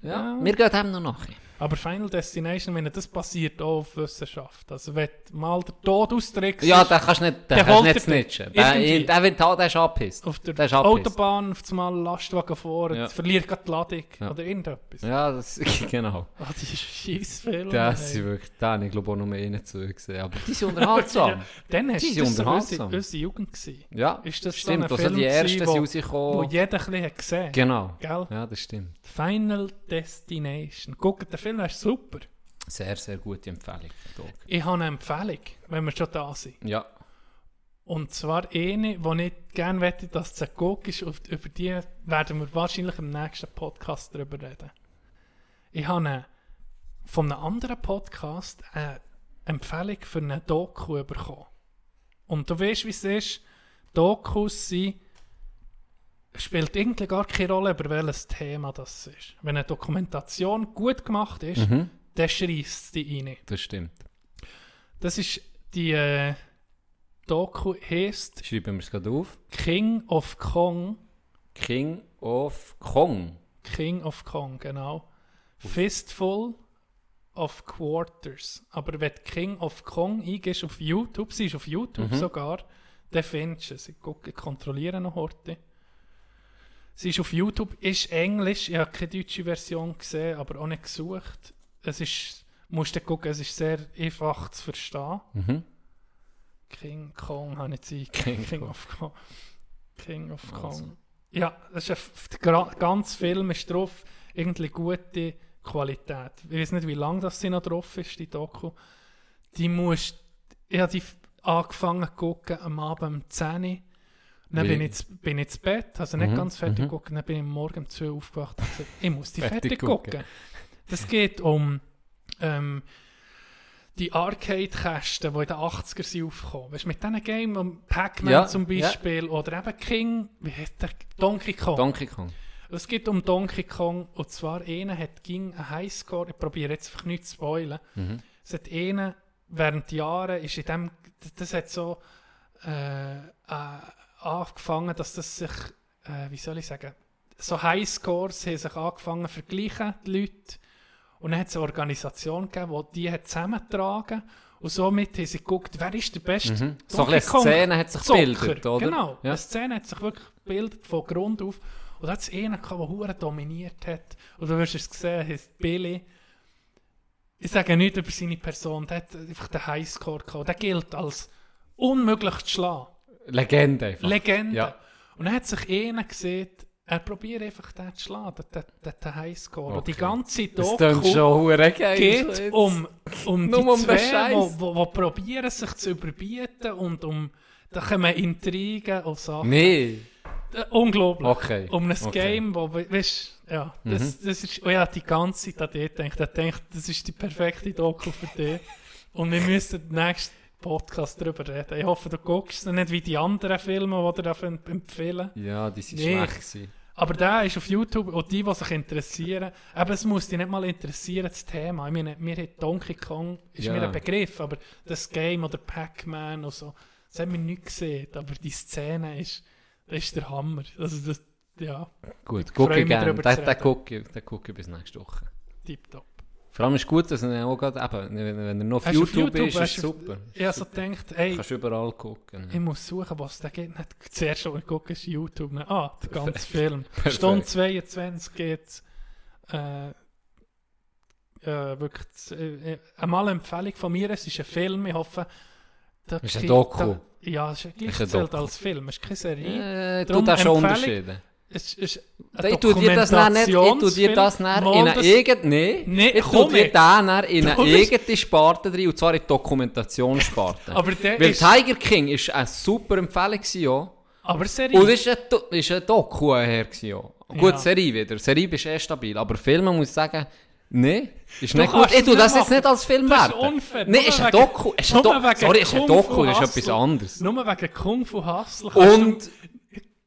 Ja. wir gehen dem noch nachher. Aber Final Destination, wenn das passiert auch auf Wissenschaft. Also wenn mal der Tod austrickst, Ja, den kannst du nicht, den Der kannst nicht snitchen. Der, irgendwie. der, der, der, der ist angepisst. auf der der ist. Autobahn auf einmal Lastwagen vor, Ja. verliert gerade die Ladung Ja. oder irgendetwas. Ja, das, genau. Ah, die Scheissfilme. Das sind wirklich, da habe ich glaube auch noch mehr zu gesehen. Aber die sind unterhaltsam. Dann hast Die du sind das so unsere, unterhaltsam. unsere Jugend gewesen. Ja, Ist das so stimmt. ein Also Film die ersten gewesen, sind wo- rausgekommen. jeder ein bisschen hat gesehen Genau. Gell? Ja, das stimmt. Final Destination. Guck, der Film ist super. Sehr, sehr gute Empfehlung. Dog. Ich habe eine Empfehlung, wenn wir schon da sind. Ja. Und zwar eine, die ich gerne möchte, dass es guckst. Und über die werden wir wahrscheinlich im nächsten Podcast darüber reden. Ich habe eine, von einem anderen Podcast eine Empfehlung für eine Doku bekommen. Und du weißt, wie es ist. Dokus sind, spielt irgendwie gar keine Rolle, über welches Thema das ist. Wenn eine Dokumentation gut gemacht ist, Mhm. dann schreist es dich rein. Das stimmt. Das ist die äh, Doku heisst Schreiben wir es gerade auf. King of Kong. King of Kong. King of Kong, genau. Fistful of Quarters. Aber wenn du King of Kong eingehst auf YouTube, sie ist auf YouTube sogar, dann findest du gucke, ich kontrolliere noch heute. Sie ist auf YouTube, ist Englisch, ich habe keine deutsche Version gesehen, aber auch nicht gesucht. Es ist, musst du gucken, es ist sehr einfach zu verstehen. Mhm. King Kong habe ich jetzt King King, of Kong. King of Kong. Also. Ja, das ist ein, der ganze Film ist drauf, irgendwie gute Qualität. Ich weiß nicht, wie lange das noch drauf ist, die Doku. Die musst, ich habe die angefangen zu gucken am Abend um 10 Uhr. Dann bin ich, zu- bin ich zu Bett, also nicht Mhm, ganz fertig mhm. geguckt. Dann bin ich morgen um 2 Uhr aufgewacht und gesagt, ich muss die Fertig fertig, gucken. gucken. Das geht um ähm, die Arcade-Kästen, die in den 80er sind aufgekommen. Weißt du, mit diesen Games, um Pac-Man Ja, zum Beispiel, oder eben King, wie heißt der? Donkey Kong. Donkey Kong. es geht um Donkey Kong, und zwar einer hat ging einen Highscore, ich probiere jetzt einfach nicht zu spoilen. Mhm. Es hat einen während Jahren, ist in dem, das, das hat so äh, äh, angefangen, dass das sich, äh, wie soll ich sagen, so Highscores haben sich angefangen zu vergleichen, die Leute. Und dann hat es eine Organisation gegeben, die die hat zusammengetragen und somit haben sie geguckt, wer ist der beste Mhm. So Donkey ein bisschen Kong Szene hat sich gebildet, oder? Genau, Ja. eine Szene hat sich wirklich gebildet von Grund auf. Und da hat es einen gehabt, der dominiert hat. Und du wirst es gesehen, heißt Billy. Ich sage nicht über seine Person, der hat einfach den Highscore gehabt. Der gilt als unmöglich zu schlagen. Legende einfach. Legende. Ja. Und dann hat sich einer gesehen, er probiert einfach den zu schlagen, den, den, den Highscore. Und die Okay. ganze Das Doku schon hure geil. geht um, um die um zwei, die probieren, sich zu überbieten und um da kommen Intrigen und Sachen. Nee. Äh, unglaublich. Okay. Um ein okay. Mhm. Game, wo, we- weißt ja, das, das ist, oh ja, die ganze Zeit an dich. Ich denke, das ist die perfekte Doku für dich. Und wir müssen den nächsten Podcast darüber reden. Ich hoffe, du guckst es nicht wie die anderen Filme, die dir empfehlen. Ja, die sind Nee. schlecht gewesen. Aber der ist auf YouTube und die, die sich interessieren, aber es muss dich nicht mal interessieren, das Thema. Ich meine, mir hat Donkey Kong, ist Ja. mir ein Begriff, aber das Game oder Pac-Man und so, das haben wir nicht gesehen, aber die Szene ist, das ist der Hammer. Also das, ja, Gut, gucke gerne. Den, den gucke ich bis nächste Woche. tipptopp. Vor allem ist gut, dass er auch gerade, eben, wenn, er noch auf Hast YouTube, YouTube, ist, ist hast du- super. Ich habe so gedacht, ey, Kannst überall gucken. ich muss suchen, was da geht. Nicht zuerst schon gucken, ist YouTube. Ah, der ganze Film. Stunde 22 geht äh, äh, wirklich äh, äh, einmal eine Empfehlung von mir. Es ist ein Film, ich hoffe. Da Ist ein Doku. Da, ja, es ist Doku. als Film, es ist keine Serie. Äh, du da schon Empfehlung. Es ist Ich tu dir das dann nicht, ich tu dir das dann in eine eigene, nee, ich tu komm dir nicht. den dann in eine eigene Sparte drin, und zwar in die Dokumentationssparte. Aber der Weil ist- Tiger King ist eine super Empfehlung gewesen, ja. Aber Serie. Und es ist ein, ist ein Doku her gewesen, ja. Gut, Ja. Serie wieder. Serie ist eh stabil, aber Filme muss ich sagen, nee, ist Du nicht gut. Ich tu es das nicht jetzt nicht als Film Das ist werten. unfair. Nee, Nur ist ein Doku. Ist ein Do Sorry, ist ein Doku, das ist etwas anderes. Nur wegen Kung Fu Hustle Und,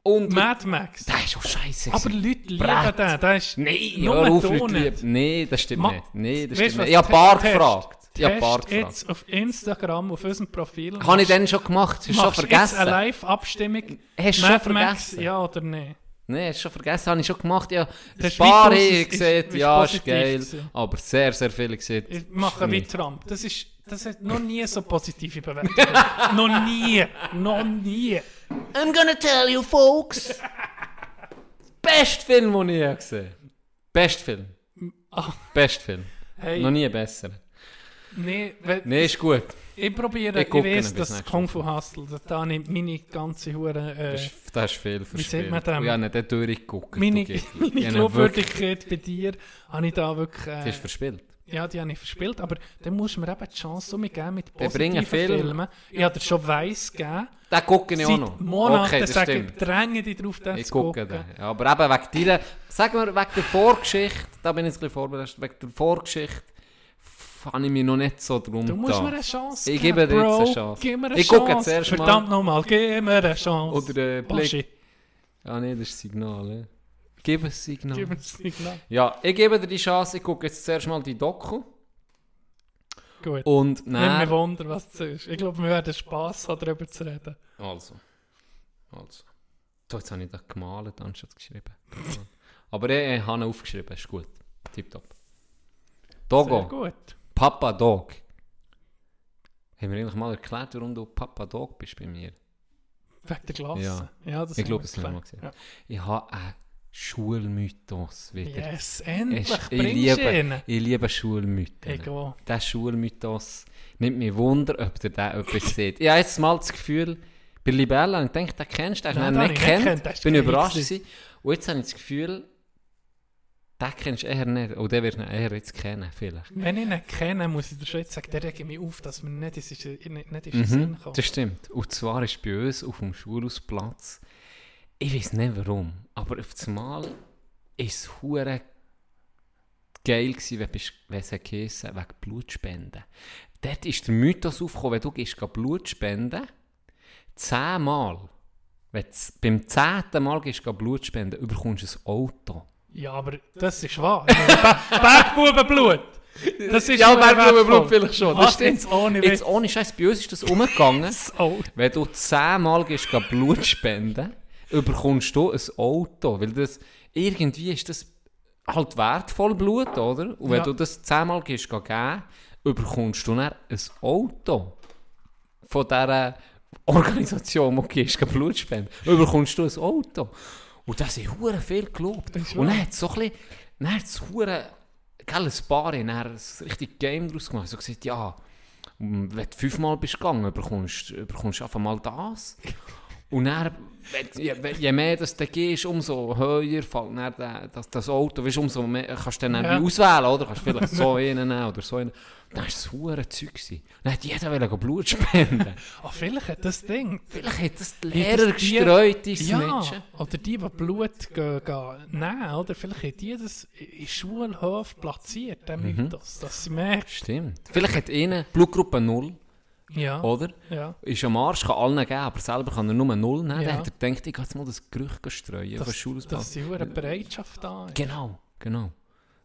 und, Mad Max. der ist auch scheiße Aber. Leute lieben Brett. den. Der ist Nee, nur auf, Leute. Nee, das stimmt Ma- nicht. Nee, das Weißt stimmt nicht. Ich habe Test- gefragt. Ich habe Test gefragt. jetzt auf Instagram, auf unserem Profil. Habe ich dann schon gemacht? Hast du schon vergessen? eine Live-Abstimmung. Hast du schon vergessen? ja oder nein? Nein, hast du schon vergessen, habe ich schon gemacht. Ja, Das ein ist paar habe gesehen, ja, ist geil. gewesen. Aber sehr, sehr viele gesehen. Ich mache wie nicht. Trump. Das, ist, das hat noch nie so positive Bewertungen. noch nie. Noch nie. I'm gonna tell you, folks. Best Film, den ich je gesehen habe. Best Film. Ah. Best Film. Hey, Noch nie besser. nee, Nein, ist gut. ich probiere, Ich ich, weiß, dass Kung Fu Hustle, da ich meine ganze Hure, äh, Das ist, das ist viel Wie verspielt. sagt man dem? Ich habe nicht durchgeguckt. meine, meine Glaubwürdigkeit bei dir habe ich da wirklich, Das äh, ist verspielt. Ja, die habe ich verspielt, aber dann musst du mir eben die Chance umgeben mit positiven Film. Filmen. Ich habe dir schon Weiss gegeben. Den gucke ich auch noch. Monaten okay, das sage stimmt. ich, dränge dich darauf, den Ich zu gucke gucken. den. Ja, aber eben wegen deiner, sagen wir, wegen der Vorgeschichte, da bin ich jetzt ein bisschen vorbereitet, wegen der Vorgeschichte habe ich mich noch nicht so drum Du musst da. mir eine Chance Ich geben, gebe dir jetzt eine Chance. Gib mir eine Ich Chance. gucke jetzt erst mal. Verdammt nochmal, gib mir eine Chance. Oder äh, Blick. Ah nee, das ist Signal. Eh. Gib ein Signal. Gib mir das Signal. Ja, ich gebe dir die Chance, ich gucke jetzt zuerst mal die Doku. Gut. Und Nicht mehr dann... wundern, was das ist. Ich glaube, wir werden Spass haben, darüber zu reden. Also. Also. So, jetzt habe ich das gemalt, anstatt geschrieben. Aber ich, ich habe ihn aufgeschrieben, ist gut. Tipptopp. Sehr Dogo. gut. Papa Dog. Haben wir eigentlich mal erklärt, warum du Papa Dog bist bei mir? Wegen der Klasse. Ja. Ja, das Ich glaube, das haben wir mal gesehen. Ich habe einen Schulmythos wieder. Yes, endlich Ist- ich, liebe, ihn. ich liebe Schulmythen. Ego. Der Schulmythos nimmt mich Wunder, ob der den etwas sieht. Ich habe jetzt mal das Gefühl, bei Libella, ich denke, den kennst du, den Nein, nicht ich nicht kennt. bin überrascht gewesen. Und jetzt habe ich das Gefühl, den kennst du eher nicht. Und den wirst du eher jetzt kennen, vielleicht. Wenn ich ihn kenne, muss ich dir schon jetzt sagen, der regt mich auf, dass mir nicht, ist, nicht, nicht in den Sinn Mhm, kommt. das stimmt. Und zwar ist bei uns auf dem Schulhausplatz, ich weiß nicht warum, aber auf das Mal ist es hure geil gewesen, wenn, bist- wenn es wegen Blutspenden. Dort ist der Mythos aufgekommen, wenn du gehst geh Blut spenden, zehnmal, wenn du beim zehnten Mal gehst geh Blut spenden, bekommst du ein Auto. Ja, aber das ist wahr. Bergbubenblut. Das ist Ja, Bergbubenblut vielleicht schon, das stimmt. Jetzt ohne Witz. Jetzt ohne Scheiß, bei uns ist das umgegangen. Oh, Wenn du zehnmal gehst geh Blut spenden, bekommst du ein Auto. Weil das, irgendwie ist das halt wertvoll Blut, oder? Und wenn Ja. du das zehnmal gehst geh geben, bekommst du dann ein Auto. Von dieser Organisation, wo du gehst geh Blut spenden, bekommst du ein Auto. Und das ist hure viel gelobt. Und dann hat es so ein bisschen, dann hat es hure, gell, ein paar dann ein richtig Game draus gemacht. So gesagt, ja, wenn du fünfmal bist gegangen, bekommst du einfach mal das. Und dann, je, je mehr das du gehst, umso höher fällt dann das, das Auto. Weißt, umso mehr kannst du dann Ja. auswählen, oder? Kannst vielleicht so einen oder so einen. Dann war es ein Zeug. Dann hat jeder Blut spenden. ah, vielleicht hat das Ding. vielleicht hat das die Hat Lehrer das gestreut ins Ja, Mädchen. oder die, die Blut gehen, gehen nehmen, oder? Vielleicht haben die das in Schulhof platziert, der Mhm. Mythos, dass sie merken. Stimmt. Vielleicht hat ihnen Blutgruppe 0, Ja, oder? ja. Ist am Arsch, kann allen geben, aber selber kann er nur 0 nehmen. Ja. Dann hat er gedacht, ich kann jetzt mal das Gerücht streuen. auf den Dass, dass die hure Bereitschaft da ist. Genau, genau.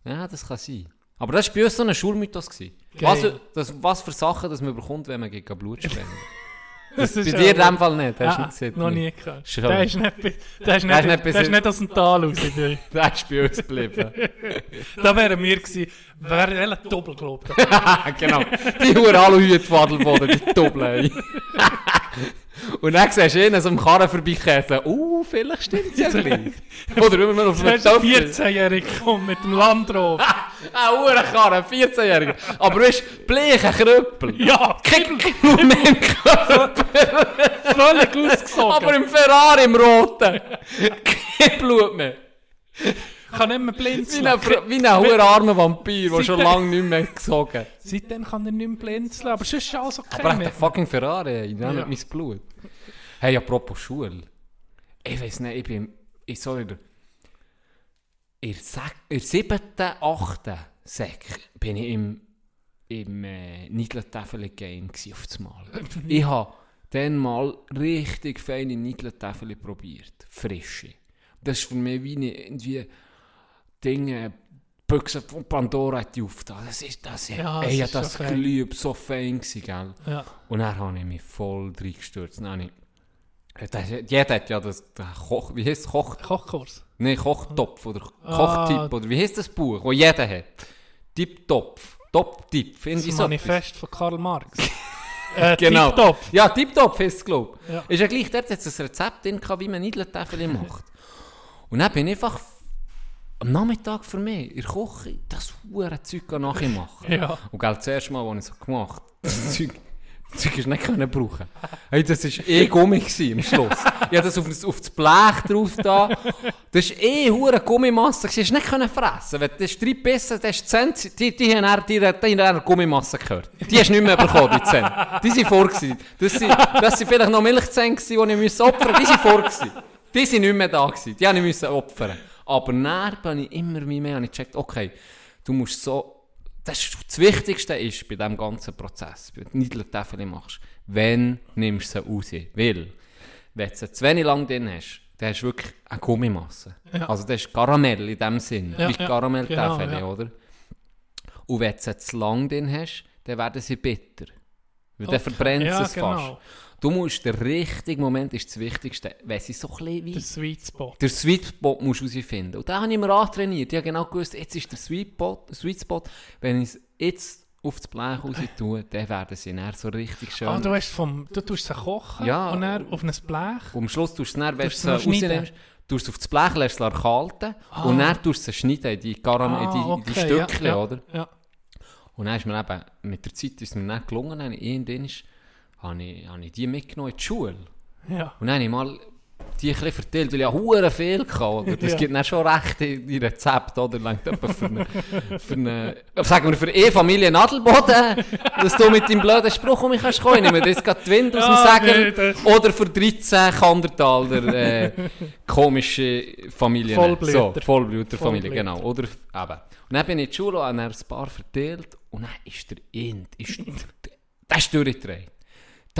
Ja, das kann sein. Aber das war bei uns so ein Schulmythos. gewesen. Was, das, was für Sachen das man bekommt, wenn man gegen Blut spendet. Das bei dir in dem Fall nicht, hast du Ah, nicht gesehen? noch nie gehört. Der ist nicht, der ist nicht, Der ist nicht der aus dem Tal raus. Das ist bei uns geblieben. da wären wir gewesen, wären relativ doppelt gelobt. genau. Die Huren Aluhüte Wadelboden, die Doppel. Und dann siehst du ihn so am Karren vorbeikäsen. Uh, vielleicht stimmt es ja gleich. Oder wenn man auf einem Töpfchen... 14-Jährigen gekommen mit dem Landrover. Ah, Uhrenkarren, 14-Jähriger. Aber weißt du, bleichen Krüppel. Ja, Kippel mit dem Körper. völlig ausgesogen. Aber im Ferrari, im Roten. kein Blut mehr. Kann nicht mehr blinzeln. Wie ein, Fra- wie ein hoher armer Vampir, der schon lange nicht mehr gesogen Seitdem kann er nicht mehr blinzeln, aber sonst ist alles okay. Aber er hat einen fucking Ferrari, ich nehme Ja. mein Blut. Hey, apropos Schule. Ich weiß nicht, ich bin ich so in der, in der, siebten, achten Sek bin ich im, im äh, Nidletafel-Game gsi auf das Mal. ich habe dann mal richtig feine Nidletafel probiert. Frische. Das ist für mich wie eine, irgendwie Dinge, Büchse von Pandora hat die aufgetan. Das ist das. Ja, ey, das ist das geliebt, so fein gsi, gell? Ja. Und dann habe ich mich voll reingestürzt. Dann das, jeder hat ja das, das Koch, wie heißt Koch, Kochkurs. nee, Kochtopf oder Ah. Kochtipp oder wie heißt das Buch, wo jeder hat? Tipptopf, Top-Tipp, finde Das ich so. Manifest von Karl Marx. äh, Genau. Tipptopp. Ja, Tipptopf heisst es, glaube ich. Ja. Ist ja gleich, dort hat es ein Rezept drin, wie man Niedeltäfel macht. Und dann bin ich einfach am Nachmittag für mich in der Küche das hure Zeug nachmachen. Ja. Und gell, das erste Mal, als ich so gemacht habe, das Zeug, das Zeug nicht können brauchen. Hey, das war eh Gummi gewesen, am Schluss. Ich habe das auf, das- auf das Blech drauf da. Das war eh hure Gummimasse. gewesen. hast nicht können fressen. Wenn du das drei bissen, das ist Zehn, die, die haben dann, die, die dann Gummimasse gehört. Die hast du nicht mehr bekommen, die Zähne. Die sind vor gewesen. Das sind, das sind vielleicht noch Milchzähne gewesen, die ich opfern musste. Die sind vor gewesen. Die sind nicht mehr da gewesen. Die habe ich opfern. Aber dann bin ich immer wie mehr, habe ich gecheckt, okay, du musst so, das, ist, das Wichtigste ist bei diesem ganzen Prozess, wenn du Niedeltäfel machst, wenn nimmst du sie raus. Weil, wenn du sie zu wenig lang drin hast, dann hast du wirklich eine Gummimasse. Ja. Also das ist Karamell in dem Sinn, Ja, wie ja, Karamelltäfel, genau, ja. oder? Und wenn du sie zu lang drin hast, dann werden sie bitter. Weil dann Okay. verbrennt Ja, es fast. Du musst, der richtige Moment ist das Wichtigste, wenn sie so ein bisschen wie Der Sweet Spot. der Sweet Spot musst du herausfinden. Und da habe ich mir antrainiert. Ich habe genau gewusst, jetzt ist der Sweet Spot, Sweet Spot. wenn ich es jetzt auf das Blech raus tue, dann werden sie dann so richtig schön. Ah, du, hast vom, du tust sie kochen Ja. und dann auf ein Blech. Und am Schluss tust du es dann, wenn du schneiden? rausnimmst, tust es auf das Blech, lässt es erkalten und dann tust du sie schneiden in die, Karam in die, Ah, Stückchen, ja, ja, oder? Ja. Und dann ist mir eben, mit der Zeit ist es mir nicht gelungen, irgendwann ist, habe ich, habe ich die mitgenommen in die Schule. ja. Und dann habe ich mal die ein verteilt, weil ich ja hure viel hatte, oder? Das Ja. gibt dann schon recht in die Rezepte, oder? Langt für eine, für eine, sagen wir für eine Familie Nadelboden, dass du mit deinem blöden Spruch um mich kannst kommen. Ich nehme das gerade die Wind aus dem Ja, Sägel. nee, das- oder für 13 Kandertaler, äh, komische Familien. Vollblüter. So, Vollblüterfamilie, Vollblüter. genau. Oder, eben. Und dann bin ich in die Schule und habe ein paar verteilt und dann ist der Int, ist, der ist durchgedreht.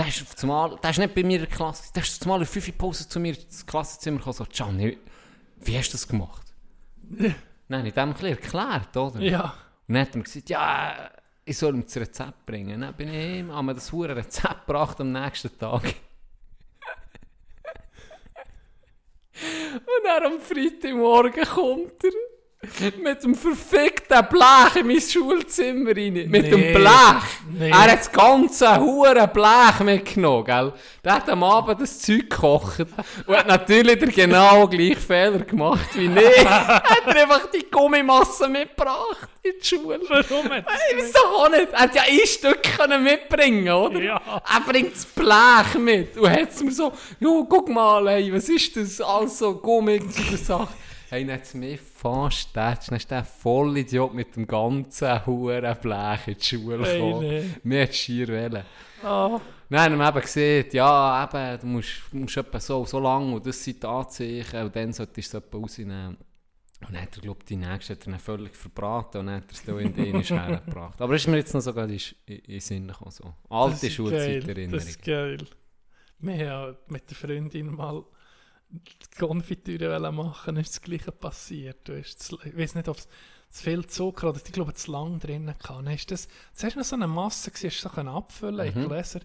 Der ist einmal, der ist nicht bei mir in der Klasse, der ist einmal in 5 Pause zu mir ins Klassenzimmer gekommen, so, Gianni, wie hast du das gemacht? Nein, ich habe bisschen erklärt, oder? Ja. Und dann hat er mir gesagt, ja, ich soll ihm das Rezept bringen. Dann bin ich ihm, haben wir das hure Rezept gebracht am nächsten Tag. Und dann am Freitagmorgen kommt er mit dem verfickten Blech in mein Schulzimmer rein. Mit Nee. dem Blech. Nee. Er hat das ganze hure Blech mitgenommen, gell? Der hat am Abend das Zeug gekocht und hat natürlich den genau gleichen Fehler gemacht wie ich. er hat einfach die Gummimasse mitgebracht in die Schule. Warum hat weiß doch auch nicht. Er hat ja ein Stück können mitbringen oder? Ja. Er bringt das Blech mit und hat es mir so, jo, guck mal, ey, was ist das? Also Gummi zu Sache. Hey, dann hat es mich fast tätscht. Dann ist der Vollidiot mit dem ganzen huren Blech in die Schule Hey, gekommen. nee. Mir hat schier wollen. Ah, Dann haben wir eben gesehen, ja, eben, du musst, musst etwa so, so lang und das sind die Anzeichen und dann solltest du es etwa rausnehmen. Und dann hat er, glaube ich, die nächste hat er völlig verbraten und dann hat er es dann in den hergebracht. Aber ist mir jetzt noch sogar in, in, in den Sinn gekommen. So. Alte Schulzeiterinnerung. Das ist geil. Wir haben ja mit der Freundin mal die Konfitüre machen, ist das Gleiche passiert. Du hast zu, ich weiß nicht, ob es zu viel Zucker oder ich glaube zu lang drin. Dann ist das zuerst noch so eine Masse, gewesen, hast du so abfüllen in Mhm. Gläser.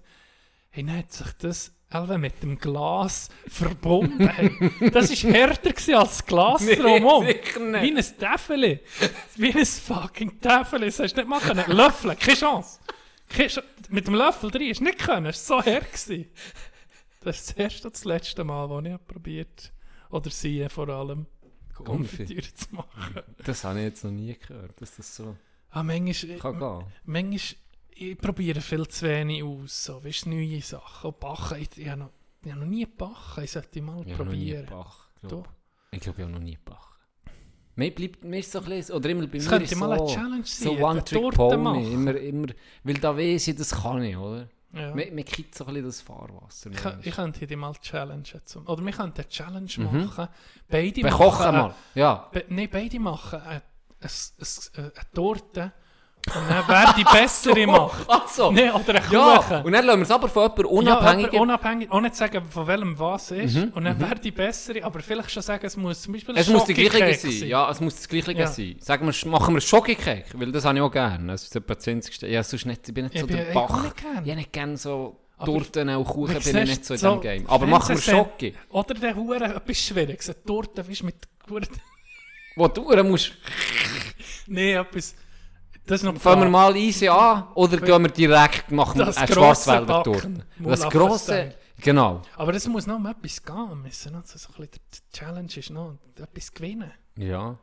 Hey, dann hat sich das Elve mit dem Glas verbunden. Hey, das war härter als das Glas Nee, drumherum. Wie ein Täfeli. Wie ein fucking Täfeli. Das hast du nicht machen können. Löffeln, keine Chance. Keine Chance. Mit dem Löffel drin du nicht können. Es war so hart. Das ist das erste und das letzte Mal, wo ich probiert oder sie vor allem, Konfitüre zu machen. Das habe ich jetzt noch nie gehört, dass das so Ah, manchmal, kann gehen. manchmal ich probiere viel zu wenig aus. So, weißt, neue Sachen. Und backen. Ich, ich habe noch, ich habe noch nie gebacken. Ich sollte mal Ich habe noch nie probieren. Bach, glaub. Ich glaube, ich habe noch nie gebacken. Mir bleibt mir so ein bisschen, oder immer bei Das mir könnte ist mal eine so, Challenge so sein, One eine Trick Torte Pony. machen. Immer, immer, weil da weiss ich, das kann ich, oder? Ja. Mir, mir kippt so ein bisschen das Fahrwasser. Ich, manchmal. ich könnte dich mal challengen. Zum, oder wir könnten eine Challenge machen. Beide Wir machen kochen mal. Ja. Be Nein, beide machen eine, eine, eine, eine Torte und dann wer die bessere macht. Ach so. Nein, oder einen Ja, Kuchen. und dann lassen wir es aber von jemandem Ja, unabhängig. aber unabhängig, auch nicht sagen, von welchem was ist. Mhm, Und dann wäre die bessere, aber vielleicht schon sagen, es muss zum Beispiel es muss die gleiche Schokokeks sein. Ja, es muss das gleiche Ja. sein. Sagen wir, machen wir Schokokek, weil das habe ich auch gerne. Das ist etwa 20. Ja, sonst nicht, ich bin nicht Ich so bin der ich auch Bach. Ich habe nicht gerne so Torten und Kuchen, bin ich nicht so in du, diesem Game. Aber machen wir Schoki. Oder der Hure etwas Schwieriges. Eine Torte weißt, mit Hure- Wo du musst, Nein, etwas... Das ist noch fangen wir mal easy an oder gehen wir direkt, machen Das eine Schwarzwälder. Torte. Das grosse, Style. genau. Aber es muss noch um etwas gehen. Müssen noch so ein bisschen, die Challenge ist noch etwas gewinnen. Ja,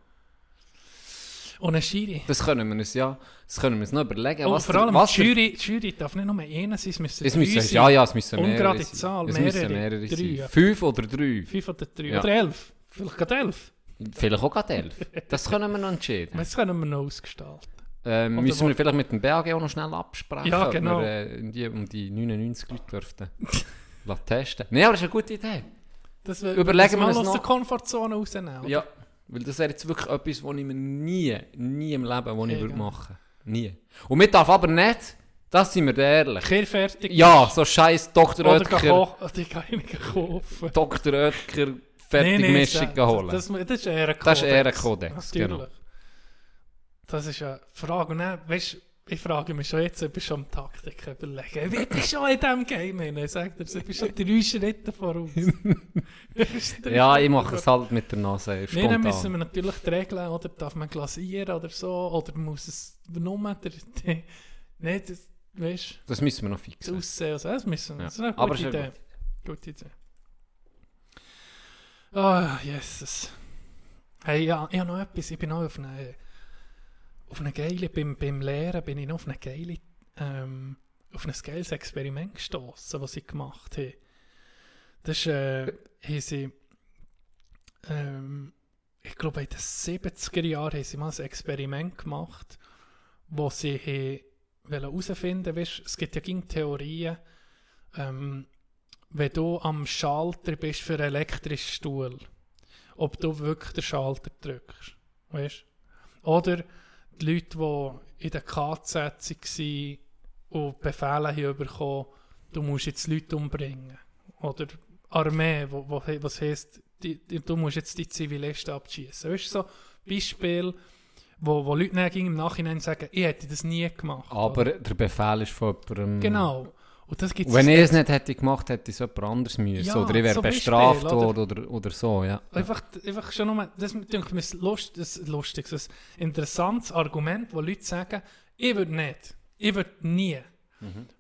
Und eine Jury. das können wir uns ja, das können wir uns noch überlegen. Und was vor allem, was die Jury, die Jury darf nicht nur einer sein, es müssen Es müssen, sein. ja, ja, es müssen Ungerade mehrere sein. Zahl, es müssen mehrere. mehrere Drei, sein. ja. Fünf oder drei. Fünf oder drei. Ja. Oder elf. Vielleicht gerade elf. Vielleicht auch gerade elf. Das können wir noch entscheiden. Das können wir noch ausgestalten. Ähm, Oder müssen wir vielleicht mit dem BAG auch noch schnell absprechen, Ja, ob genau. wir äh, in die, um die 99 Leute dürften testen. Nein, aber das ist eine gute Idee. Das wär- Überlegen das wir mal uns aus noch. der Komfortzone rausnehmen. oder? Ja, weil das wäre jetzt wirklich etwas, was ich mir nie, nie im Leben wo ich würde genau. machen Nie. Und wir darf aber nicht, das sind wir ehrlich. Kehr fertig. Ja, so scheiß Dr. Oder Oetker, kochen. Die kann ich kaufen. Dr. Oetker Nee, nee, Fertigmischung das- holen. Das, das, das ist eher ein Kodex. Das ist eher ein Kodex, Natürlich. genau. Das ist eine Frage. Und dann, weißt, ich frage mich schon jetzt, ob ich schon am Taktik überlegen. Ich bin schon in diesem Game hin. Ich sage dir, ich bin schon drei Schritte voraus. ja, ich mache es halt mit der Nase Nein, spontan. dann müssen wir natürlich die Regeln, oder darf man glasieren oder so, oder muss es nur der, nicht, das- weißt das müssen wir noch du, fixen. das Aussehen, also das müssen wir, Ja. das ist eine Aber gute ist ja Idee. Gute Idee. Ah, Jesus. Hey, ja, ich habe noch etwas, ich bin noch auf eine, auf eine geile, beim, beim Lehren bin ich noch auf eine geile, ähm, auf ein geiles Experiment gestoßen, was sie gemacht haben. Das ist, äh, haben sie, ähm, ich glaube in den 70er Jahren haben sie mal ein Experiment gemacht, wo sie herausfinden weißt, es gibt ja gegen Theorien, ähm, wenn du am Schalter bist für einen elektrischen Stuhl, ob du wirklich den Schalter drückst. Weißt? Oder die Leute, die in der KZ waren und Befehle haben bekommen, du musst jetzt Leute umbringen. Oder Armee, wo, wo, was heisst, die, die, du musst jetzt die Zivilisten abschießen. Weißt du, so Beispiel, wo, wo Leute dann im Nachhinein sagen, ich hätte das nie gemacht. Aber oder? der Befehl ist von jemandem... Genau. Und das gibt's wenn ich es nicht hätte gemacht, hätte ich es jemand anderes müssen. Ja, oder ich wäre so bestraft worden oder, oder so, ja. Einfach, einfach schon nur, das denke ich lust, ein lustiges, ein interessantes Argument, wo Leute sagen, ich würde nicht, ich würde nie.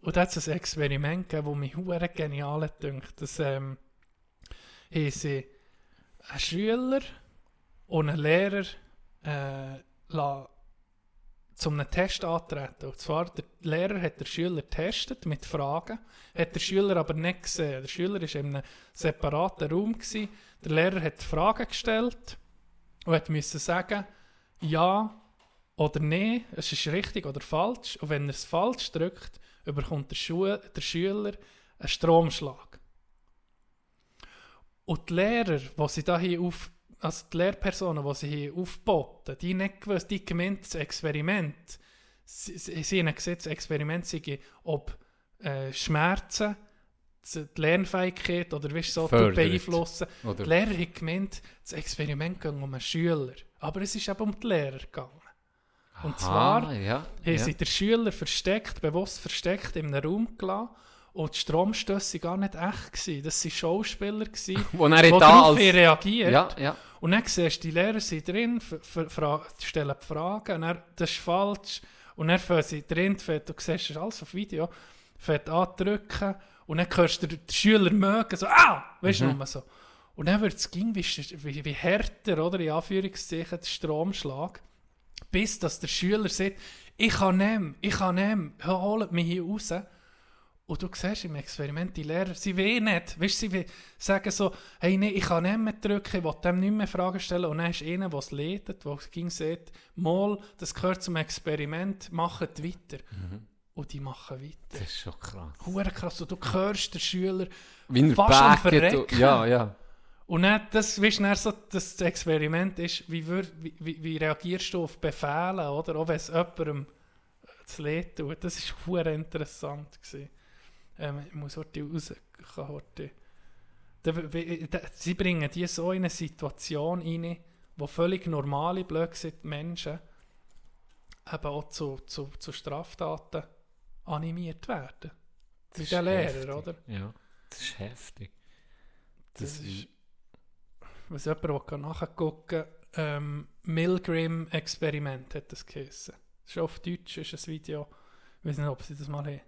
Und da hat es ein Experiment gegeben, das mich hure genial dünkt. Das ähm, haben sie einen Schüler und einen Lehrer äh, la, zum einen Test antreten. Und zwar, der Lehrer hat den Schüler getestet mit Fragen, hat der Schüler aber nicht gesehen. Der Schüler war in einem separaten Raum. Gewesen. Der Lehrer hat Fragen gestellt und müssen sagen, ja oder nein, es ist richtig oder falsch. Und wenn er es falsch drückt, bekommt der, Schu der Schüler einen Stromschlag. Und die Lehrer, die sie da hier auf, also die Lehrpersonen, die sie hier aufboten, die nicht gewusst, die gemeint, das Experiment, sie, sie, sie haben gesehen, das Experiment sei, ob äh, Schmerzen die Lernfähigkeit oder weißt, so Fördert. beeinflussen. Oder Die Lehrer haben gemeint, das Experiment ging um einen Schüler. Aber es ist eben um die Lehrer gegangen. Und zwar ja, haben ja. sie den Schüler versteckt, bewusst versteckt in einem Raum gelassen. Und die Stromstöße waren gar nicht echt. Gewesen. Das waren Schauspieler, gewesen, die da darauf als... reagiert. Ja, ja. Und dann siehst du, die Lehrer sind drin, stellen die Fragen, und dann, das ist falsch. Und dann fangen sie drin, du siehst das alles auf Video, fängt an zu drücken, und dann hörst du den Schüler mögen, so, ah, weißt du, nur so. Und dann wird es ging, wie, wie, wie härter, oder, in Anführungszeichen, der Stromschlag, bis dass der Schüler sagt, ich kann nehmen, ich kann nehmen, holt mich hier raus. Und du siehst im Experiment, die Lehrer, sie wollen nicht. Weißt, sie sagen so, hey, nee, ich kann nicht mehr drücken, ich will dem nicht mehr Fragen stellen. Und dann ist einer, der es leitet, der ging sagt, mal, das gehört zum Experiment, macht weiter. Und die machen weiter. Das ist schon krass. Hure krass. Und du hörst den Schüler Wie Fast am Ja, ja. Und dann, das, weißt, du, so, das Experiment ist, wie, wie, wie, wie reagierst du auf Befehle, oder? Auch wenn es jemandem zu leid tut. Das war interessant. Gewesen. Ähm, ich muss heute raus. Ich kann heute. Da- Sie bringen die so in eine Situation rein, wo völlig normale, blöd Menschen eben auch zu, zu, zu Straftaten animiert werden. Wie ist der Lehrer, heftig. oder? Ja, das ist heftig. Das ist, was jemand nachgucken ähm, Milgram-Experiment hat das geheißen. Das ist auf Deutsch, ist ein Video, ich weiß nicht, ob sie das mal haben,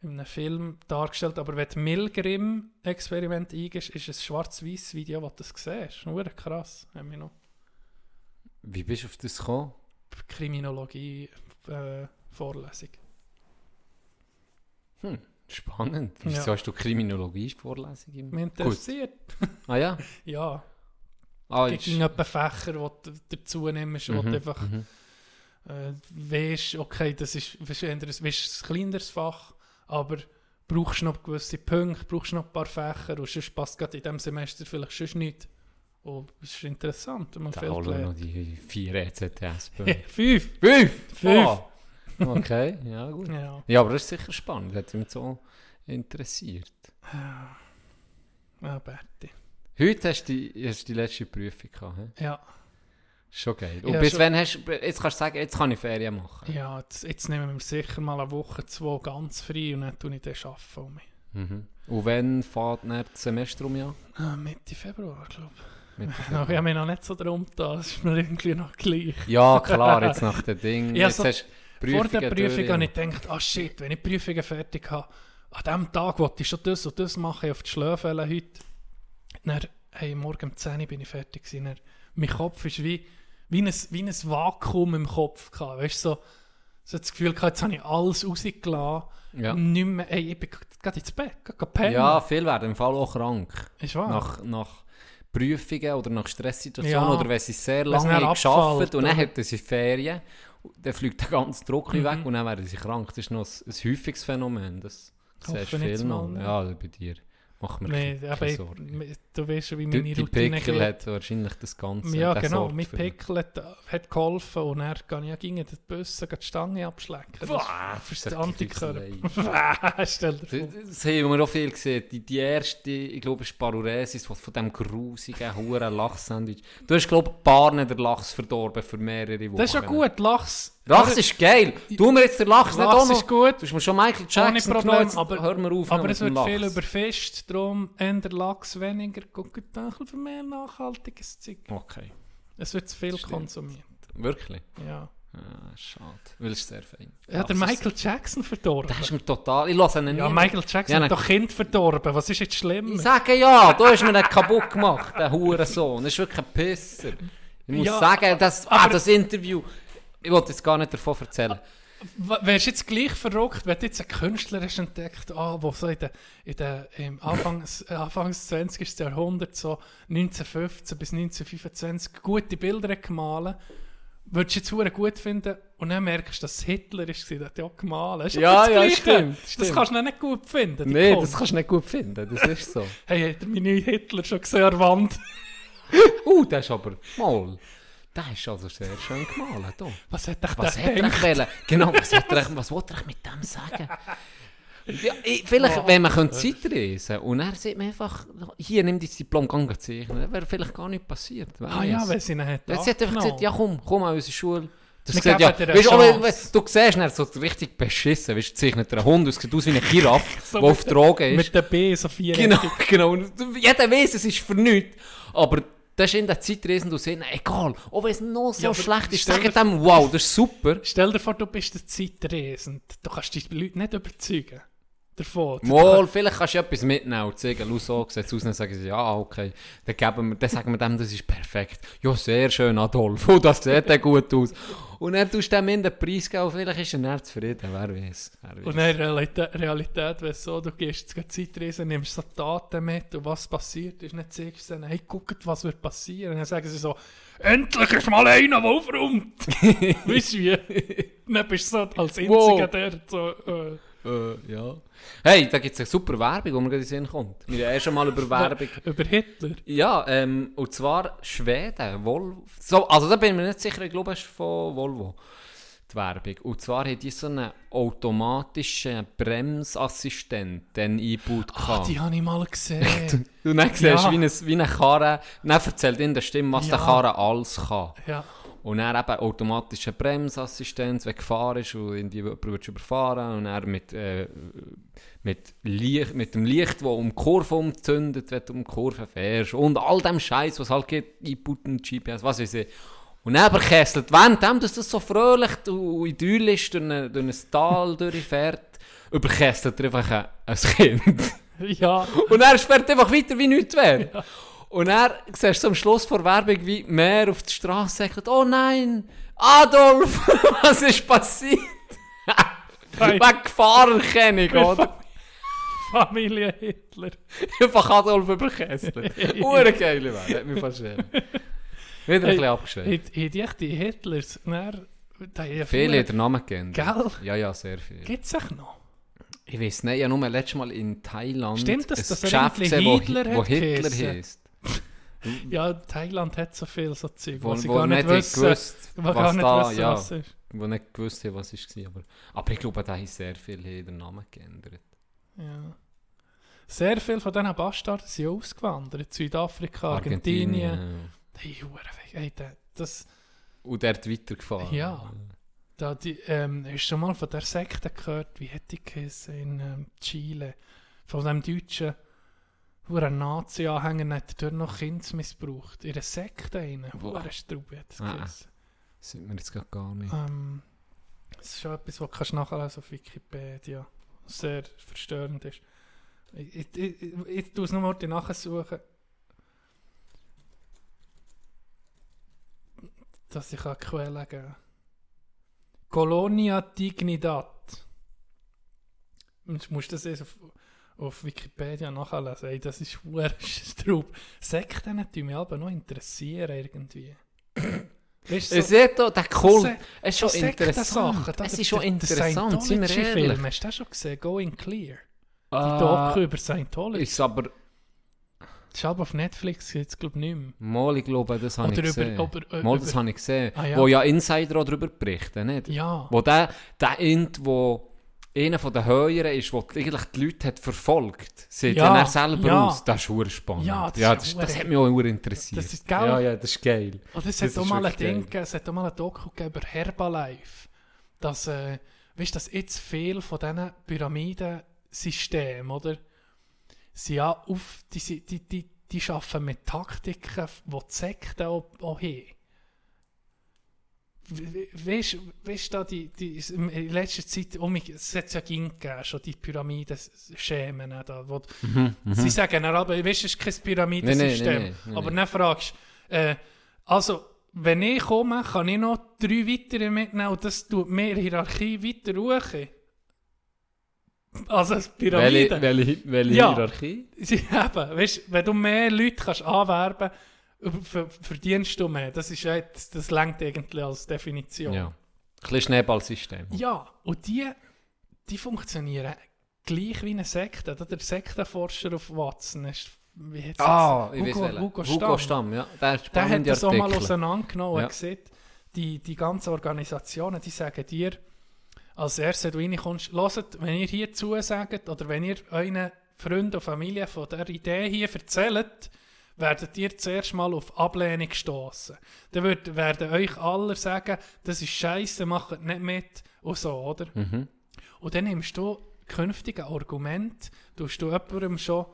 in einem Film dargestellt, aber wenn du Milgram-Experiment eingibst, ist ein schwarz-weiß Video, wo du das siehst. Nur krass, haben wir noch. Wie bist du auf das gekommen? Kriminologie-Vorlesung. Hm, spannend. Wieso Ja. hast du Kriminologie-Vorlesung im Mich interessiert. Ah ja? Ja, Ah, es gibt etwa Fächer, die du dazu nimmst, wo du Mhm, einfach mhm. äh, weisst, okay, das ist, weisst, ein kleineres Fach, aber brauchst noch gewisse Punkte, brauchst noch ein paar Fächer und sonst passt gerade in diesem Semester vielleicht sonst nicht. Und es ist interessant, wenn man Da viel wir noch lernt. die vier E ECTS. Fünf! Fünf! Fünf. Ah. Okay, ja gut. Ja. Ja, aber das ist sicher spannend. Hat mich so interessiert. Ah, Berti. Heute hast du die, hast die letzte Prüfung gehabt. He? Ja, Schon geil. Und Ja, bis schon- wann hast du, jetzt kannst du sagen, jetzt kann ich Ferien machen. ja jetzt, jetzt nehmen wir sicher mal eine Woche, zwei ganz frei und dann tue ich das arbeiten. Um mich. Mhm. Und wann fährt dann das Semester um ja? ah, Mitte Februar, glaube ich. No, ich habe mich noch nicht so drum da, das ist mir irgendwie noch gleich. ja, klar, jetzt nach dem Ding. Ja, jetzt so hast du Vor der Prüfungen Prüfung durch. habe ich gedacht, ah shit, wenn ich die Prüfungen fertig habe, an diesem Tag wollte ich schon das und das machen, auf die Schlafwelle heute. Dann, hey, morgen um 10 Uhr bin ich fertig gewesen. Dann, mein Kopf ist wie, wie, ein, wie ein Vakuum im Kopf gehabt. Weißt du, so, so das Gefühl gehabt, jetzt habe ich alles rausgelassen. Ja. Nicht mehr, hey, ich bin gerade ins Bett, gerade pennen. ja, viele werden im Fall auch krank. ist wahr. Nach, nach Prüfungen oder nach Stresssituationen Ja. oder wenn sie sehr lange geschafft und dann hätten sie Ferien, dann fliegt der ganze Druck Mhm. weg und dann werden sie krank. Das ist noch ein, ein häufiges Phänomen. Das siehst du viel noch. ne? Ja, bei dir. Mach mir Nee, keine, keine ich, Sorgen. Du weißt wie Die, meine die Routine Pickel geht. hat wahrscheinlich das Ganze. Ja, der genau. für- Pickel hat, hat geholfen und er kann ja gegen den Bussen die Stange abschlecken. Das Boah, das ist Antikörper. Stell dir Das, vor. das haben wir auch viel gesehen. Die, die erste, ich glaube, ist Paruresis, die von diesem grusigen, huren Lachsandwich. Du hast, glaube ich, ein paar den Lachs verdorben für mehrere Wochen. Das ist ja gut, Lachs. Lachs ist geil. Tu mir jetzt den Lachs, nicht auch Lachs noch. ist gut. Du hast mir schon Michael Ohne Jackson Problem, genommen, jetzt aber, hör mir auf aber mit es wird viel Lachs. überfischt, darum eher Lachs weniger, guckt ein bisschen für mehr nachhaltiges Zeug. Okay, Es wird zu viel Stimmt. konsumiert. wirklich? Ja. Ah, schade, weil es sehr fein. Er hat der Michael Jackson verdorben. Das ist mir total... Ich lasse ihn Ja, nie. Michael Jackson Ja, hat doch Kind verdorben. Was ist jetzt schlimm? Ich sage ja, du hast mir den kaputt gemacht, der Hurensohn. Das ist wirklich ein Pisser. Ich muss Ja, sagen, das, ah, das Interview... Ich wollte jetzt gar nicht davon erzählen. Wärst du jetzt gleich verrückt, wenn du jetzt einen Künstler hast entdeckt, ah, wo so in den, in den im Anfangs, äh, Anfangs 20. Jahrhundert, so 1915 bis 1925, gute Bilder gemalt würdest du jetzt verdammt gut finden und dann merkst du, dass es Hitler ist, der hat ja auch gemalt. Ist Ja, das ja, stimmt, Das stimmt. kannst du nicht gut finden. Nein, das kannst du nicht gut finden, das ist so. Hey, hat er meine Hitler schon gesehen an der Wand? Uh, der ist aber... Mal, der ist also sehr schön gemalt. Da. Was hat er Was hat er wollen? Genau, was, hat er, was wollte er mit dem sagen? Ja, ich, vielleicht, wenn man könnte Zeit reisen und er sieht man einfach, hier, nimm dein Diplom, geh zeichnen, dann wäre vielleicht gar nicht passiert. Ah ja, wenn sie ihn hat Jetzt hat einfach gesagt, ja komm, komm an unsere Schule. Das sieht, ja, weißt, aber, weißt, du siehst ihn so richtig beschissen, weißt, du, zeichnet er einen Hund, aus, sieht aus wie eine Giraffe, So der auf Drogen ist. Mit der B so vier Genau, genau. Jeder weiß, es ist für nichts. Aber das ist in der Zeitreise, du siehst, egal, wenn es noch so Ja, schlecht ist, sag dem, wow, das ist super. Stell dir vor, du bist der Zeitreisend. Du kannst die Leute nicht überzeugen. Davon. Mal, vielleicht kannst du etwas mitnehmen und sagen, so sieht es aus, dann sagen sie, ja, okay, dann, geben wir, dann sagen wir dem, das ist perfekt. Ja, sehr schön, Adolf, oh, das sieht ja gut aus. Und dann tust du dem in den Preis geben vielleicht ist er dann zufrieden, wer weiß. Und in Realität, Realität wäre es so, du gehst jetzt Zeitreise, nimmst so Daten mit und was passiert ist, nicht zeigst du denen, hey, guckt, was wird passieren. Und dann sagen sie so, endlich ist mal einer, der aufräumt. weißt du wie? dann bist du so als Einziger, Wow. der so, äh, Äh, ja. Hey, da gibt es eine super Werbung, wo mir gerade in den Sinn kommt. Wir haben eh schon mal über Werbung. über Hitler. Ja, ähm, und zwar Schweden, Volvo. So, also da bin ich mir nicht sicher, ich glaube, es ist von Volvo, die Werbung. Und zwar hat die so einen automatischen Bremsassistent den eingebaut. Ah, gehabt. die habe ich mal gesehen. Und dann siehst Ja. du, wie, ein, wie eine Karre, dann erzählt in der Stimme, was Ja. der Karre alles kann. ja. Und dann eben automatische Bremsassistenz, wenn gefahren ist und in die jemand überfahren und dann mit, äh, mit, Licht, mit dem Licht, das um die Kurve umzündet, wenn du um die Kurve fährst und all dem Scheiß, was halt gibt, Input und GPS, was weiß ich. Und dann überkesselt, während dem, dass das so fröhlich und idyllisch durch, eine, durch ein Tal durchfährt, überkesselt er einfach ein, ein Kind. Ja, Und er fährt einfach weiter, wie nichts wäre. Und er siehst du am Schluss vor Werbung, wie mehr auf die Straße sagt, oh nein, Adolf, was ist passiert? Wegen Gefahrenerkennung, oder? Familie Hitler. Einfach Adolf überkesselt. Ure geile Werbung, hat mich fast schön. Wieder ein bisschen abgeschrieben. Hat hat die Hitlers, ja Viele haben den Namen geändert. Gell? Ja, ja, sehr viel. Gibt es noch? Ich weiß nicht, ich habe nur letztes Mal in Thailand Stimmt das, ein dass er Geschäft gesehen, wo Hitler wo Hitler heisst. Ja, Thailand hat so viel so Zeug, Wo, was sie wo gar nicht nicht wissen. gewusst, wo was gar nicht da, wissen, ja. was ist. die nicht gewusst haben, was es war. Aber, aber ich glaube, da haben sehr viele den Namen geändert. Ja. Sehr viele von diesen Bastarden sind ausgewandert. Südafrika, Argentinien. Hey, weg. Hey, da- das, Und dort weitergefahren. Ja. da, die, ähm, hast du schon mal von der Sekte gehört? Wie hätte die geheißen in ähm, Chile? Von dem deutschen Hure Nazi-Anhänger hat er dort noch Kinder missbraucht. In einer Sekte rein. Hure Straube hat Ah. geheißen. Das sieht mir jetzt gerade gar nicht. Ähm, das ist schon etwas, was du kannst nachlesen auf Wikipedia. Sehr verstörend ist. Ich, ich, ich, ich, ich tue es nur mal nachsuchen. Dass ich eine Quelle geben kann. Colonia Dignidad. Du musst das jetzt auf, auf Wikipedia nachlesen. Ey, das ist Straub. Sekten tun mich aber noch interessieren irgendwie. Weißt Ihr seht doch, der Kult, es ist schon so interessant. Es der- ist schon der- der interessant, sind wir ehrlich. Hast du das schon gesehen? Going Clear. Die Ah, Doku über Scientology. ist aber, Das ist aber auf Netflix, jetzt glaube ich nicht mehr. mal, ich glaube, das habe ich über- gesehen. über- äh, mal, das über- habe ich gesehen. Ah, ja. Wo ja Insider auch darüber berichten, nicht? Ja. Wo der, der Int, wo einer von den Höheren ist, der eigentlich die Leute hat verfolgt, sieht ja, er selber ja. aus. Das ist verdammt spannend. Ja, das ja, ist das, verdammt- das hat mich auch interessiert. Das ist geil. Ja, ja, das ist geil. Und es hat auch ist mal ein Ding es hat auch mal ein Doku über Herbalife. Dass, äh, weißt du, dass jetzt viel von diesen Pyramidensystemen, oder? Sie ja auf, die, die, die, die arbeiten mit Taktiken, die die Sekten auch, auch haben. We- we- Weißt du, da die, die, in letzter Zeit, um mich, es hat ja ging gegeben, schon die Pyramidenschemen da, wo, Sie sagen dann aber, weißt du, es ist kein Pyramidensystem. Nein, nein, nein, aber dann fragst du, äh, also, wenn ich komme, kann ich noch drei weitere mitnehmen und das tut mehr Hierarchie weiter hoch. Also, Pyramide. Welche, welche, welche Ja. Hierarchie? Sie eben, weißt, wenn du mehr Leute kannst anwerben kannst, verdienst du mehr. Das ist jetzt, das lenkt eigentlich als Definition. Ja. Ein bisschen Schneeballsystem. Ja, und die, die funktionieren gleich wie eine Sekte. Der Sektenforscher auf Watson ist, wie heißt Ah, ich Hugo, weiß. Hugo Hugo Stamm. Stamm, ja. Der, Der hat das auch mal auseinandergenommen Ja. und gesagt, die, die ganzen Organisationen, die sagen dir, als erstes, wenn du reinkommst, hört, wenn ihr hier zusagt oder wenn ihr euren Freunden und Familie von der Idee hier erzählt, werdet ihr zuerst mal auf Ablehnung stoßen. Dann wird, werden euch alle sagen, das ist scheiße, macht nicht mit und so, oder? Mhm. Und dann nimmst du künftige Argumente, tust du jemandem schon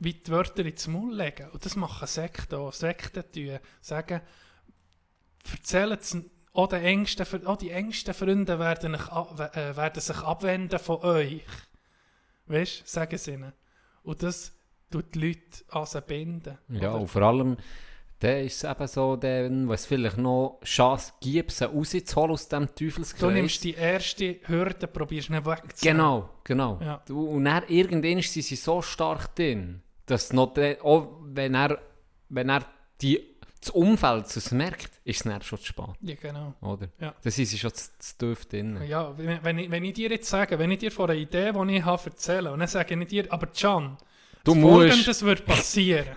wie die Wörter ins Maul legen. Und das machen Sekten auch. Sekten tun, sagen, erzählen es auch, den engsten, auch die engsten Freunde werden, äh, werden sich abwenden von euch. Weißt du, sagen sie ihnen. Und das tut die Leute an sie binden. Ja, Oder? und vor allem, der ist eben so, der, was vielleicht noch Chance gibt, sie rauszuholen aus dem Teufelskreis. Du nimmst die erste Hürde, probierst nicht wegzunehmen. Genau, genau. Ja. Du, und dann irgendwann sind sie so stark drin, dass noch der, auch wenn er, wenn er die, das Umfeld es merkt, ist es dann schon zu spät, Ja, genau. oder? Ja. Dann sind sie schon zu, zu tief drin. Ja, wenn, wenn, ich, wenn ich dir jetzt sage, wenn ich dir von einer Idee, die ich habe, erzähle, und dann sage ich dir, aber Can, Du das musst- Folgendes wird passieren.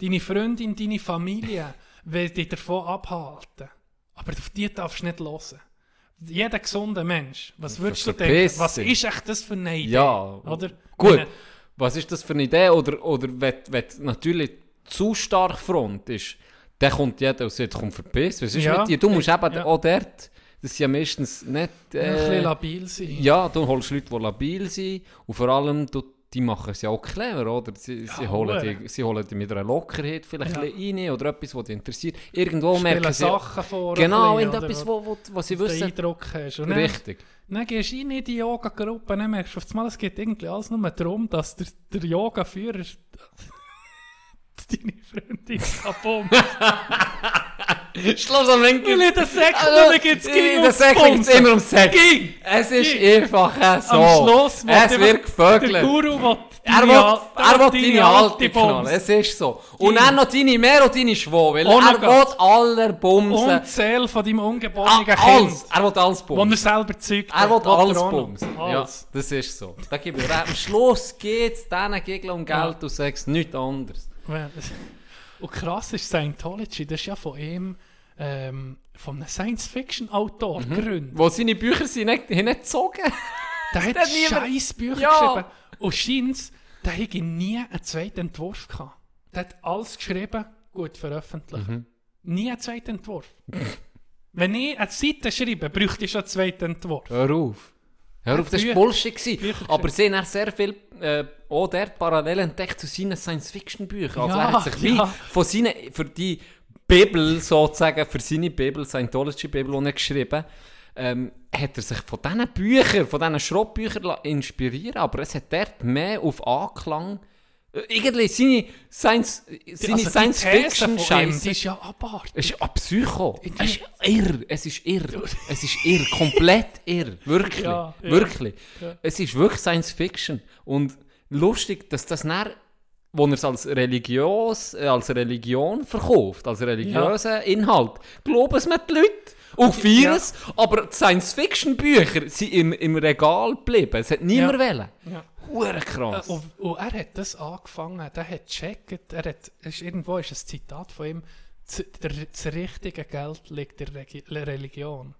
Deine Freundin, deine Familie will dich davon abhalten. Aber auf die darfst du nicht hören. Jeder gesunde Mensch, was würdest du denken? Was ist echt das für eine Idee? Ja, Oder? Gut, Wenn- was ist das für eine Idee? Oder, oder wenn, wenn natürlich zu stark Front ist, dann kommt jeder und sagt, komm verpiss, was ist Ja, mit dir? Du musst ich- eben ja. auch dort, das ist ja meistens nicht... Ein Äh, bisschen labil sein. ja, du holst Leute, die labil sind und vor allem, du, die machen es ja auch clever, oder? Sie, sie, Ja, holen hure. die, sie holen die mit einer Lockerheit vielleicht Ja. ein rein oder etwas, was dich interessiert. Irgendwo Stellen merken sie... Sachen vor. Genau, irgendetwas, wo, wo, wo sie wissen... Eindruck hast. Und dann, Richtig. dann gehst du rein in die Yoga-Gruppe, dann merkst du auf einmal, es geht irgendwie alles nur darum, dass der, der Yoga-Führer deine Freundin kaputt. Schluss am Ende. Weil in der Sekte Also, gibt's in Ging der Sekte gibt es immer um Sex. Ging! Es ist einfach äh, so. Am Schluss es wird Der gevögelt. Guru will Er will, er will deine alte knallen. Es ist so. Und dann noch deine mehr und deine Schwo. Weil er will aller Bumsen. Und die Seele von deinem Ah, ungeborenen Kind. alles. Er will alles Wo er bumsen. selber zeugt. Er will alles er bumsen. Ja, das ist so. Da gebe ich. Am Schluss geht es diesen Gegeln um Geld und Sex. Nichts anderes. Und krass ist Scientology, das ist ja von ihm, ähm, von einem Science-Fiction-Autor Mhm. gegründet. Wo seine Bücher sind nicht, haben nicht gezogen. Der hat scheiß Bücher Ja. geschrieben. Und scheint, der hätte nie einen zweiten Entwurf gehabt. Der hat alles geschrieben, gut veröffentlicht. Mhm. Nie einen zweiten Entwurf. Wenn ich eine Seite schreibe, bräuchte ich schon einen zweiten Entwurf. Hör auf. Hör auf, das war Bullshit. gewesen. Aber sie haben sehr viel äh, auch dort parallel entdeckt zu seinen Science-Fiction-Büchern. Also Ja, er hat sich wie ja. von seinen, für die Bibel sozusagen, für seine Bibel, Scientology-Bibel, die er geschrieben ähm, hat er sich von diesen Büchern, von diesen Schrottbüchern inspirieren aber es hat dort mehr auf Anklang irgendwie seine Science- seine Also ihm, Science-Fiction-Scheiße Die ist ja abartig. es ist ein Psycho. Es ist irr. Es ist irr. Es ist irr. Komplett irr. Wirklich. Ja, ja. Wirklich. Ja. Es ist wirklich Science Fiction. Und lustig, dass das dann, wo er es als, religiös, äh, als Religion verkauft, als religiösen Inhalt, glauben es mir die Leute. Und feiern Ja. es, aber die Science-Fiction-Bücher sind im, im Regal geblieben. Es hat niemand wollen. Ja. Hure krass. Äh, Und, und er hat das angefangen, der hat gecheckt, er hat, ist, irgendwo ist ein Zitat von ihm, "Z- der, das richtige Geld liegt in der Regi- Religion.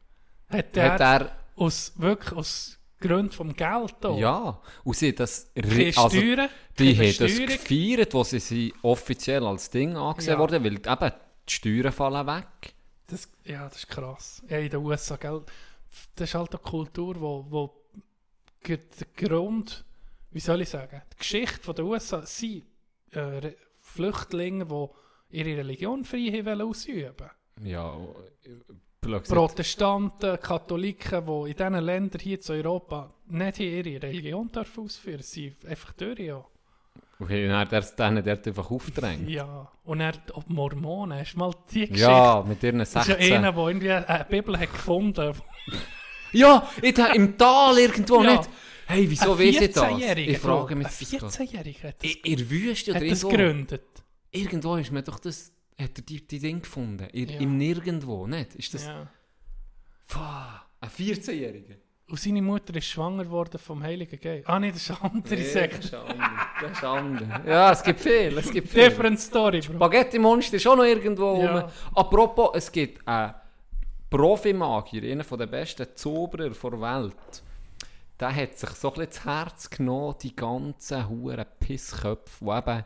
Hat er, hat er, aus, wirklich aus Gründen vom Geld auch. ja, und sie das... Keine also, Steuern, Die haben das gefeiert, wo sie sie offiziell als Ding angesehen Ja. wurden, weil eben die Steuern fallen weg. Das, ja, das ist krass. Ja, in den USA, gell? Das ist halt eine Kultur, wo, wo der Grund, wie soll ich sagen, die Geschichte von der USA sind äh, Flüchtlinge, die ihre Religion frei wollen ausüben Ja, gesagt. Protestanten, Katholiken, die in diesen Ländern hier zu Europa nicht ihre Religion dürfen ausführen sie sind einfach durch, ja. Okay, und hat er es denen dort einfach aufgedrängt. ja. Und er, ob Mormonen, hast du mal die Geschichte? Ja, mit ihren Das ist 16. ja einer, der irgendwie eine Bibel hat gefunden Ja, im Tal irgendwo Ja. nicht. Hey, wieso weiß ich das? 14-Jähriger, Ich frage mich Ein das gerade. 14-Jähriger hat das, In der Wüste hat oder das irgendwo. gegründet. Irgendwo ist mir doch das... Hat er die, die Ding gefunden? In, Ja. Im Nirgendwo, nicht? Ist das... Ja. Pfah, ein 14-Jähriger? Und seine Mutter ist schwanger worden vom Heiligen Geist. Ah, nee, das ist eine andere Sekte. das ist. Das ist anders. Ja, es gibt viel, es gibt viel. Different Story, Bro. Spaghetti Monster ist auch noch irgendwo Ja. rum. Apropos, es gibt einen Profimagier, einer der besten Zauberer der Welt. Der hat sich so ein bisschen zu Herz genommen, die ganzen huren Pissköpfe, die eben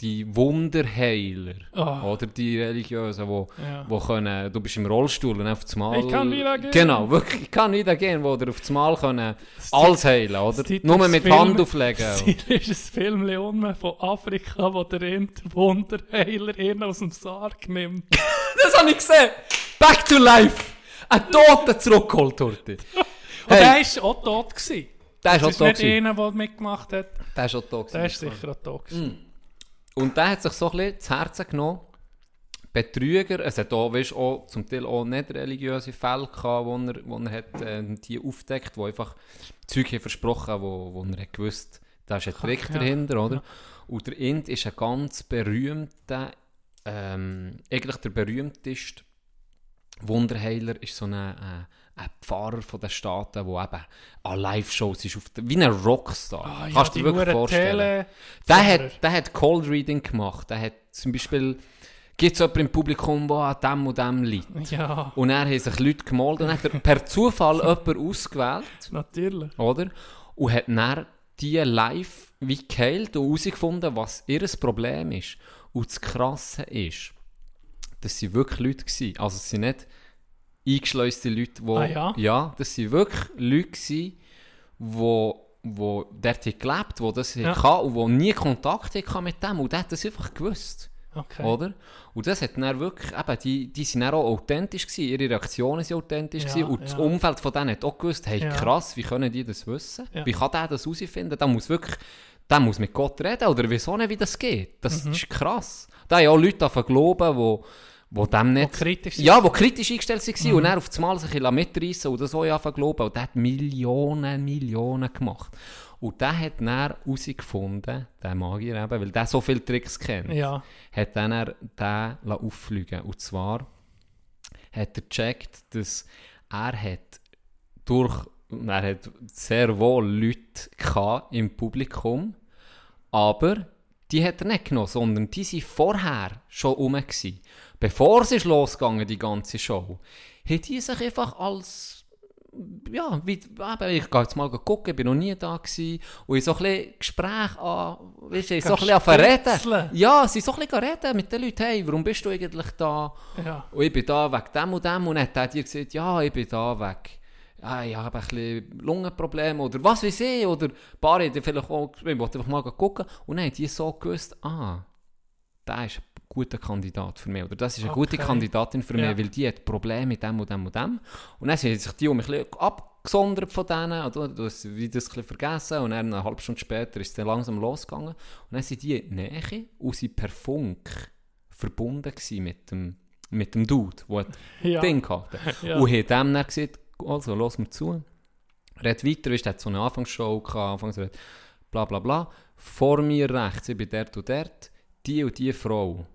die Wunderheiler Oh. oder die Religiösen, wo, Ja. wo können, du bist im Rollstuhl und auf das Mal... Ich kann wieder gehen. Genau, wirklich, ich kann wieder gehen, wo dir auf das Mal können alles heilen, oder? Nur mit Film- Hand auflegen. Es ist ein Film um von Afrika, wo der Ent- Wunderheiler ihn aus dem Sarg nimmt. Das habe ich gesehen. Back to life. Ein Toter zurückgeholt wurde. Und er war auch tot. Gewesen. Der ist Das auch ist da. nicht einer, der mitgemacht hat. Der ist auch gewesen. Der ist sicher auch da. gewesen. Und der hat sich so ein bisschen zu Herzen genommen. Betrüger, es hat auch, weißt, auch zum Teil auch nicht religiöse Fälle gehabt, wo er, wo er hat, äh, die aufdeckt, wo einfach Zeug versprochen wo, wo er hat gewusst, da ist ein Trick ja. dahinter, oder? Ja. Und der Ind ist ein ganz berühmter, ähm, eigentlich der berühmteste Wunderheiler ist so ein, äh, ein Pfarrer von den Staaten, der eben an Live-Shows ist, auf der, wie ein Rockstar. Ah, Kannst du dir wirklich vorstellen. Der hat, der hat Cold Reading gemacht. Der hat zum Beispiel, gibt es jemanden im Publikum, der an dem und dem liegt. Ja, Und er haben sich Leute gemalt und hat er per Zufall jemanden ausgewählt, natürlich. oder? Und hat dann die live wie geheilt und herausgefunden, was ihr Problem ist. Und das Krasse ist, dass sie wirklich Leute waren. Also es sind nicht eingeschleuste Leute, die... Ah, ja? Ja, das sind wirklich Leute gewesen, die wo dort gelebt, die das Ja. ja. und die nie Kontakt hatten mit dem und der hat das einfach gewusst. Okay. Oder? Und das hat dann wirklich, eben, die, die sind dann auch authentisch gewesen, ihre Reaktionen sind authentisch Ja, gewesen und das ja. Umfeld von denen hat auch gewusst, hey Ja. krass, wie können die das wissen? Wie kann der das herausfinden? Der muss wirklich, der muss mit Gott reden oder wieso nicht, wie das geht? Das Mhm. ist krass. Da haben auch Leute davon glauben, wo, wo dem nicht... kritisch sind. Ja, die kritisch eingestellt waren Mhm. und dann auf das Mal sich ein mitreißen und das auch anfangen glauben. Und der hat Millionen, Millionen gemacht. Und der hat dann herausgefunden, der Magier eben, weil der so viele Tricks kennt, Ja. hat dann er den auffliegen Und zwar hat er gecheckt, dass er hat durch, er hat sehr wohl Leute im Publikum, aber die hat er nicht genommen, sondern die waren vorher schon rum. Gewesen. Bevor es losgegangen, die ganze Show, hat die sich einfach als ja, wie, ich gehe jetzt mal gucken, ich bin noch nie da gewesen. Und ich so ein bisschen Gespräch an, weißt du, ich so ein bisschen anfangen zu Spitzeln. reden. Ja, sie so ein bisschen reden mit den Leuten, hey, warum bist du eigentlich da? Ja. Und ich bin da wegen dem und dem. Und dann hat er gesagt, ja, ich bin da wegen, ja, ich habe ein bisschen Lungenprobleme oder was weiß ich. Oder ein paar haben vielleicht auch geschrieben, ich wollte einfach mal gucken. Und dann haben die so gewusst, ah, der ist ein guter Kandidat für mich. Oder das ist eine gute Okay. Kandidatin für Ja. mich, weil die hat Probleme mit dem und dem und dem. Und dann haben sich die um ein bisschen abgesondert von denen, oder? Das, wie das ein bisschen vergessen. Und dann eine halbe Stunde später ist es dann langsam losgegangen. Und dann sind die in die Nähe und sind per Funk verbunden mit dem, mit dem Dude, der das Ja. Ding hatte. Ja. Und hat dem dann gesagt, also, los mir zu. Red weiter, weißt, hat so eine Anfangsshow gehabt, Anfangsred, bla bla bla. Vor mir rechts, ich bin dort und dort, die und die Frau.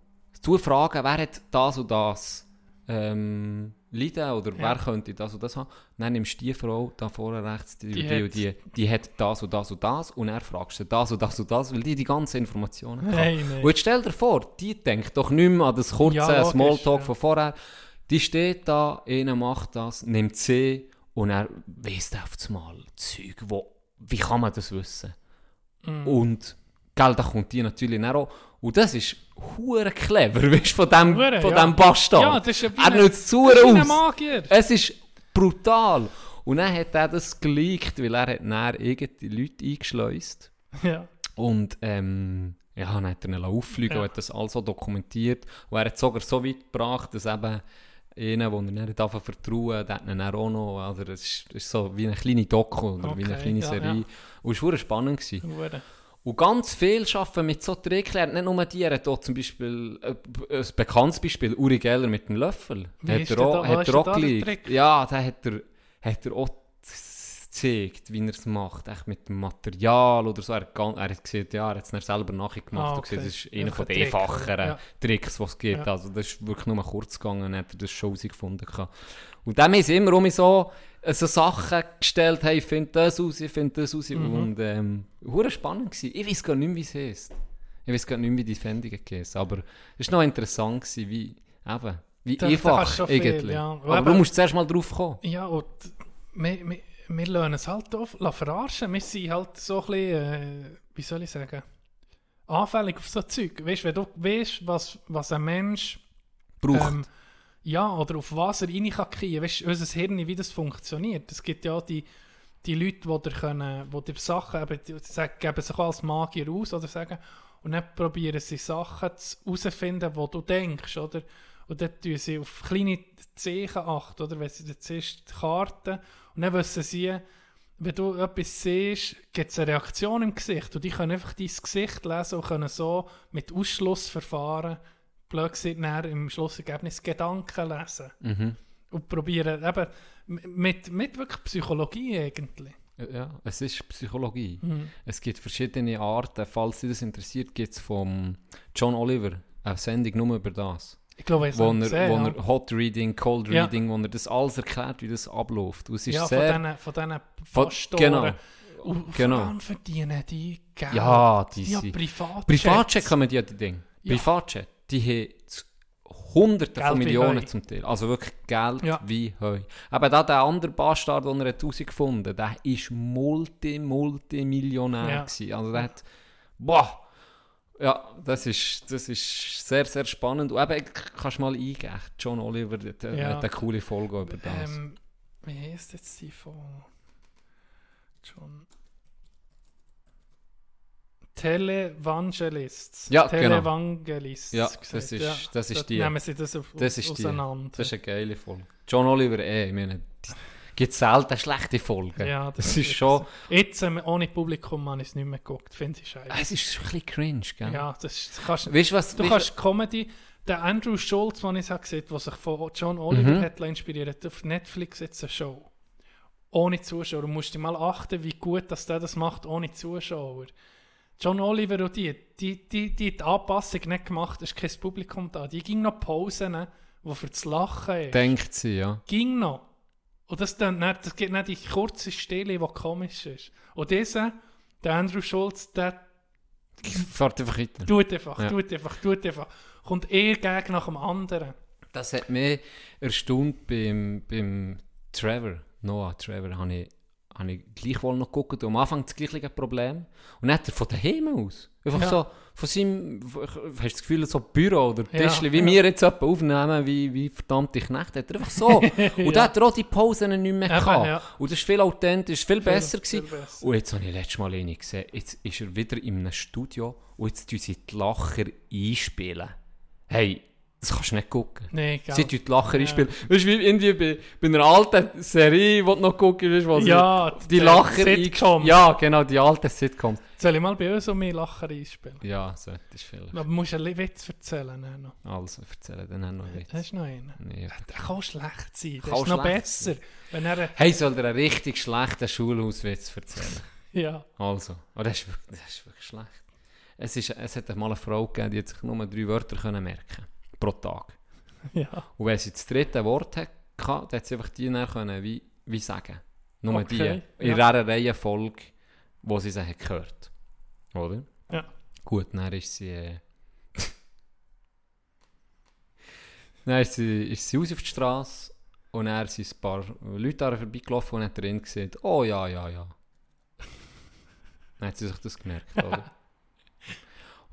Zu fragen, wer hat das und das ähm, leiden oder Ja. wer könnte das und das haben. Dann nimmst du die Frau da vorne rechts, die, Die die, hat- und die, die hat das und das und das und dann fragst du das und das und das, weil die die ganzen Informationen hat. Hey, nee. Und jetzt stell dir vor, die denkt doch nicht mehr an das kurze Ja, Smalltalk ja. von vorher. Die steht da, einer macht das, nimmt sie und er weiss auf einmal Zeug, wo, wie kann man das wissen? Mm. Und, gell, da kommt die natürlich auch. Und das ist hure clever, weißt du, von dem, Hure, von ja. dem Bastard. Ja, das ist er nutzt zu aus. Magier. Es ist brutal. Und dann hat er das geleakt, weil er hat dann irgendeine Leute eingeschleust. Ja. Und ähm, ja, dann hat er ihn auffliegen Ja. und hat das also dokumentiert. Und er hat es sogar so weit gebracht, dass eben einer, den er nicht einfach vertrauen der hat ihn dann auch noch, also es ist, ist so wie eine kleine Doku oder wie eine Okay, kleine ja, Serie. ja. Und es war spannend. Gewesen. Hure. Und ganz viel arbeiten mit so Tricks. Nicht nur die, er hat auch zum Beispiel äh, ein bekanntes Beispiel, Uri Geller mit dem Löffel. Wie hat ist er auch, da- hat er auch? Ja, da hat er, hat er auch gezeigt, wie er es macht, echt mit dem Material oder so. Er, er hat gesehen, ja, er hat es selber nachgemacht Ah, und gesehen, okay. das ist einer Einfach von ein den Trick, oder? einfacheren Ja. Tricks, die es gibt. Ja. Also das ist wirklich nur kurz gegangen, hat er das schon herausgefunden. Und dann haben sie immer um so, äh, so Sachen gestellt, hey, ich finde das raus, ich finde das raus. Mhm. Und ähm, spannend gewesen. Ich weiß gar nicht mehr, wie es heisst. Ich weiß gar nicht mehr, wie die Fendungen geheißen aber es war noch interessant, gewesen, wie, eben, wie Da- da kannst einfach schon viel, ja. Aber Aber- du musst zuerst mal drauf kommen. Ja, und wir, wir, wir lernen es halt auf, verarschen. Wir sind halt so ein bisschen, äh, wie soll ich sagen, anfällig auf so Zeug. Weißt du, wenn du weißt, was, was ein Mensch Braucht. ähm, ja, oder auf was er rein kann kriegen. Weißt du, unser Hirn, wie das funktioniert. Es gibt ja die, die Leute, die dir, können, die dir Sachen eben, die sagen, geben sich als Magier aus oder sagen, und dann probieren sie Sachen herauszufinden, die du denkst, oder? Und dann tun sie auf kleine Zeichen achten, oder? Wenn sie dann siehst, die Karte, und dann wissen sie, wenn du etwas siehst, gibt es eine Reaktion im Gesicht. Und die können einfach dein Gesicht lesen und können so mit Ausschlussverfahren, blöd gesagt, im Schlussergebnis Gedanken lesen. Mhm. Und probieren, eben, mit, mit wirklich Psychologie eigentlich. Ja, es ist Psychologie. Mhm. Es gibt verschiedene Arten. Falls dich das interessiert, gibt es von John Oliver eine Sendung nur über das. Ich glaube, ich Wo er, es gesehen, wo ja. er Hot Reading, Cold Ja. Reading, wo er das alles erklärt, wie das abläuft. Und es ist ja, sehr... von diesen, von Von- Pastoren. genau. Und Genau. vor allem verdienen die Geld. Ja, die die haben Privatjets. Privatchat kommen die an die Dinge. Ja. Privatchat, die haben Hunderte Geld von Millionen zum Teil. Also wirklich Geld Ja. wie Heu. Aber da der andere Bastard, den er herausgefunden hat, der ist multi, multimillionär Ja. gewesen. Also der hat, boah, ja, das ist, das ist sehr, sehr spannend. Und eben, kannst du mal eingehen, John Oliver der hat, Ja. hat eine coole Folge über das. Ähm, wie heißt jetzt die von John? Televangelists. Ja, genau. Televangelists. Ja, gesagt, das ist- das ist die. Nehmen sie das auf, Das ist die. auseinander. Das ist eine geile Folge. John Oliver, eh, ich meine, es gibt selten schlechte Folgen. ja, das ist schon... Jetzt, ähm, ohne Publikum, habe ich es nicht mehr geguckt. Finde ich scheiße. Es ist ein bisschen cringe, gell? Ja, das, ist- das kannst Weißt du was? Du weißt- kannst Comedy, der Andrew Schultz, den ich habe gesehen der sich von John Oliver Mhm. hat inspiriert, auf Netflix jetzt eine Show. Ohne Zuschauer. Du musst dir mal achten, wie gut dass der das macht, ohne Zuschauer. John Oliver und die, die, die, die, die Anpassung nicht gemacht, es ist kein Publikum da. Die ging noch Pausen, wo für das Lachen ist. Denkt sie, ja. ging noch. Und das, dann, nicht- das gibt nicht die kurze Stille, die komisch ist. Und dieser, der Andrew Schultz, der Fahrt einfach weiter. tut einfach, Ja. tut einfach, tut einfach. Kommt eher gegen nach dem anderen. Das hat mich erstaunt beim, beim Trevor, Noah Trevor, habe ich, habe ich gleichwohl noch geguckt. Und am Anfang das gleiche Problem. Und dann hat er von daheim aus, einfach Ja. so, von seinem, hast du das Gefühl, so Büro oder Ja, Tischli, wie ja. wir jetzt etwa aufnehmen, wie, wie verdammte Knechte, hat er einfach so. Und da hat er auch die Pausen nicht mehr gehabt. ja. Und das ist viel authentisch, viel, besser viel besser. Und jetzt habe ich letztes Mal einen gesehen, jetzt ist er wieder in einem Studio und jetzt tun sie die Lacher einspielen. Hey, das kannst du nicht gucken. Nee, gell. Sie die Lacher einspielen. Weißt du, wie irgendwie bei, bei einer alten Serie, die du noch gucken willst, wo Ja, die der Lacher Sitcom. eingespielt Ja, genau, die alten Sitcoms. Soll ich mal bei uns um mich Lacher einspielen? Ja, so, das ist viel. Aber du musst einen Witz erzählen. noch. Also, erzähle dann noch einen Hast Witz. du noch einen? Nee. Der kann schlecht sein. Der Kann ist noch besser. Wenn er... Hey, soll dir einen richtig schlechten Schulhauswitz erzählen? Ja. Also, oh, das, ist wirklich, das ist wirklich schlecht. Es, ist, es hat mal eine Frau gegeben, die hat sich nur drei Wörter können merken pro Tag. Ja. Und wenn sie das dritte Wort hatte, dann hat sie einfach die dann können, wie, wie sagen. Nur Okay, die. In ja. einer Reihenfolge, wo sie sie hat gehört. Oder? Ja. Gut, dann ist sie... Äh, dann ist sie, ist sie raus auf die Straße und dann sind ein paar Leute daran vorbeigelaufen und hat drin gesehen, oh ja, ja, ja. Dann hat sie sich das gemerkt, oder?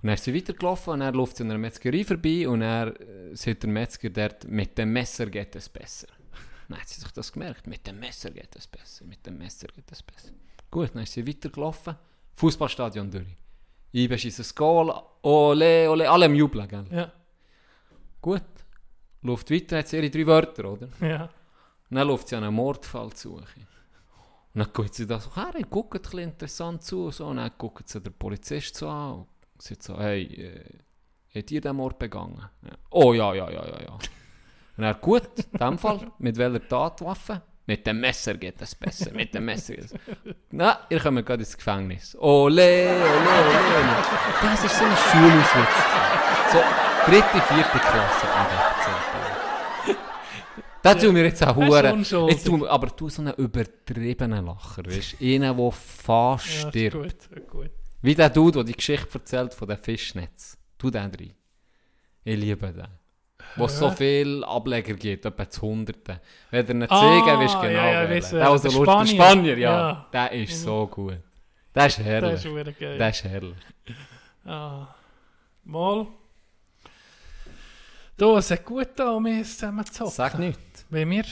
Und dann ist sie weitergelaufen und dann läuft sie an einer Metzgerei vorbei und dann äh, sieht der Metzger dort, mit dem Messer geht es besser. Dann hat sie sich das gemerkt, mit dem Messer geht es besser, mit dem Messer geht es besser. Gut, dann ist sie weitergelaufen, Fußballstadion durch. Ibe schießt ein Goal, ole, ole, alle am Jubeln, gell? Ja. Gut, läuft weiter, hat sie ihre drei Wörter, oder? Ja. Und dann läuft sie an einen Mordfall zu. Und dann guckt sie da so her, guckt ein bisschen interessant zu. So. Und dann guckt sie den Polizist so an und sagt so, hey, äh, hat ihr den Mord begangen? Ja. Oh ja, ja, ja, ja, ja. Und er gut, in dem Fall, mit welcher Tatwaffe? Mit dem Messer geht es besser, mit dem Messer geht es Na, ihr kommt gerade ins Gefängnis. Ole, ole, ole. Das ist so ein Schulauswitz. So, dritte, vierte Klasse. Ah, Da tun wir jetzt auch Das Huren. Jetzt tun wir, aber du so einen übertriebenen Lacher, weißt du? Einen, der fast Ja, ist stirbt. gut. gut. Wie der Dude, der die Geschichte erzählt von den Fischnetz. Tu den rein. Ich liebe den. Wo es so Ja. viel Ableger gibt, etwa zu Hunderten. Wenn er nicht Ah, zeigen willst, genau. ja, ja, weiss, der, der, der der Spanier. Spanier, ja. Ja. Der ist so gut. Der ist herrlich. ist wieder geil. Der ist herrlich. Ah. Mal. Du, es hat gut um uns zusammen zu zocken. Sag nichts. Wenn wir,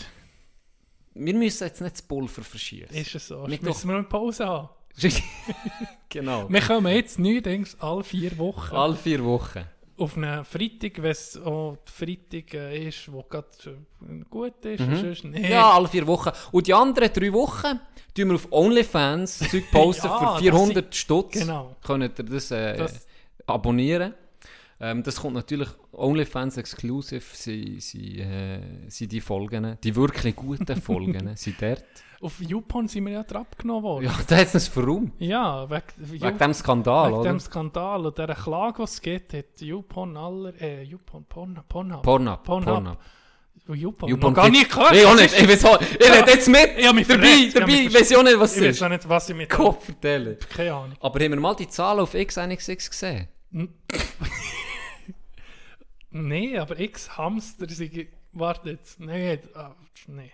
Wir müssen jetzt nicht das Pulver verschießen. ist es so. Müssen wir eine Pause haben. genau. Wir kommen jetzt neuerdings alle vier Wochen. Alle vier Wochen. auf einen Freitag, wenn es auch Freitag äh, ist, wo gerade äh, gut ist, Mhm. sonst nicht. Ja, alle vier Wochen. Und die anderen drei Wochen tun wir auf OnlyFans Zeug posten Ja, für das 400 Stutz. Genau. Könnt ihr das, äh, Das- abonnieren. Ähm, das kommt natürlich OnlyFans Exclusive, sind, sind, äh, sind die Folgen, die wirklich guten Folgen, sind dort. Auf YouPorn sind wir ja abgenommen worden. Ja, da hat es warum? Ja, wegen, Wegen dem Skandal, wegen oder? dem Skandal und dieser Klage, die es gibt, hat YouPorn aller, äh, YouPorn, Porn, Pornhub. Pornhub. Pornhub. Pornhub. YouPorn, YouPorn noch gar nicht gehört. Ich auch nicht. Ich weiß auch, ich rede jetzt mit. Ich hab mich dabei, verletzt, ich dabei. Ich weiß ja nicht, was Ich es weiß ist. auch nicht, was ich mit Kopf erzählen. Keine Ahnung. Aber haben wir mal die Zahlen auf X1X gesehen? Nein, aber X Hamster sind. Warte jetzt. Nein, ah, nee.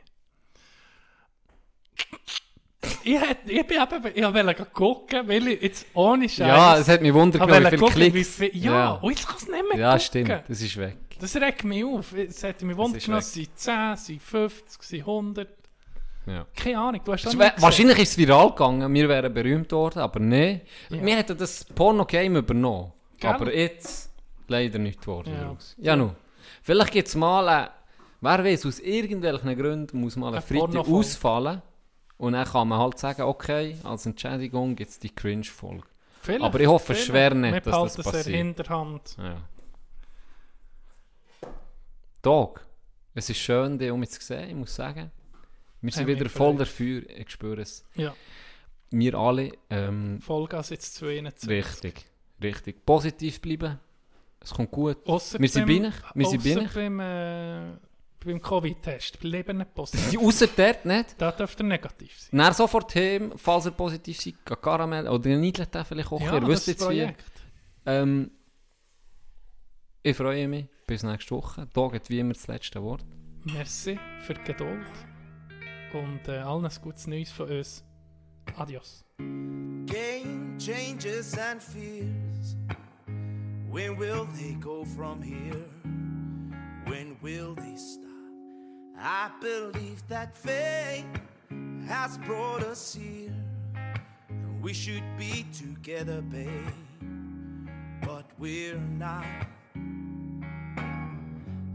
Ich, hätt, ich bin eben, ich wollte gucken, weil ich jetzt ohne Scheiß. Ja, es hat mich wundert, wie viele gucken, wie Klicks. viel, ja, und jetzt kann es nicht mehr ja gucken. stimmt. Das ist weg. Das regt mich auf. Es hat mich wundert, ist es sind 10, es sind 50, es sind 100. Ja. Keine Ahnung, du hast das gesehen. Wahrscheinlich ist es viral gegangen, wir wären berühmt worden, aber nein. Ja. Wir hätten das Porno-Game übernommen. Gell? Aber jetzt leider nicht geworden. Ja. Ja, nun. Vielleicht gibt es mal, äh, wer weiß, aus irgendwelchen Gründen muss mal ein Eine Freitag ausfallen. Und dann kann man halt sagen, okay, als Entschädigung gibt es die Cringe-Folge. Aber ich hoffe vielleicht. schwer nicht, Wir dass das passiert. der Hinterhand. Ja. Dog, es ist schön, dich um mich zu sehen, ich muss sagen. Wir sind Hat wieder voll dafür, ich spüre es. Ja, Wir alle, ähm, Vollgas jetzt zu 21. richtig, richtig. Positiv bleiben, es kommt gut. Ausser Wir sind bei wir sind bei. Beim, Covid-Test. Bleiben nicht positiv. Die Außer dort nicht. Da dürfte er negativ sein. Dann sofort heim, falls ihr positiv geht Karamell oder Nidlet vielleicht auch, ihr wisst jetzt wie. Projekt. Ähm, ich freue mich, bis nächste Woche. Dog hat wie immer das letzte Wort. Merci für die Geduld und äh, allen ein gutes Neues von uns. Adios. Game changes and fears. When will they go from here? When will they stop? I believe that fate has brought us here. We should be together, babe, but we're not.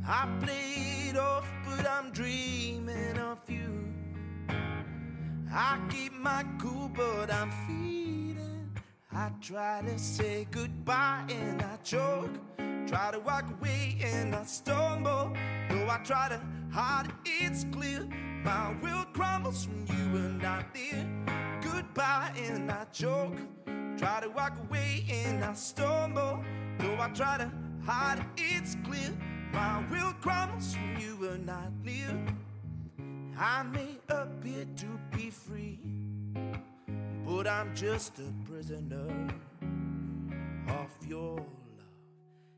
I played off, but I'm dreaming of you. I keep my cool, but I'm feeding. I try to say goodbye and I choke. Try to walk away and I stumble. Though I try to it, it's clear. My will crumbles when you are not there. Goodbye and I choke. Try to walk away and I stumble. Though I try to hide it's clear. My will crumbles when you are not near. I may appear to be free, but I'm just a prisoner of your love.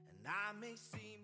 And I may seem.